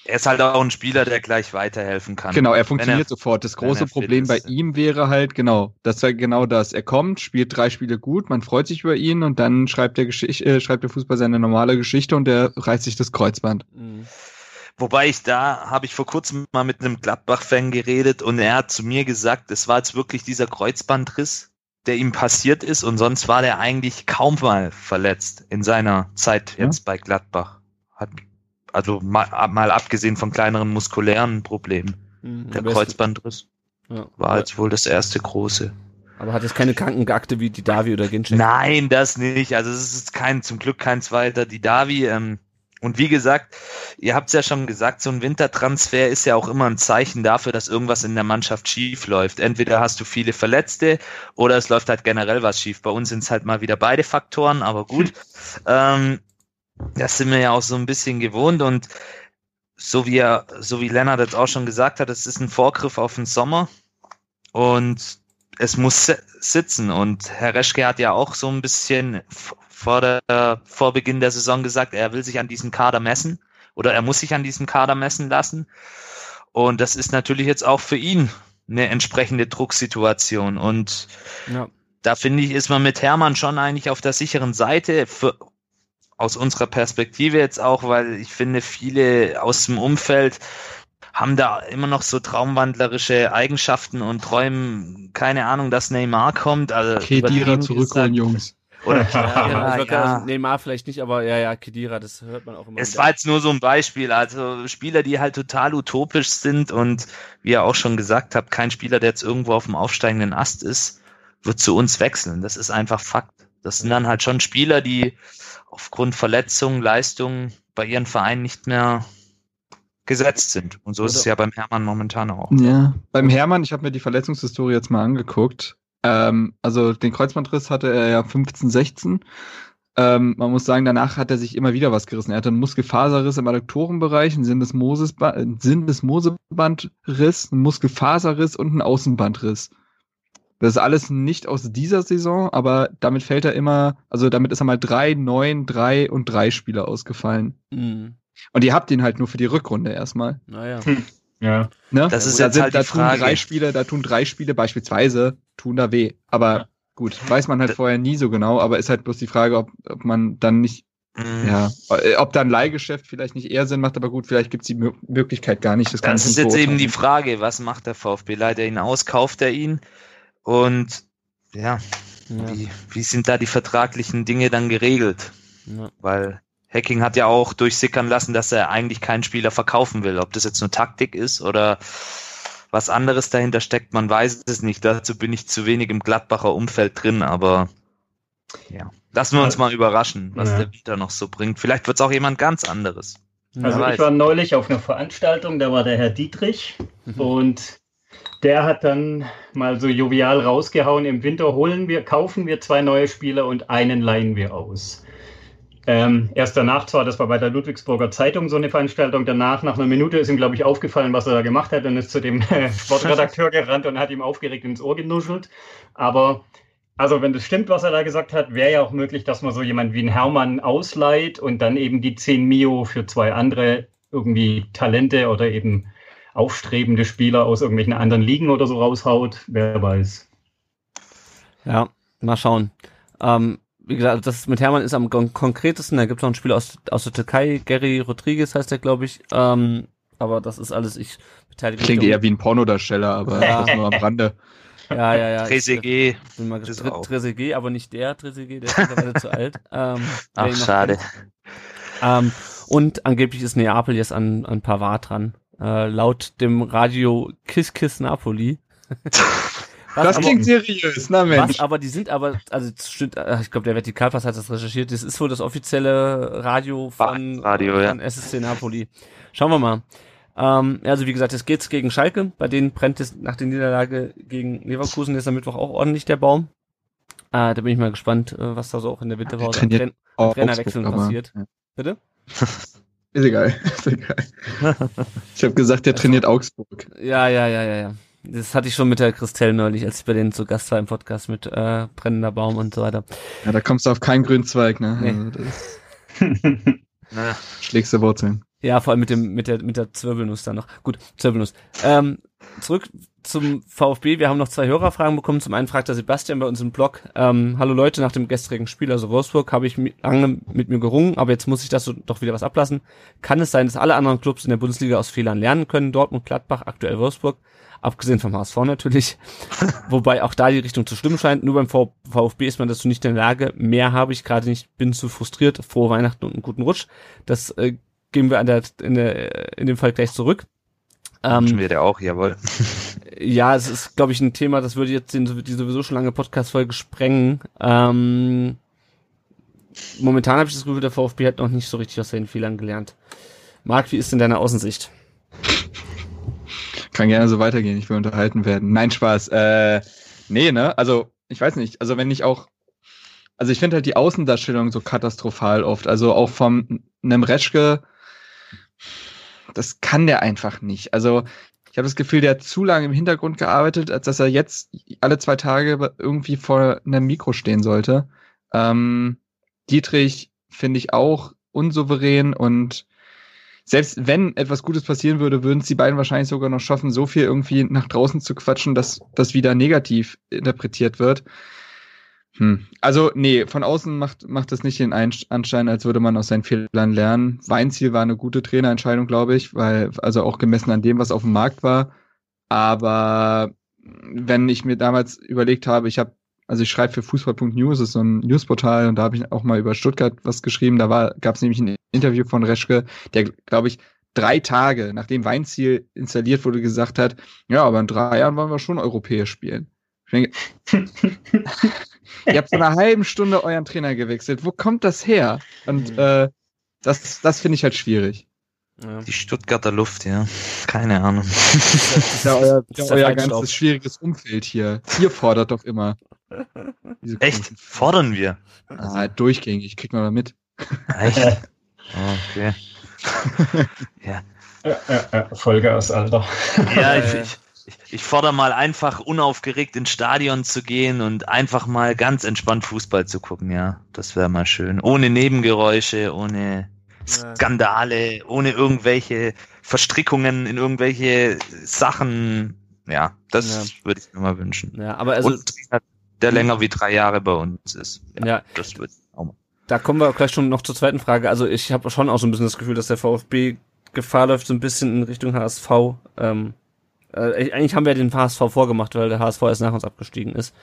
Er ist halt auch ein Spieler, der gleich weiterhelfen kann. genau, er funktioniert er- sofort. Das große er Problem bei ihm wäre halt, genau, das wäre genau das. Er kommt, spielt drei Spiele gut, man freut sich über ihn und dann schreibt der Geschichte, äh, schreibt der Fußball seine normale Geschichte und der reißt sich das Kreuzband. Mhm. Wobei ich da, habe ich vor kurzem mal mit einem Gladbach-Fan geredet und er hat zu mir gesagt, es war jetzt wirklich dieser Kreuzbandriss, der ihm passiert ist und sonst war der eigentlich kaum mal verletzt in seiner Zeit Ja. jetzt bei Gladbach. Hat, also mal, mal abgesehen von kleineren muskulären Problemen. Mhm. Der es- Kreuzbandriss ja. war jetzt wohl das erste große. Aber hat jetzt keine Krankenakte wie die Davi oder Ginczek. Nein, das nicht. Also es ist kein, zum Glück kein zweiter Didavi. Ähm, und wie gesagt, ihr habt es ja schon gesagt, so ein Wintertransfer ist ja auch immer ein Zeichen dafür, dass irgendwas in der Mannschaft schief läuft. Entweder hast du viele Verletzte oder es läuft halt generell was schief. Bei uns sind es halt mal wieder beide Faktoren, aber gut. ähm, das sind wir ja auch so ein bisschen gewohnt und so wie er, so wie Lennart jetzt auch schon gesagt hat, es ist ein Vorgriff auf den Sommer und es muss si- sitzen. Und Herr Reschke hat ja auch so ein bisschen vor, der, vor Beginn der Saison gesagt, er will sich an diesem Kader messen oder er muss sich an diesem Kader messen lassen. Und das ist natürlich jetzt auch für ihn eine entsprechende Drucksituation. Und Ja. da finde ich, ist man mit Hermann schon eigentlich auf der sicheren Seite für, aus unserer Perspektive jetzt auch, weil ich finde, viele aus dem Umfeld haben da immer noch so traumwandlerische Eigenschaften und träumen, keine Ahnung, dass Neymar kommt. Also Kedira zurückholen, gesagt. Jungs. Oder Ja, Kedira, ja. sagen, Neymar vielleicht nicht, aber ja, ja, Kedira, das hört man auch immer. Es wieder. war jetzt nur so ein Beispiel, also Spieler, die halt total utopisch sind und wie ihr auch schon gesagt habt, kein Spieler, der jetzt irgendwo auf dem aufsteigenden Ast ist, wird zu uns wechseln. Das ist einfach Fakt. Das sind dann halt schon Spieler, die aufgrund Verletzungen, Leistungen bei ihren Vereinen nicht mehr gesetzt sind. Und so ist es Oder- ja beim Hermann momentan auch. Ja. Beim Hermann, ich habe mir die Verletzungshistorie jetzt mal angeguckt. Ähm, also den Kreuzbandriss hatte er ja 15, 16. Ähm, man muss sagen, danach hat er sich immer wieder was gerissen. Er hatte einen Muskelfaserriss im Adduktorenbereich, einen Syndesmosesba- einen Syndesmosebandriss, einen Muskelfaserriss und einen Außenbandriss. Das ist alles nicht aus dieser Saison, aber damit fällt er immer, also damit ist er mal drei, neun, drei und drei Spieler ausgefallen. Mhm. Und ihr habt ihn halt nur für die Rückrunde erstmal. Naja. Ja. Ne? Das ist da jetzt halt da die tun Frage. drei Spiele, da tun drei Spiele beispielsweise, tun da weh. Aber Ja. gut, weiß man halt vorher nie so genau, aber ist halt bloß die Frage, ob, ob man dann nicht, Mhm. ja, äh, ob dann Leihgeschäft vielleicht nicht eher Sinn macht, aber gut, vielleicht gibt's die Mö Möglichkeit gar nicht. Das, Das ist jetzt eben die. Frage, was macht der VfB? Leitet er ihn aus, kauft er ihn? Und ja, Ja. Wie, wie sind da die vertraglichen Dinge dann geregelt? Ja. Weil Hacking hat ja auch durchsickern lassen, dass er eigentlich keinen Spieler verkaufen will. Ob das jetzt nur Taktik ist oder was anderes dahinter steckt, man weiß es nicht. Dazu bin ich zu wenig im Gladbacher Umfeld drin, aber ja. Lassen wir uns mal überraschen, was Ja. der Winter noch so bringt. Vielleicht wird es auch jemand ganz anderes. Also ich war neulich auf einer Veranstaltung, da war der Herr Dietrich und der hat dann mal so jovial rausgehauen, im Winter holen wir, kaufen wir zwei neue Spieler und einen leihen wir aus. Ähm, erst danach zwar, das war bei der Ludwigsburger Zeitung so eine Veranstaltung, danach, nach einer Minute ist ihm, glaube ich, aufgefallen, was er da gemacht hat und ist zu dem Sportredakteur gerannt und hat ihm aufgeregt ins Ohr genuschelt. Aber also wenn das stimmt, was er da gesagt hat, wäre ja auch möglich, dass man so jemand wie einen Hermann ausleiht und dann eben die 10 Mio für zwei andere irgendwie Talente oder eben aufstrebende Spieler aus irgendwelchen anderen Ligen oder so raushaut. Wer weiß. Ja, mal schauen. Ähm, wie gesagt, das mit Hermann ist am kon konkretesten. Da gibt es noch einen Spieler aus, aus der Türkei, Gary Rodriguez heißt der, glaube ich. Ähm, aber das ist alles, ich beteilige Klingt mich eher wie ein Pornodarsteller, aber Ja. das nur am Rande. Ja, ja, ja. Ich, Trezeguet. bin mal. Trezeguet, aber nicht der Trezeguet, der ist mittlerweile zu alt. Ähm, Ach, schade. Ähm, und angeblich ist Neapel jetzt an, an Pavard dran. Äh, laut dem Radio Kiss Kiss Napoli. Was Das aber- klingt seriös, na Was, Mensch. aber die sind aber, also stimmt, äh, ich glaube, der Vertikalpass hat das recherchiert. Das ist wohl das offizielle Radio von, Radio, ja. von SSC Napoli. Schauen wir mal. Ähm, ja, also wie gesagt, es geht's gegen Schalke. Bei denen brennt es nach der Niederlage gegen Leverkusen jetzt am Mittwoch auch ordentlich der Baum. Äh, da bin ich mal gespannt, äh, was da so auch in der Winterpause an trainiert Train Trainerwechseln aber- passiert. ja. Bitte? Ist egal. Ist egal. Ich habe gesagt, der trainiert Augsburg. Ja, ja, ja, ja, ja. Das hatte ich schon mit der Christelle neulich, als ich bei denen zu Gast war im Podcast mit äh, brennender Baum und so weiter. Ja, da kommst du auf keinen grünen Zweig, ne? Nee. Also das schlägst du Wurzeln. Ja, vor allem mit dem mit der mit der Zwirbelnuss dann noch. Gut, Zwirbelnuss. Ähm, zurück zum VfB. Wir haben noch zwei Hörerfragen bekommen. Zum einen fragt der Sebastian bei uns im Blog: ähm, Hallo Leute, nach dem gestrigen Spiel, also Wolfsburg, habe ich lange mit mir gerungen, aber jetzt muss ich das so, doch wieder was ablassen. Kann es sein, dass alle anderen Clubs in der Bundesliga aus Fehlern lernen können? Dortmund, Gladbach, aktuell Wolfsburg. Abgesehen vom HSV natürlich. Wobei auch da die Richtung zu stimmen scheint. Nur beim VfB ist man dazu nicht in der Lage. Mehr habe ich gerade nicht, bin zu frustriert. Frohe Weihnachten und einen guten Rutsch. Das äh, geben wir an der, in, der, in dem Fall gleich zurück. Wünschen Ähm, wir dir auch, jawohl. ja, es ist, glaube ich, ein Thema, das würde jetzt den, die sowieso schon lange Podcast-Folge sprengen. Ähm, momentan habe ich das Gefühl, der VfB hat noch nicht so richtig aus seinen Fehlern gelernt. Marc, wie ist denn deine Außensicht? Kann gerne so weitergehen, ich will unterhalten werden. Nein, Spaß. Äh, nee, ne? Also, ich weiß nicht. Also, wenn ich auch. Also, ich finde halt die Außendarstellung so katastrophal oft. Also, auch vom einem Reschke. Das kann der einfach nicht. Also, ich habe das Gefühl, der hat zu lange im Hintergrund gearbeitet, als dass er jetzt alle zwei Tage irgendwie vor einem Mikro stehen sollte. Ähm, Dietrich finde ich auch unsouverän und selbst wenn etwas Gutes passieren würde, würden es die beiden wahrscheinlich sogar noch schaffen, so viel irgendwie nach draußen zu quatschen, dass das wieder negativ interpretiert wird. Hm. Also, nee, von außen macht, macht das nicht den Anschein, als würde man aus seinen Fehlern lernen. Weinziel war eine gute Trainerentscheidung, glaube ich, weil, also auch gemessen an dem, was auf dem Markt war. Aber wenn ich mir damals überlegt habe, ich habe, also ich schreibe für Fußball.news, das ist so ein Newsportal, und da habe ich auch mal über Stuttgart was geschrieben. Da war, gab es nämlich ein Interview von Reschke, der, glaube ich, drei Tage, nachdem Weinziel installiert wurde, gesagt hat, ja, aber in drei Jahren wollen wir schon europäisch spielen. Ich denke, ihr habt vor einer halben Stunde euren Trainer gewechselt. Wo kommt das her? Und äh, das, das finde ich halt schwierig. Ja. Die Stuttgarter Luft, ja. Keine Ahnung. Das ist ja euer, Das ist ja euer Feinstaub. ganzes schwieriges Umfeld hier. Ihr fordert doch immer. Echt? Fordern wir? Ah, durchgängig, kriegt man mal mit. Echt? Okay. ja. Ja, ja, ja, Vollgas, Alter. Ja, ich, ich, ich, ich fordere mal einfach unaufgeregt ins Stadion zu gehen und einfach mal ganz entspannt Fußball zu gucken, ja. Das wäre mal schön. Ohne Nebengeräusche, ohne Skandale, ohne irgendwelche Verstrickungen in irgendwelche Sachen. Ja, das würde ich mir mal wünschen. Ja, aber also, und der länger wie drei Jahre bei uns ist. ja, Das würde ich auch mal. da kommen wir gleich schon noch zur zweiten Frage. Also ich habe schon auch so ein bisschen das Gefühl, dass der VfB Gefahr läuft, so ein bisschen in Richtung HSV. Ähm, äh, eigentlich haben wir den HSV vorgemacht, weil der HSV erst nach uns abgestiegen ist.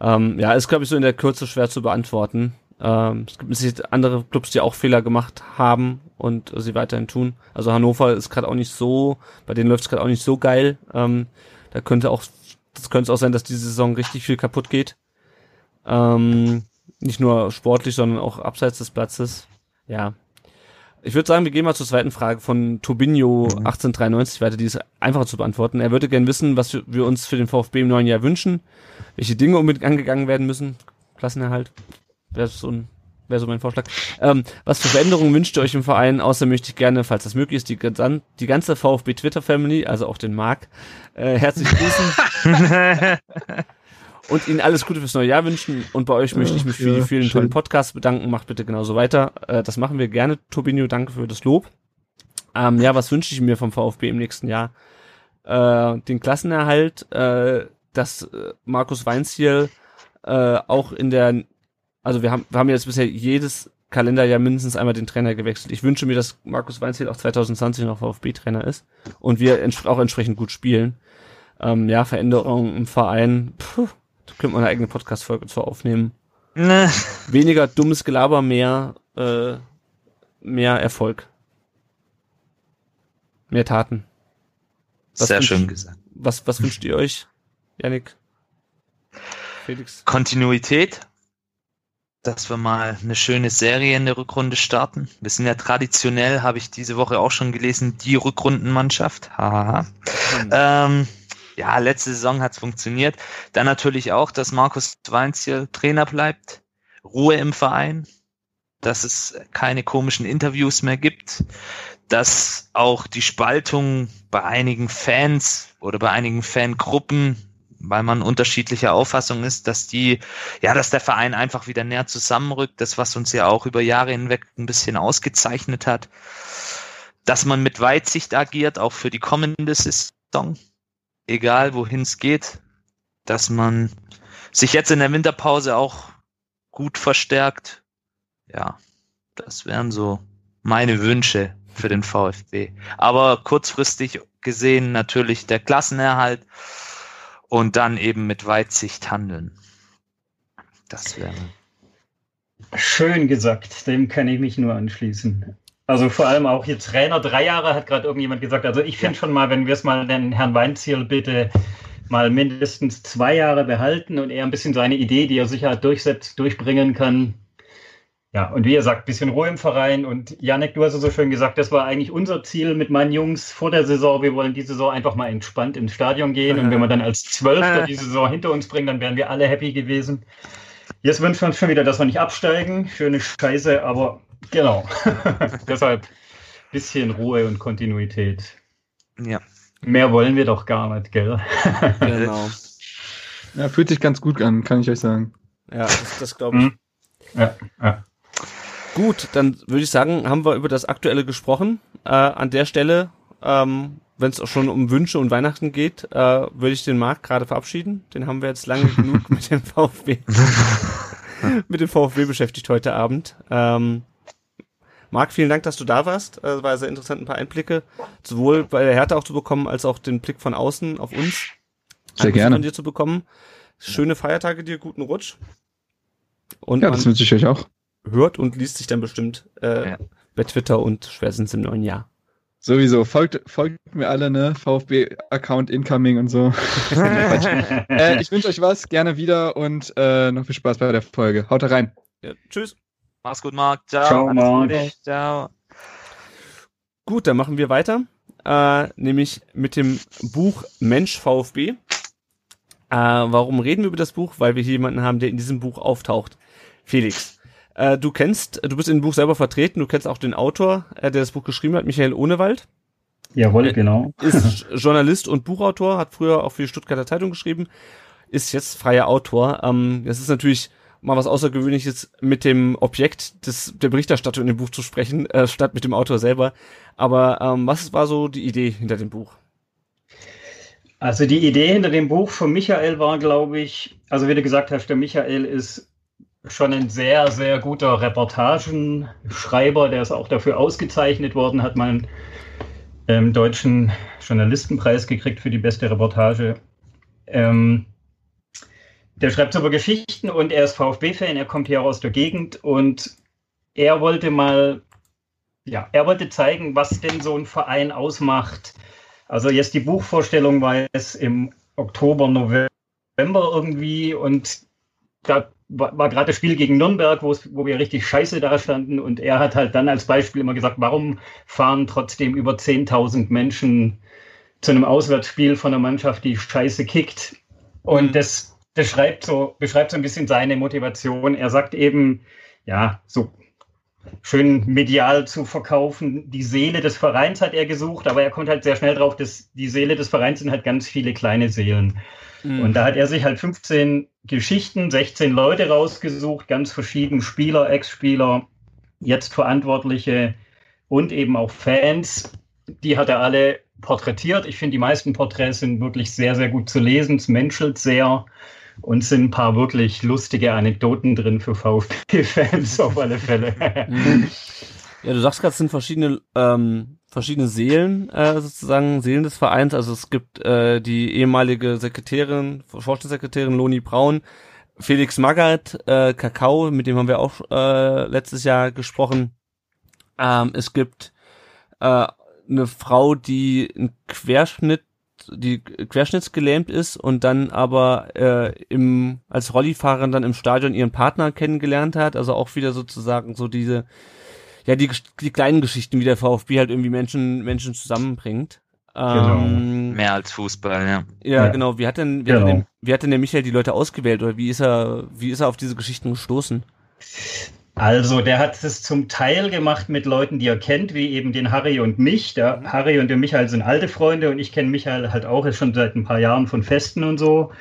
Ähm, ja, ist glaube ich so in der Kürze schwer zu beantworten. Ähm, es gibt sicher andere Clubs, die auch Fehler gemacht haben und sie weiterhin tun. Also Hannover ist gerade auch nicht so, bei denen läuft es gerade auch nicht so geil. Ähm, da könnte auch, das könnte auch sein, dass diese Saison richtig viel kaputt geht. Ähm, nicht nur sportlich, sondern auch abseits des Platzes. Ja. Ich würde sagen, wir gehen mal zur zweiten Frage von Tobinho 1893 weiter, die ist einfacher zu beantworten. Er würde gern wissen, was wir uns für den VfB im neuen Jahr wünschen, welche Dinge unbedingt angegangen werden müssen. Klassenerhalt. Wäre so ein wäre so mein Vorschlag. Ähm, was für Veränderungen wünscht ihr euch im Verein? Außer möchte ich gerne, falls das möglich ist, die, die ganze VfB Twitter Family, also auch den Marc, äh, herzlich grüßen. und Ihnen alles Gute fürs neue Jahr wünschen. Und bei euch möchte ich mich für die vielen schön. tollen Podcasts bedanken. Macht bitte genauso weiter. Äh, das machen wir gerne, Tobinho. Danke für das Lob. Ähm, ja, was wünsche ich mir vom VfB im nächsten Jahr? Äh, den Klassenerhalt, äh, dass äh, Markus Weinziel äh, auch in der also wir haben, wir haben jetzt bisher jedes Kalenderjahr mindestens einmal den Trainer gewechselt. Ich wünsche mir, dass Markus Weinziel auch 2020 noch VfB-Trainer ist und wir auch entsprechend gut spielen. Ähm, ja, Veränderungen im Verein, puh, da könnte man eine eigene Podcast-Folge zu aufnehmen. Ne. Weniger dummes Gelaber, mehr, äh, mehr Erfolg. Mehr Taten. Was Sehr schön gesagt. Was, was wünscht ihr euch, Yannick? Felix? Kontinuität dass wir mal eine schöne Serie in der Rückrunde starten. Wir sind ja traditionell, habe ich diese Woche auch schon gelesen, die Rückrundenmannschaft. Haha. Mhm. Ähm, ja, letzte Saison hat es funktioniert. Dann natürlich auch, dass Markus Weinziel Trainer bleibt. Ruhe im Verein. Dass es keine komischen Interviews mehr gibt. Dass auch die Spaltung bei einigen Fans oder bei einigen Fangruppen weil man unterschiedlicher Auffassung ist, dass die, ja, dass der Verein einfach wieder näher zusammenrückt, das, was uns ja auch über Jahre hinweg ein bisschen ausgezeichnet hat, dass man mit Weitsicht agiert, auch für die kommende Saison, egal wohin es geht, dass man sich jetzt in der Winterpause auch gut verstärkt. Ja, das wären so meine Wünsche für den VfB. Aber kurzfristig gesehen natürlich der Klassenerhalt und dann eben mit Weitsicht handeln. Das wäre. Schön gesagt, dem kann ich mich nur anschließen. Also vor allem auch hier Trainer, drei Jahre hat gerade irgendjemand gesagt. Also ich finde schon mal, wenn wir es mal den Herrn Weinziel bitte mal mindestens zwei Jahre behalten und er ein bisschen seine Idee, die er sicher durchsetzt, durchbringen kann, ja, und wie ihr sagt, bisschen Ruhe im Verein. Und Janek, du hast es so schön gesagt, das war eigentlich unser Ziel mit meinen Jungs vor der Saison. Wir wollen die Saison einfach mal entspannt ins Stadion gehen. Und wenn wir dann als Zwölfter die Saison hinter uns bringen, dann wären wir alle happy gewesen. Jetzt wünschen wir uns schon wieder, dass wir nicht absteigen. Schöne Scheiße, aber genau. Deshalb bisschen Ruhe und Kontinuität. Ja. Mehr wollen wir doch gar nicht, gell? genau. Ja, fühlt sich ganz gut an, kann ich euch sagen. Ja, das, das glaube ich. Mhm. Ja, ja. Gut, dann würde ich sagen, haben wir über das Aktuelle gesprochen. Äh, an der Stelle, ähm, wenn es auch schon um Wünsche und Weihnachten geht, äh, würde ich den Marc gerade verabschieden. Den haben wir jetzt lange genug mit dem VfB mit dem VfB beschäftigt heute Abend. Ähm, Marc, vielen Dank, dass du da warst. Es äh, war sehr interessant, ein paar Einblicke, sowohl bei der Härte auch zu bekommen, als auch den Blick von außen auf uns. Sehr gerne. Von dir zu bekommen. Schöne Feiertage dir, guten Rutsch. Und ja, das wünsche ich euch auch hört und liest sich dann bestimmt äh, ja. bei Twitter und spätestens im neuen Jahr. Sowieso, folgt, folgt mir alle, ne? VfB-Account incoming und so. äh, ich wünsche euch was, gerne wieder und äh, noch viel Spaß bei der Folge. Haut rein. Ja, tschüss. Mach's gut, Marc. Ciao. Ciao, Marc. Ciao. Gut, dann machen wir weiter. Äh, nämlich mit dem Buch Mensch VfB. Äh, warum reden wir über das Buch? Weil wir hier jemanden haben, der in diesem Buch auftaucht. Felix. Äh, du kennst, du bist in dem Buch selber vertreten, du kennst auch den Autor, äh, der das Buch geschrieben hat, Michael Ohnewald. Jawohl, genau. Ist Journalist und Buchautor, hat früher auch für die Stuttgarter Zeitung geschrieben, ist jetzt freier Autor. Ähm, das ist natürlich mal was Außergewöhnliches mit dem Objekt des, der Berichterstattung in dem Buch zu sprechen, äh, statt mit dem Autor selber. Aber ähm, was war so die Idee hinter dem Buch? Also die Idee hinter dem Buch von Michael war, glaube ich, also wie du gesagt hast, der Michael ist schon ein sehr, sehr guter Reportagenschreiber, der ist auch dafür ausgezeichnet worden, hat mal einen ähm, deutschen Journalistenpreis gekriegt für die beste Reportage. Ähm, der schreibt super Geschichten und er ist VfB-Fan, er kommt hier aus der Gegend und er wollte mal, ja, er wollte zeigen, was denn so ein Verein ausmacht. Also jetzt die Buchvorstellung war es im Oktober, November irgendwie und da war, war gerade das Spiel gegen Nürnberg, wo wir richtig scheiße da standen und er hat halt dann als Beispiel immer gesagt, warum fahren trotzdem über 10.000 Menschen zu einem Auswärtsspiel von einer Mannschaft, die scheiße kickt. Und mhm. das, das schreibt so, beschreibt so ein bisschen seine Motivation. Er sagt eben, ja, so schön medial zu verkaufen. Die Seele des Vereins hat er gesucht, aber er kommt halt sehr schnell drauf, dass die Seele des Vereins sind halt ganz viele kleine Seelen. Mhm. Und da hat er sich halt 15 Geschichten, 16 Leute rausgesucht, ganz verschieden, Spieler, Ex-Spieler, jetzt Verantwortliche und eben auch Fans. Die hat er alle porträtiert. Ich finde, die meisten Porträts sind wirklich sehr, sehr gut zu lesen. Es menschelt sehr und sind ein paar wirklich lustige Anekdoten drin für VfB-Fans auf alle Fälle. Mhm. Ja, du sagst gerade, es sind verschiedene, ähm, verschiedene Seelen, äh, sozusagen, Seelen des Vereins. Also es gibt äh, die ehemalige Sekretärin, Vorstandssekretärin Loni Braun, Felix Magath, äh, Kakao, mit dem haben wir auch äh, letztes Jahr gesprochen. Ähm, es gibt äh, eine Frau, die einen Querschnitt, die querschnittsgelähmt ist und dann aber äh, im als Rollifahrerin dann im Stadion ihren Partner kennengelernt hat. Also auch wieder sozusagen so diese, ja die die kleinen Geschichten, wie der VfB halt irgendwie Menschen Menschen zusammenbringt. Genau. Ähm, Mehr als Fußball, ja. Ja, ja. genau. Wie hat denn wie, genau. hat denn, wie hat denn der Michael die Leute ausgewählt oder wie ist er wie ist er auf diese Geschichten gestoßen? Also, der hat es zum Teil gemacht mit Leuten, die er kennt, wie eben den Harry und mich. Der mhm. Harry und der Michael sind alte Freunde und ich kenne Michael halt auch schon seit ein paar Jahren von Festen und so.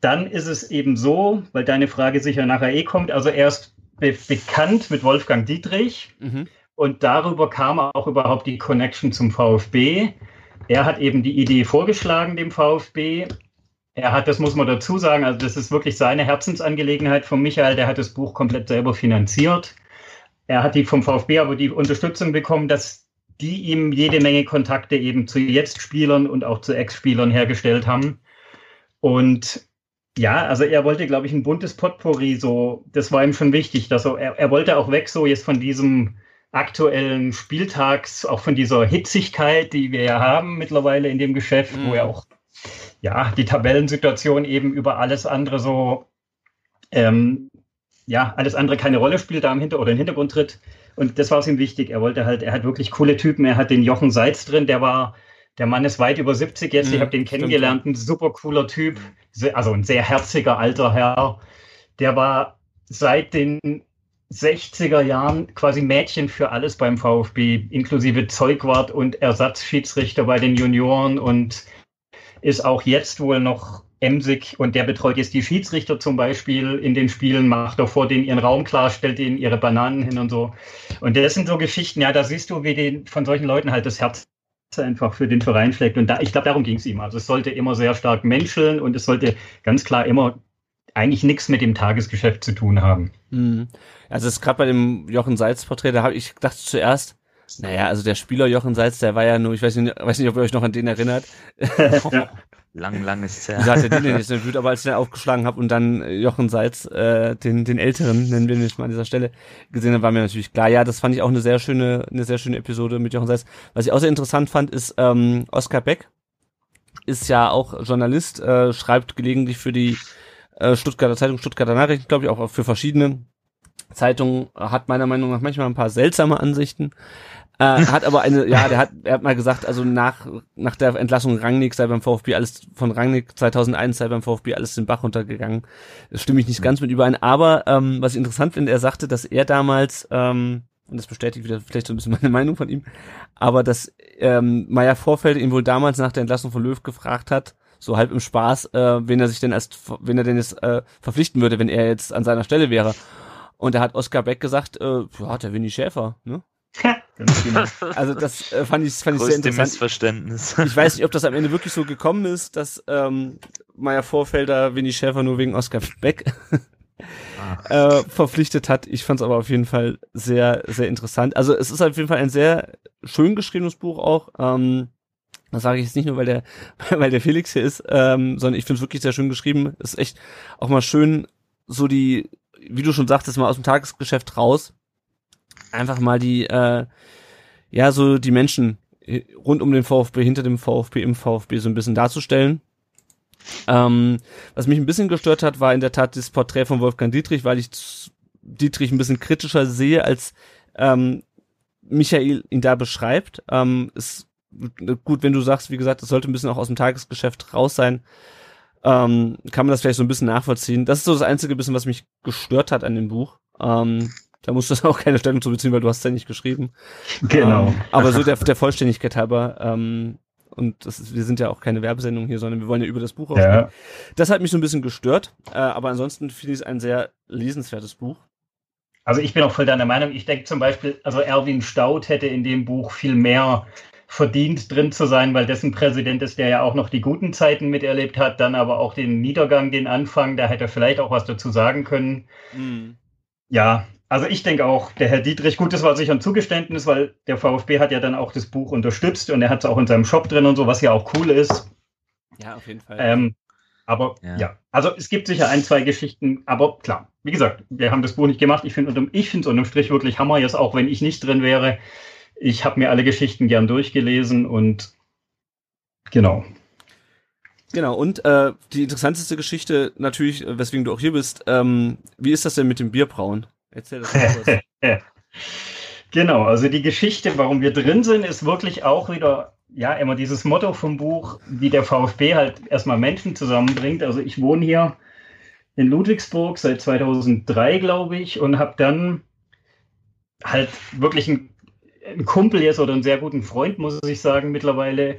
Dann ist es eben so, weil deine Frage sicher nachher eh kommt, also er ist be bekannt mit Wolfgang Dietrich mhm. und darüber kam auch überhaupt die Connection zum VfB. Er hat eben die Idee vorgeschlagen dem VfB er hat, das muss man dazu sagen, also das ist wirklich seine Herzensangelegenheit von Michael. Der hat das Buch komplett selber finanziert. Er hat die vom VfB aber die Unterstützung bekommen, dass die ihm jede Menge Kontakte eben zu Jetzt-Spielern und auch zu Ex-Spielern hergestellt haben. Und ja, also er wollte, glaube ich, ein buntes Potpourri, so, das war ihm schon wichtig, dass er, er wollte auch weg so jetzt von diesem aktuellen Spieltags, auch von dieser Hitzigkeit, die wir ja haben mittlerweile in dem Geschäft, mhm. wo er auch ja, die Tabellensituation eben über alles andere so, ähm, ja, alles andere keine Rolle spielt da im Hinter oder im Hintergrund tritt. Und das war es ihm wichtig. Er wollte halt, er hat wirklich coole Typen. Er hat den Jochen Seitz drin, der war, der Mann ist weit über 70 jetzt. Mhm, ich habe den kennengelernt, ein super cooler Typ, also ein sehr herziger alter Herr. Der war seit den 60er Jahren quasi Mädchen für alles beim VfB, inklusive Zeugwart und Ersatzschiedsrichter bei den Junioren und ist auch jetzt wohl noch emsig und der betreut jetzt die Schiedsrichter zum Beispiel in den Spielen, macht auch vor denen ihren Raum klar, stellt denen ihre Bananen hin und so. Und das sind so Geschichten, ja, da siehst du, wie den, von solchen Leuten halt das Herz einfach für den Verein schlägt. Und da, ich glaube, darum ging es ihm. Also es sollte immer sehr stark menscheln und es sollte ganz klar immer eigentlich nichts mit dem Tagesgeschäft zu tun haben. Mhm. Also es ist gerade bei dem Jochen Seitz Porträt, da habe ich gedacht zuerst, naja, also der Spieler Jochen Seitz, der war ja nur, ich weiß nicht, weiß nicht ob ihr euch noch an den erinnert. ja. Lang, lang ist her. Ja, der den jetzt nicht, aber als ich den aufgeschlagen habe und dann Jochen Seitz, äh, den, den Älteren, nennen wir ihn nicht mal an dieser Stelle, gesehen habe, war mir natürlich klar. Ja, das fand ich auch eine sehr schöne, eine sehr schöne Episode mit Jochen Seitz. Was ich auch sehr interessant fand, ist ähm, Oskar Beck, ist ja auch Journalist, äh, schreibt gelegentlich für die äh, Stuttgarter Zeitung, Stuttgarter Nachrichten, glaube ich, auch für verschiedene Zeitungen, hat meiner Meinung nach manchmal ein paar seltsame Ansichten. Äh, hat aber eine, ja, der hat, er hat mal gesagt, also nach, nach der Entlassung Rangnick sei beim VfB alles, von Rangnick 2001 sei beim VfB alles den Bach runtergegangen. Das stimme ich nicht ganz mit überein. Aber, ähm, was ich interessant finde, er sagte, dass er damals, ähm, und das bestätigt wieder vielleicht so ein bisschen meine Meinung von ihm, aber dass, ähm, Meier Vorfeld ihn wohl damals nach der Entlassung von Löw gefragt hat, so halb im Spaß, äh, wen er sich denn als, wen er denn jetzt, äh, verpflichten würde, wenn er jetzt an seiner Stelle wäre. Und da hat Oskar Beck gesagt, äh, ja, der Winnie Schäfer, ne? Genau. Also das äh, fand ich, fand ich sehr interessant. Missverständnis. Ich weiß nicht, ob das am Ende wirklich so gekommen ist, dass ähm, Meier Vorfelder Winnie Schäfer nur wegen Oscar Beck äh, verpflichtet hat. Ich fand es aber auf jeden Fall sehr, sehr interessant. Also es ist auf jeden Fall ein sehr schön geschriebenes Buch auch. Ähm, Das sage ich jetzt nicht nur, weil der, weil der Felix hier ist, ähm, sondern ich finde es wirklich sehr schön geschrieben. Ist echt auch mal schön, so die, wie du schon sagtest, mal aus dem Tagesgeschäft raus. Einfach mal die, äh, ja, so die Menschen rund um den VfB, hinter dem VfB, im VfB so ein bisschen darzustellen. Ähm, was mich ein bisschen gestört hat, war in der Tat das Porträt von Wolfgang Dietrich, weil ich Dietrich ein bisschen kritischer sehe, als ähm, Michael ihn da beschreibt. Ähm, ist gut, wenn du sagst, wie gesagt, es sollte ein bisschen auch aus dem Tagesgeschäft raus sein, ähm, kann man das vielleicht so ein bisschen nachvollziehen. Das ist so das einzige bisschen, was mich gestört hat an dem Buch. Ähm, da musst du auch keine Stellung zu beziehen, weil du hast ja nicht geschrieben. Genau. Ähm, aber so der, der Vollständigkeit halber, ähm, und das ist, wir sind ja auch keine Werbesendung hier, sondern wir wollen ja über das Buch auch ja. Das hat mich so ein bisschen gestört, äh, aber ansonsten finde ich es ein sehr lesenswertes Buch. Also ich bin auch voll deiner Meinung. Ich denke zum Beispiel, also Erwin Staud hätte in dem Buch viel mehr verdient drin zu sein, weil dessen Präsident ist, der ja auch noch die guten Zeiten miterlebt hat, dann aber auch den Niedergang, den Anfang, da hätte er vielleicht auch was dazu sagen können. Mhm. Ja, also ich denke auch, der Herr Dietrich, gut, das war sicher ein Zugeständnis, weil der VfB hat ja dann auch das Buch unterstützt und er hat es auch in seinem Shop drin und so, was ja auch cool ist. Ja, auf jeden Fall. Ähm, aber ja. ja. also es gibt sicher ein, zwei Geschichten, aber klar, wie gesagt, wir haben das Buch nicht gemacht. Ich finde ich finde es unterm Strich wirklich Hammer, jetzt auch wenn ich nicht drin wäre. Ich habe mir alle Geschichten gern durchgelesen und genau. Genau, und äh, die interessanteste Geschichte natürlich, weswegen du auch hier bist, ähm, wie ist das denn mit dem Bierbrauen? Erzähl das mal kurz. genau, also die Geschichte, warum wir drin sind, ist wirklich auch wieder, ja, immer dieses Motto vom Buch, wie der VfB halt erstmal Menschen zusammenbringt. Also ich wohne hier in Ludwigsburg seit 2003, glaube ich, und habe dann halt wirklich einen, einen Kumpel jetzt oder einen sehr guten Freund, muss ich sagen, mittlerweile,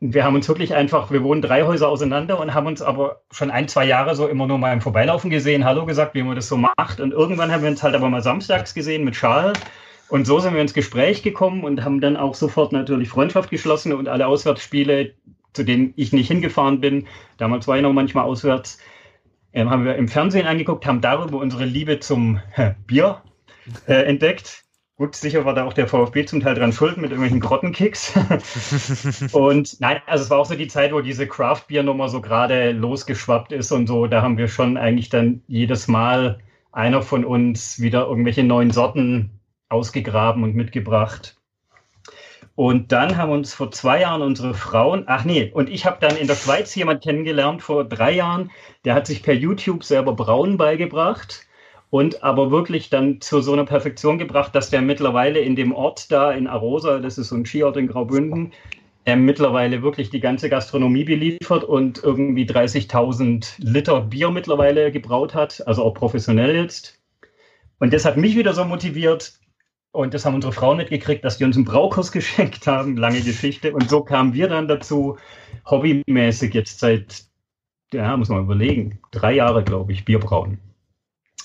wir haben uns wirklich einfach, wir wohnen drei Häuser auseinander und haben uns aber schon ein, zwei Jahre so immer nur mal im Vorbeilaufen gesehen, Hallo gesagt, wie man das so macht. Und irgendwann haben wir uns halt aber mal samstags gesehen mit Schal. Und so sind wir ins Gespräch gekommen und haben dann auch sofort natürlich Freundschaft geschlossen und alle Auswärtsspiele, zu denen ich nicht hingefahren bin, damals war ich noch manchmal auswärts, äh, haben wir im Fernsehen angeguckt, haben darüber unsere Liebe zum Bier äh, entdeckt Gut, sicher war da auch der VfB zum Teil dran schuld mit irgendwelchen Grottenkicks. und nein, also es war auch so die Zeit, wo diese Craft-Bier-Nummer so gerade losgeschwappt ist und so. Da haben wir schon eigentlich dann jedes Mal einer von uns wieder irgendwelche neuen Sorten ausgegraben und mitgebracht. Und dann haben uns vor zwei Jahren unsere Frauen, ach nee, und ich habe dann in der Schweiz jemand kennengelernt vor drei Jahren, der hat sich per YouTube selber Brauen beigebracht und aber wirklich dann zu so einer Perfektion gebracht, dass der mittlerweile in dem Ort da in Arosa, das ist so ein Skiort in Graubünden, er mittlerweile wirklich die ganze Gastronomie beliefert und irgendwie 30.000 Liter Bier mittlerweile gebraut hat, also auch professionell jetzt. Und das hat mich wieder so motiviert. Und das haben unsere Frauen mitgekriegt, dass die uns einen Braukurs geschenkt haben. Lange Geschichte. Und so kamen wir dann dazu, hobbymäßig jetzt seit, ja, muss man überlegen, drei Jahre, glaube ich, Bier brauen.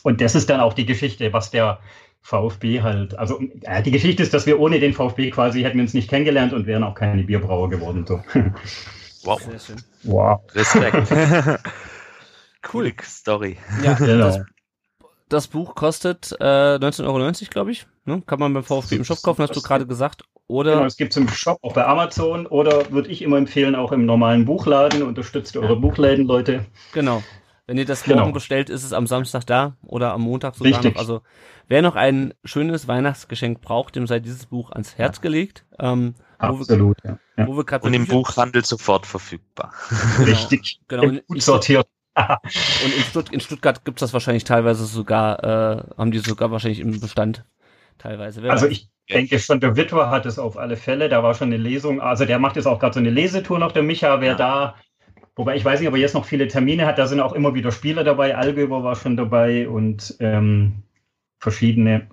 Und das ist dann auch die Geschichte, was der VfB halt, also äh, die Geschichte ist, dass wir ohne den VfB quasi hätten wir uns nicht kennengelernt und wären auch keine Bierbrauer geworden. So. Wow. Wow. Respekt. cool Story. Ja, genau. Das, das Buch kostet äh, 19,90 Euro, glaube ich. Ne? Kann man beim VfB im Shop kaufen, hast du gerade gesagt. Oder genau, es gibt es im Shop, auch bei Amazon. Oder würde ich immer empfehlen, auch im normalen Buchladen. Unterstützt eure Buchläden, Leute. Genau. Wenn ihr das morgen genau. bestellt, ist es am Samstag da oder am Montag sogar Richtig. noch. Also wer noch ein schönes Weihnachtsgeschenk braucht, dem sei dieses Buch ans Herz ja. gelegt. Ähm, Absolut, wir, ja. Wo wir Und im Buchhandel sofort verfügbar. Richtig. Genau. Und gut sortiert. Und in, Stutt in Stuttgart gibt's das wahrscheinlich teilweise sogar, äh, haben die sogar wahrscheinlich im Bestand teilweise. Wer also ich denke schon, der Witwer hat es auf alle Fälle, da war schon eine Lesung, also der macht jetzt auch gerade so eine Lesetour noch, der Micha, wer ja. da Wobei ich weiß nicht, ob er jetzt noch viele Termine hat. Da sind auch immer wieder Spieler dabei. Algöber war schon dabei und ähm, verschiedene.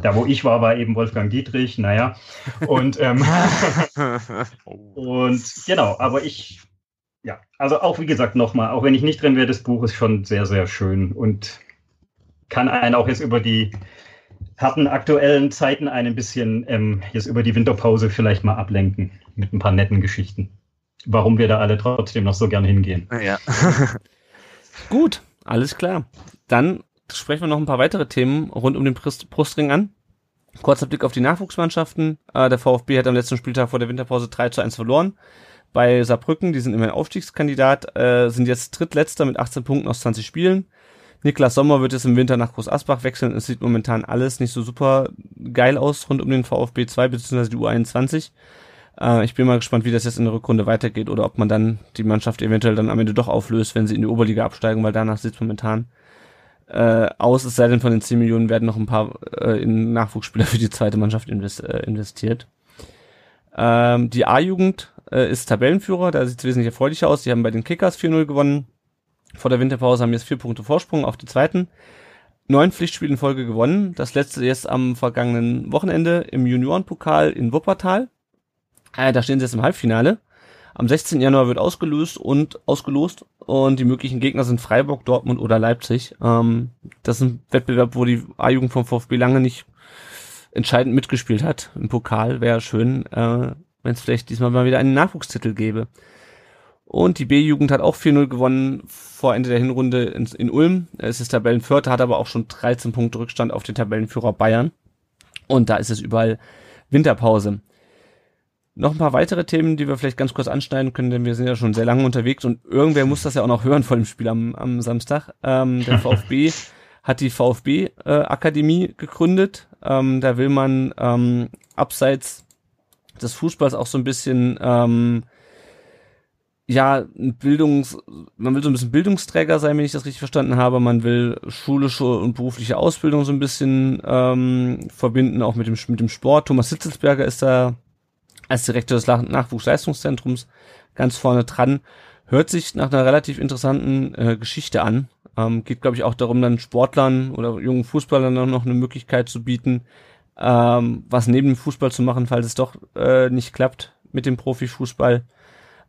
Da, wo ich war, war eben Wolfgang Dietrich. Naja. Und, ähm, und genau, aber ich, ja, also auch wie gesagt nochmal, auch wenn ich nicht drin wäre, das Buch ist schon sehr, sehr schön und kann einen auch jetzt über die harten aktuellen Zeiten ein bisschen ähm, jetzt über die Winterpause vielleicht mal ablenken mit ein paar netten Geschichten warum wir da alle trotzdem noch so gern hingehen. Ja. Gut, alles klar. Dann sprechen wir noch ein paar weitere Themen rund um den Brust Brustring an. Kurzer Blick auf die Nachwuchsmannschaften. Äh, der VfB hat am letzten Spieltag vor der Winterpause 3 zu 1 verloren. Bei Saarbrücken, die sind immerhin Aufstiegskandidat, äh, sind jetzt drittletzter mit 18 Punkten aus 20 Spielen. Niklas Sommer wird jetzt im Winter nach Groß Asbach wechseln. Es sieht momentan alles nicht so super geil aus rund um den VfB 2 bzw. die U21. Äh, ich bin mal gespannt, wie das jetzt in der Rückrunde weitergeht oder ob man dann die Mannschaft eventuell dann am Ende doch auflöst, wenn sie in die Oberliga absteigen, weil danach sieht es momentan äh, aus, es sei denn von den 10 Millionen werden noch ein paar äh, in Nachwuchsspieler für die zweite Mannschaft invest, äh, investiert. Ähm, die A-Jugend äh, ist Tabellenführer, da sieht es wesentlich erfreulicher aus. Die haben bei den Kickers 4-0 gewonnen. Vor der Winterpause haben jetzt vier Punkte Vorsprung auf die zweiten. Neun Pflichtspiele in Folge gewonnen. Das letzte jetzt am vergangenen Wochenende im Juniorenpokal in Wuppertal. Äh, da stehen sie jetzt im Halbfinale. Am 16. Januar wird ausgelöst und ausgelost und die möglichen Gegner sind Freiburg, Dortmund oder Leipzig. Ähm, das ist ein Wettbewerb, wo die A-Jugend vom VfB lange nicht entscheidend mitgespielt hat. Im Pokal wäre schön, äh, wenn es vielleicht diesmal mal wieder einen Nachwuchstitel gäbe. Und die B-Jugend hat auch 4-0 gewonnen vor Ende der Hinrunde in, in Ulm. Es ist Tabellenvierter, hat aber auch schon 13 Punkte Rückstand auf den Tabellenführer Bayern. Und da ist es überall Winterpause. Noch ein paar weitere Themen, die wir vielleicht ganz kurz anschneiden können, denn wir sind ja schon sehr lange unterwegs und irgendwer muss das ja auch noch hören vor dem Spiel am, am Samstag. Ähm, der VfB hat die VfB-Akademie äh, gegründet. Ähm, da will man ähm, abseits des Fußballs auch so ein bisschen ähm, ja, Bildungs, man will so ein bisschen Bildungsträger sein, wenn ich das richtig verstanden habe. Man will schulische und berufliche Ausbildung so ein bisschen ähm, verbinden, auch mit dem, mit dem Sport. Thomas Sitzelsberger ist da als Direktor des Nachwuchsleistungszentrums ganz vorne dran. Hört sich nach einer relativ interessanten äh, Geschichte an. Ähm, geht, glaube ich, auch darum, dann Sportlern oder jungen Fußballern noch eine Möglichkeit zu bieten, ähm, was neben dem Fußball zu machen, falls es doch äh, nicht klappt mit dem Profifußball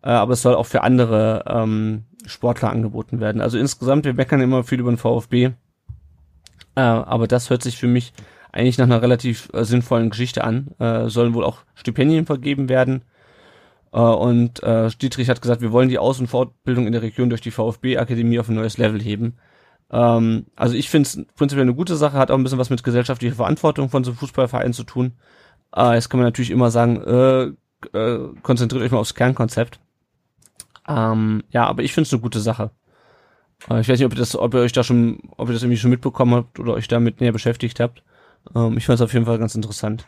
äh, aber es soll auch für andere ähm, Sportler angeboten werden. Also insgesamt, wir meckern immer viel über den VfB, äh, aber das hört sich für mich eigentlich nach einer relativ äh, sinnvollen Geschichte an. Äh, sollen wohl auch Stipendien vergeben werden. Äh, und äh, Dietrich hat gesagt, wir wollen die Aus- und Fortbildung in der Region durch die VfB-Akademie auf ein neues Level heben. Ähm, also ich finde es prinzipiell eine gute Sache, hat auch ein bisschen was mit gesellschaftlicher Verantwortung von so einem Fußballverein zu tun. Äh, jetzt kann man natürlich immer sagen, äh, äh, konzentriert euch mal aufs Kernkonzept. Ähm, ja, aber ich finde es eine gute Sache. Äh, ich weiß nicht, ob ihr das, ob ihr euch da schon, ob ihr das irgendwie schon mitbekommen habt oder euch damit näher beschäftigt habt. Ähm, ich fand es auf jeden Fall ganz interessant.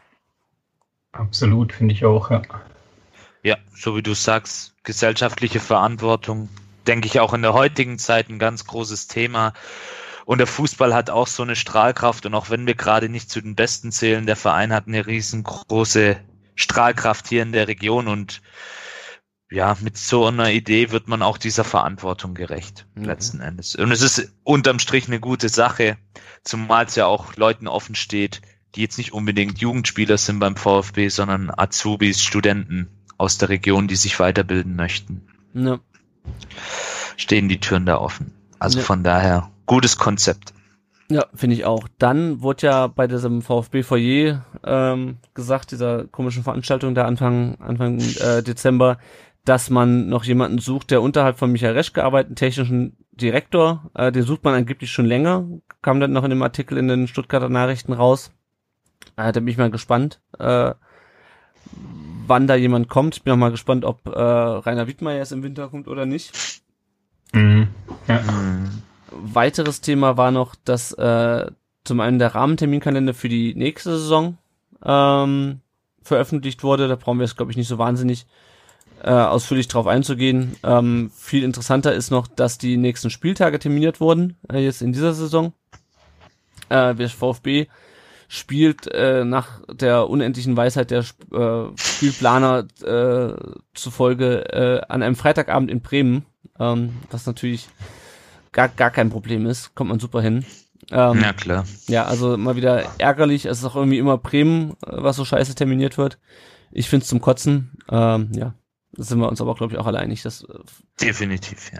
Absolut, finde ich auch, ja. Ja, so wie du sagst, gesellschaftliche Verantwortung, denke ich auch in der heutigen Zeit ein ganz großes Thema. Und der Fußball hat auch so eine Strahlkraft und auch wenn wir gerade nicht zu den Besten zählen, der Verein hat eine riesengroße Strahlkraft hier in der Region und ja, mit so einer Idee wird man auch dieser Verantwortung gerecht, mhm. letzten Endes. Und es ist unterm Strich eine gute Sache, zumal es ja auch Leuten offen steht, die jetzt nicht unbedingt Jugendspieler sind beim VfB, sondern Azubis, Studenten aus der Region, die sich weiterbilden möchten. Ja. Stehen die Türen da offen. Also ja. von daher, gutes Konzept. Ja, finde ich auch. Dann wurde ja bei diesem VfB-Foyer ähm, gesagt, dieser komischen Veranstaltung da Anfang, Anfang äh, Dezember, dass man noch jemanden sucht, der unterhalb von Michael Resch gearbeitet, technischen Direktor, äh, den sucht man angeblich schon länger, kam dann noch in dem Artikel in den Stuttgarter Nachrichten raus. Äh, da bin ich mal gespannt, äh, wann da jemand kommt. Ich bin auch mal gespannt, ob äh, Rainer Wittmeier jetzt im Winter kommt oder nicht. Mhm. Ja. Weiteres Thema war noch, dass äh, zum einen der Rahmenterminkalender für die nächste Saison ähm, veröffentlicht wurde. Da brauchen wir jetzt, glaube ich, nicht so wahnsinnig äh, ausführlich drauf einzugehen. Ähm, viel interessanter ist noch, dass die nächsten Spieltage terminiert wurden, äh, jetzt in dieser Saison. Äh, der VfB spielt äh, nach der unendlichen Weisheit der äh, Spielplaner äh, zufolge äh, an einem Freitagabend in Bremen, ähm, was natürlich gar, gar kein Problem ist, kommt man super hin. Ähm, ja, klar. Ja, also mal wieder ärgerlich. Es ist auch irgendwie immer Bremen, äh, was so scheiße terminiert wird. Ich find's zum Kotzen. Ähm, ja, sind wir uns aber, glaube ich, auch alle einig, dass äh, definitiv ja.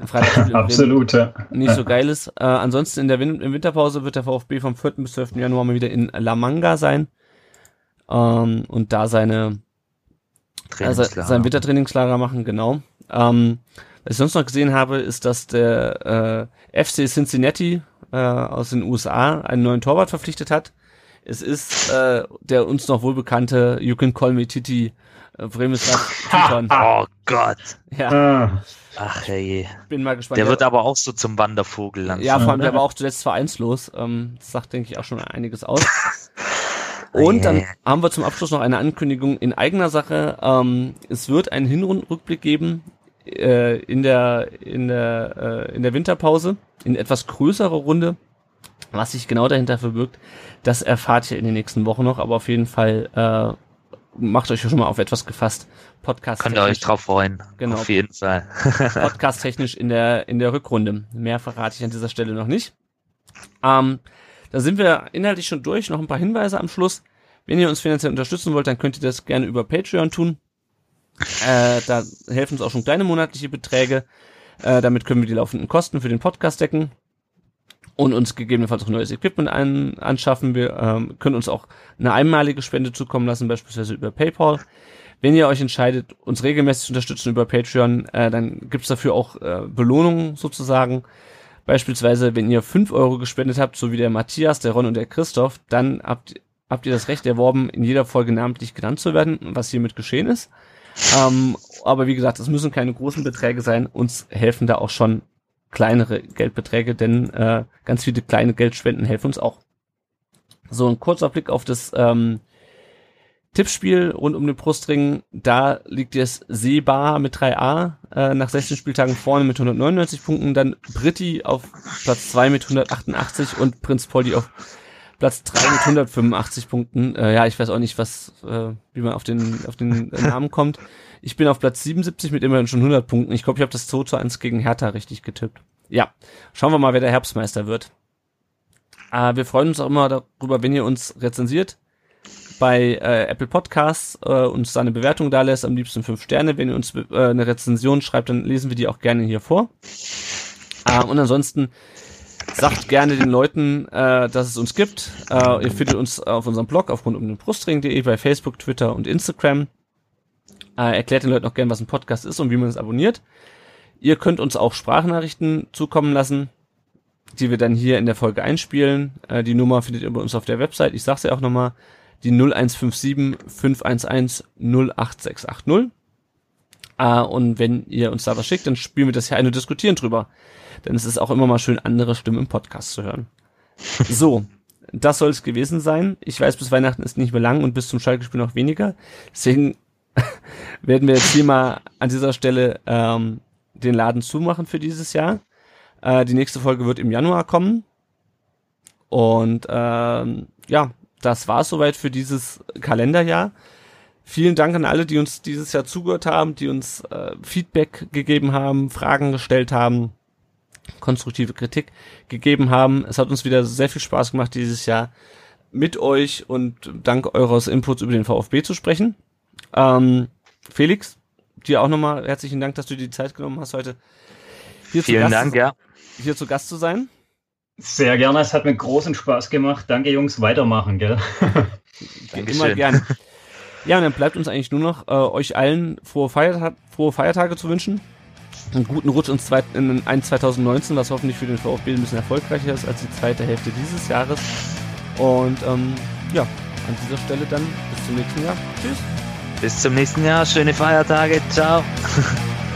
Absolut, ja. nicht so geil ist. Äh, ansonsten in der Win in Winterpause wird der VfB vom 4. bis 12. Januar mal wieder in La Manga sein ähm, und da seine äh, sein Wintertrainingslager machen, genau. Ähm, was ich sonst noch gesehen habe, ist, dass der äh, FC Cincinnati äh, aus den USA einen neuen Torwart verpflichtet hat. Es ist äh, der uns noch wohlbekannte You Can Call Me Titi äh, Bremislas Titon. Oh Gott. Ja, Ah, Ach hey. bin mal gespannt. Der wird aber auch so zum Wandervogel langsam. ja, vor allem, der war auch zuletzt vereinslos. Ähm, das sagt, denke ich, auch schon einiges aus. Und dann haben wir zum Abschluss noch eine Ankündigung in eigener Sache. Ähm, es wird einen Hinrundenrückblick geben äh, in der in der äh, in der Winterpause in etwas größerer Runde. Was sich genau dahinter verbirgt, das erfahrt ihr in den nächsten Wochen noch. Aber auf jeden Fall äh, macht euch schon mal auf etwas gefasst. Podcast. Könnt ihr euch drauf freuen. Genau. Auf jeden Fall. Podcast technisch in der in der Rückrunde. Mehr verrate ich an dieser Stelle noch nicht. Ähm, da sind wir inhaltlich schon durch. Noch ein paar Hinweise am Schluss. Wenn ihr uns finanziell unterstützen wollt, dann könnt ihr das gerne über Patreon tun. Äh, da helfen uns auch schon kleine monatliche Beträge. Äh, damit können wir die laufenden Kosten für den Podcast decken und uns gegebenenfalls auch neues Equipment an, anschaffen. Wir ähm, können uns auch eine einmalige Spende zukommen lassen, beispielsweise über PayPal. Wenn ihr euch entscheidet, uns regelmäßig zu unterstützen über Patreon, äh, dann gibt's dafür auch äh, Belohnungen sozusagen. Beispielsweise, wenn ihr 5 Euro gespendet habt, so wie der Matthias, der Ron und der Christoph, dann habt, habt ihr das Recht erworben, in jeder Folge namentlich genannt zu werden, was hiermit geschehen ist. Ähm, aber wie gesagt, es müssen keine großen Beträge sein. Uns helfen da auch schon kleinere Geldbeträge, denn äh, ganz viele kleine Geldspenden helfen uns auch. So ein kurzer Blick auf das ähm, Tippspiel rund um den Brustring. Da liegt jetzt Seba mit 3a äh, nach 16 Spieltagen vorne mit 199 Punkten. Dann Britti auf Platz 2 mit 188 und Prinz Polly auf Platz 3 mit 185 Punkten. Äh, ja, ich weiß auch nicht, was, äh, wie man auf den, auf den Namen kommt. Ich bin auf Platz 77 mit immerhin schon 100 Punkten. Ich glaube, ich habe das 2 zu 1 gegen Hertha richtig getippt. Ja, schauen wir mal, wer der Herbstmeister wird. Äh, wir freuen uns auch immer darüber, wenn ihr uns rezensiert bei äh, Apple Podcasts, äh, uns da eine Bewertung da lässt, am liebsten fünf Sterne. Wenn ihr uns äh, eine Rezension schreibt, dann lesen wir die auch gerne hier vor. Äh, und ansonsten sagt gerne den Leuten, äh, dass es uns gibt. Äh, ihr findet uns auf unserem Blog auf rund um den Brustring.de, bei Facebook, Twitter und Instagram. Äh, erklärt den Leuten auch gerne, was ein Podcast ist und wie man es abonniert. Ihr könnt uns auch Sprachnachrichten zukommen lassen, die wir dann hier in der Folge einspielen. Äh, die Nummer findet ihr bei uns auf der Website. Ich sag's ja auch nochmal, die 0157 511 08680. Äh, und wenn ihr uns da was schickt, dann spielen wir das hier ein und diskutieren drüber. Denn es ist auch immer mal schön, andere Stimmen im Podcast zu hören. So, das soll es gewesen sein. Ich weiß, bis Weihnachten ist nicht mehr lang und bis zum Schalke-Spiel noch weniger. Deswegen werden wir jetzt hier mal an dieser Stelle ähm, den Laden zumachen für dieses Jahr. Äh, die nächste Folge wird im Januar kommen. Und ähm, ja, das war soweit für dieses Kalenderjahr. Vielen Dank an alle, die uns dieses Jahr zugehört haben, die uns äh, Feedback gegeben haben, Fragen gestellt haben, konstruktive Kritik gegeben haben. Es hat uns wieder sehr viel Spaß gemacht, dieses Jahr mit euch und dank eures Inputs über den VfB zu sprechen. Ähm, Felix, dir auch nochmal herzlichen Dank, dass du dir die Zeit genommen hast, heute hier, zu Vielen Gast, Dank, ja. hier zu Gast zu sein. sehr gerne, es hat mir großen Spaß gemacht. Danke, Jungs, weitermachen, gell? Dankeschön. Immer gerne. Ja, und dann bleibt uns eigentlich nur noch, äh, euch allen frohe, Feierta frohe Feiertage zu wünschen. Einen guten Rutsch ins zweit in ein 2019, was hoffentlich für den VfB ein bisschen erfolgreicher ist als die zweite Hälfte dieses Jahres. Und ähm, ja, an dieser Stelle dann bis zum nächsten Jahr. Tschüss. Bis zum nächsten Jahr. Schöne Feiertage. Ciao.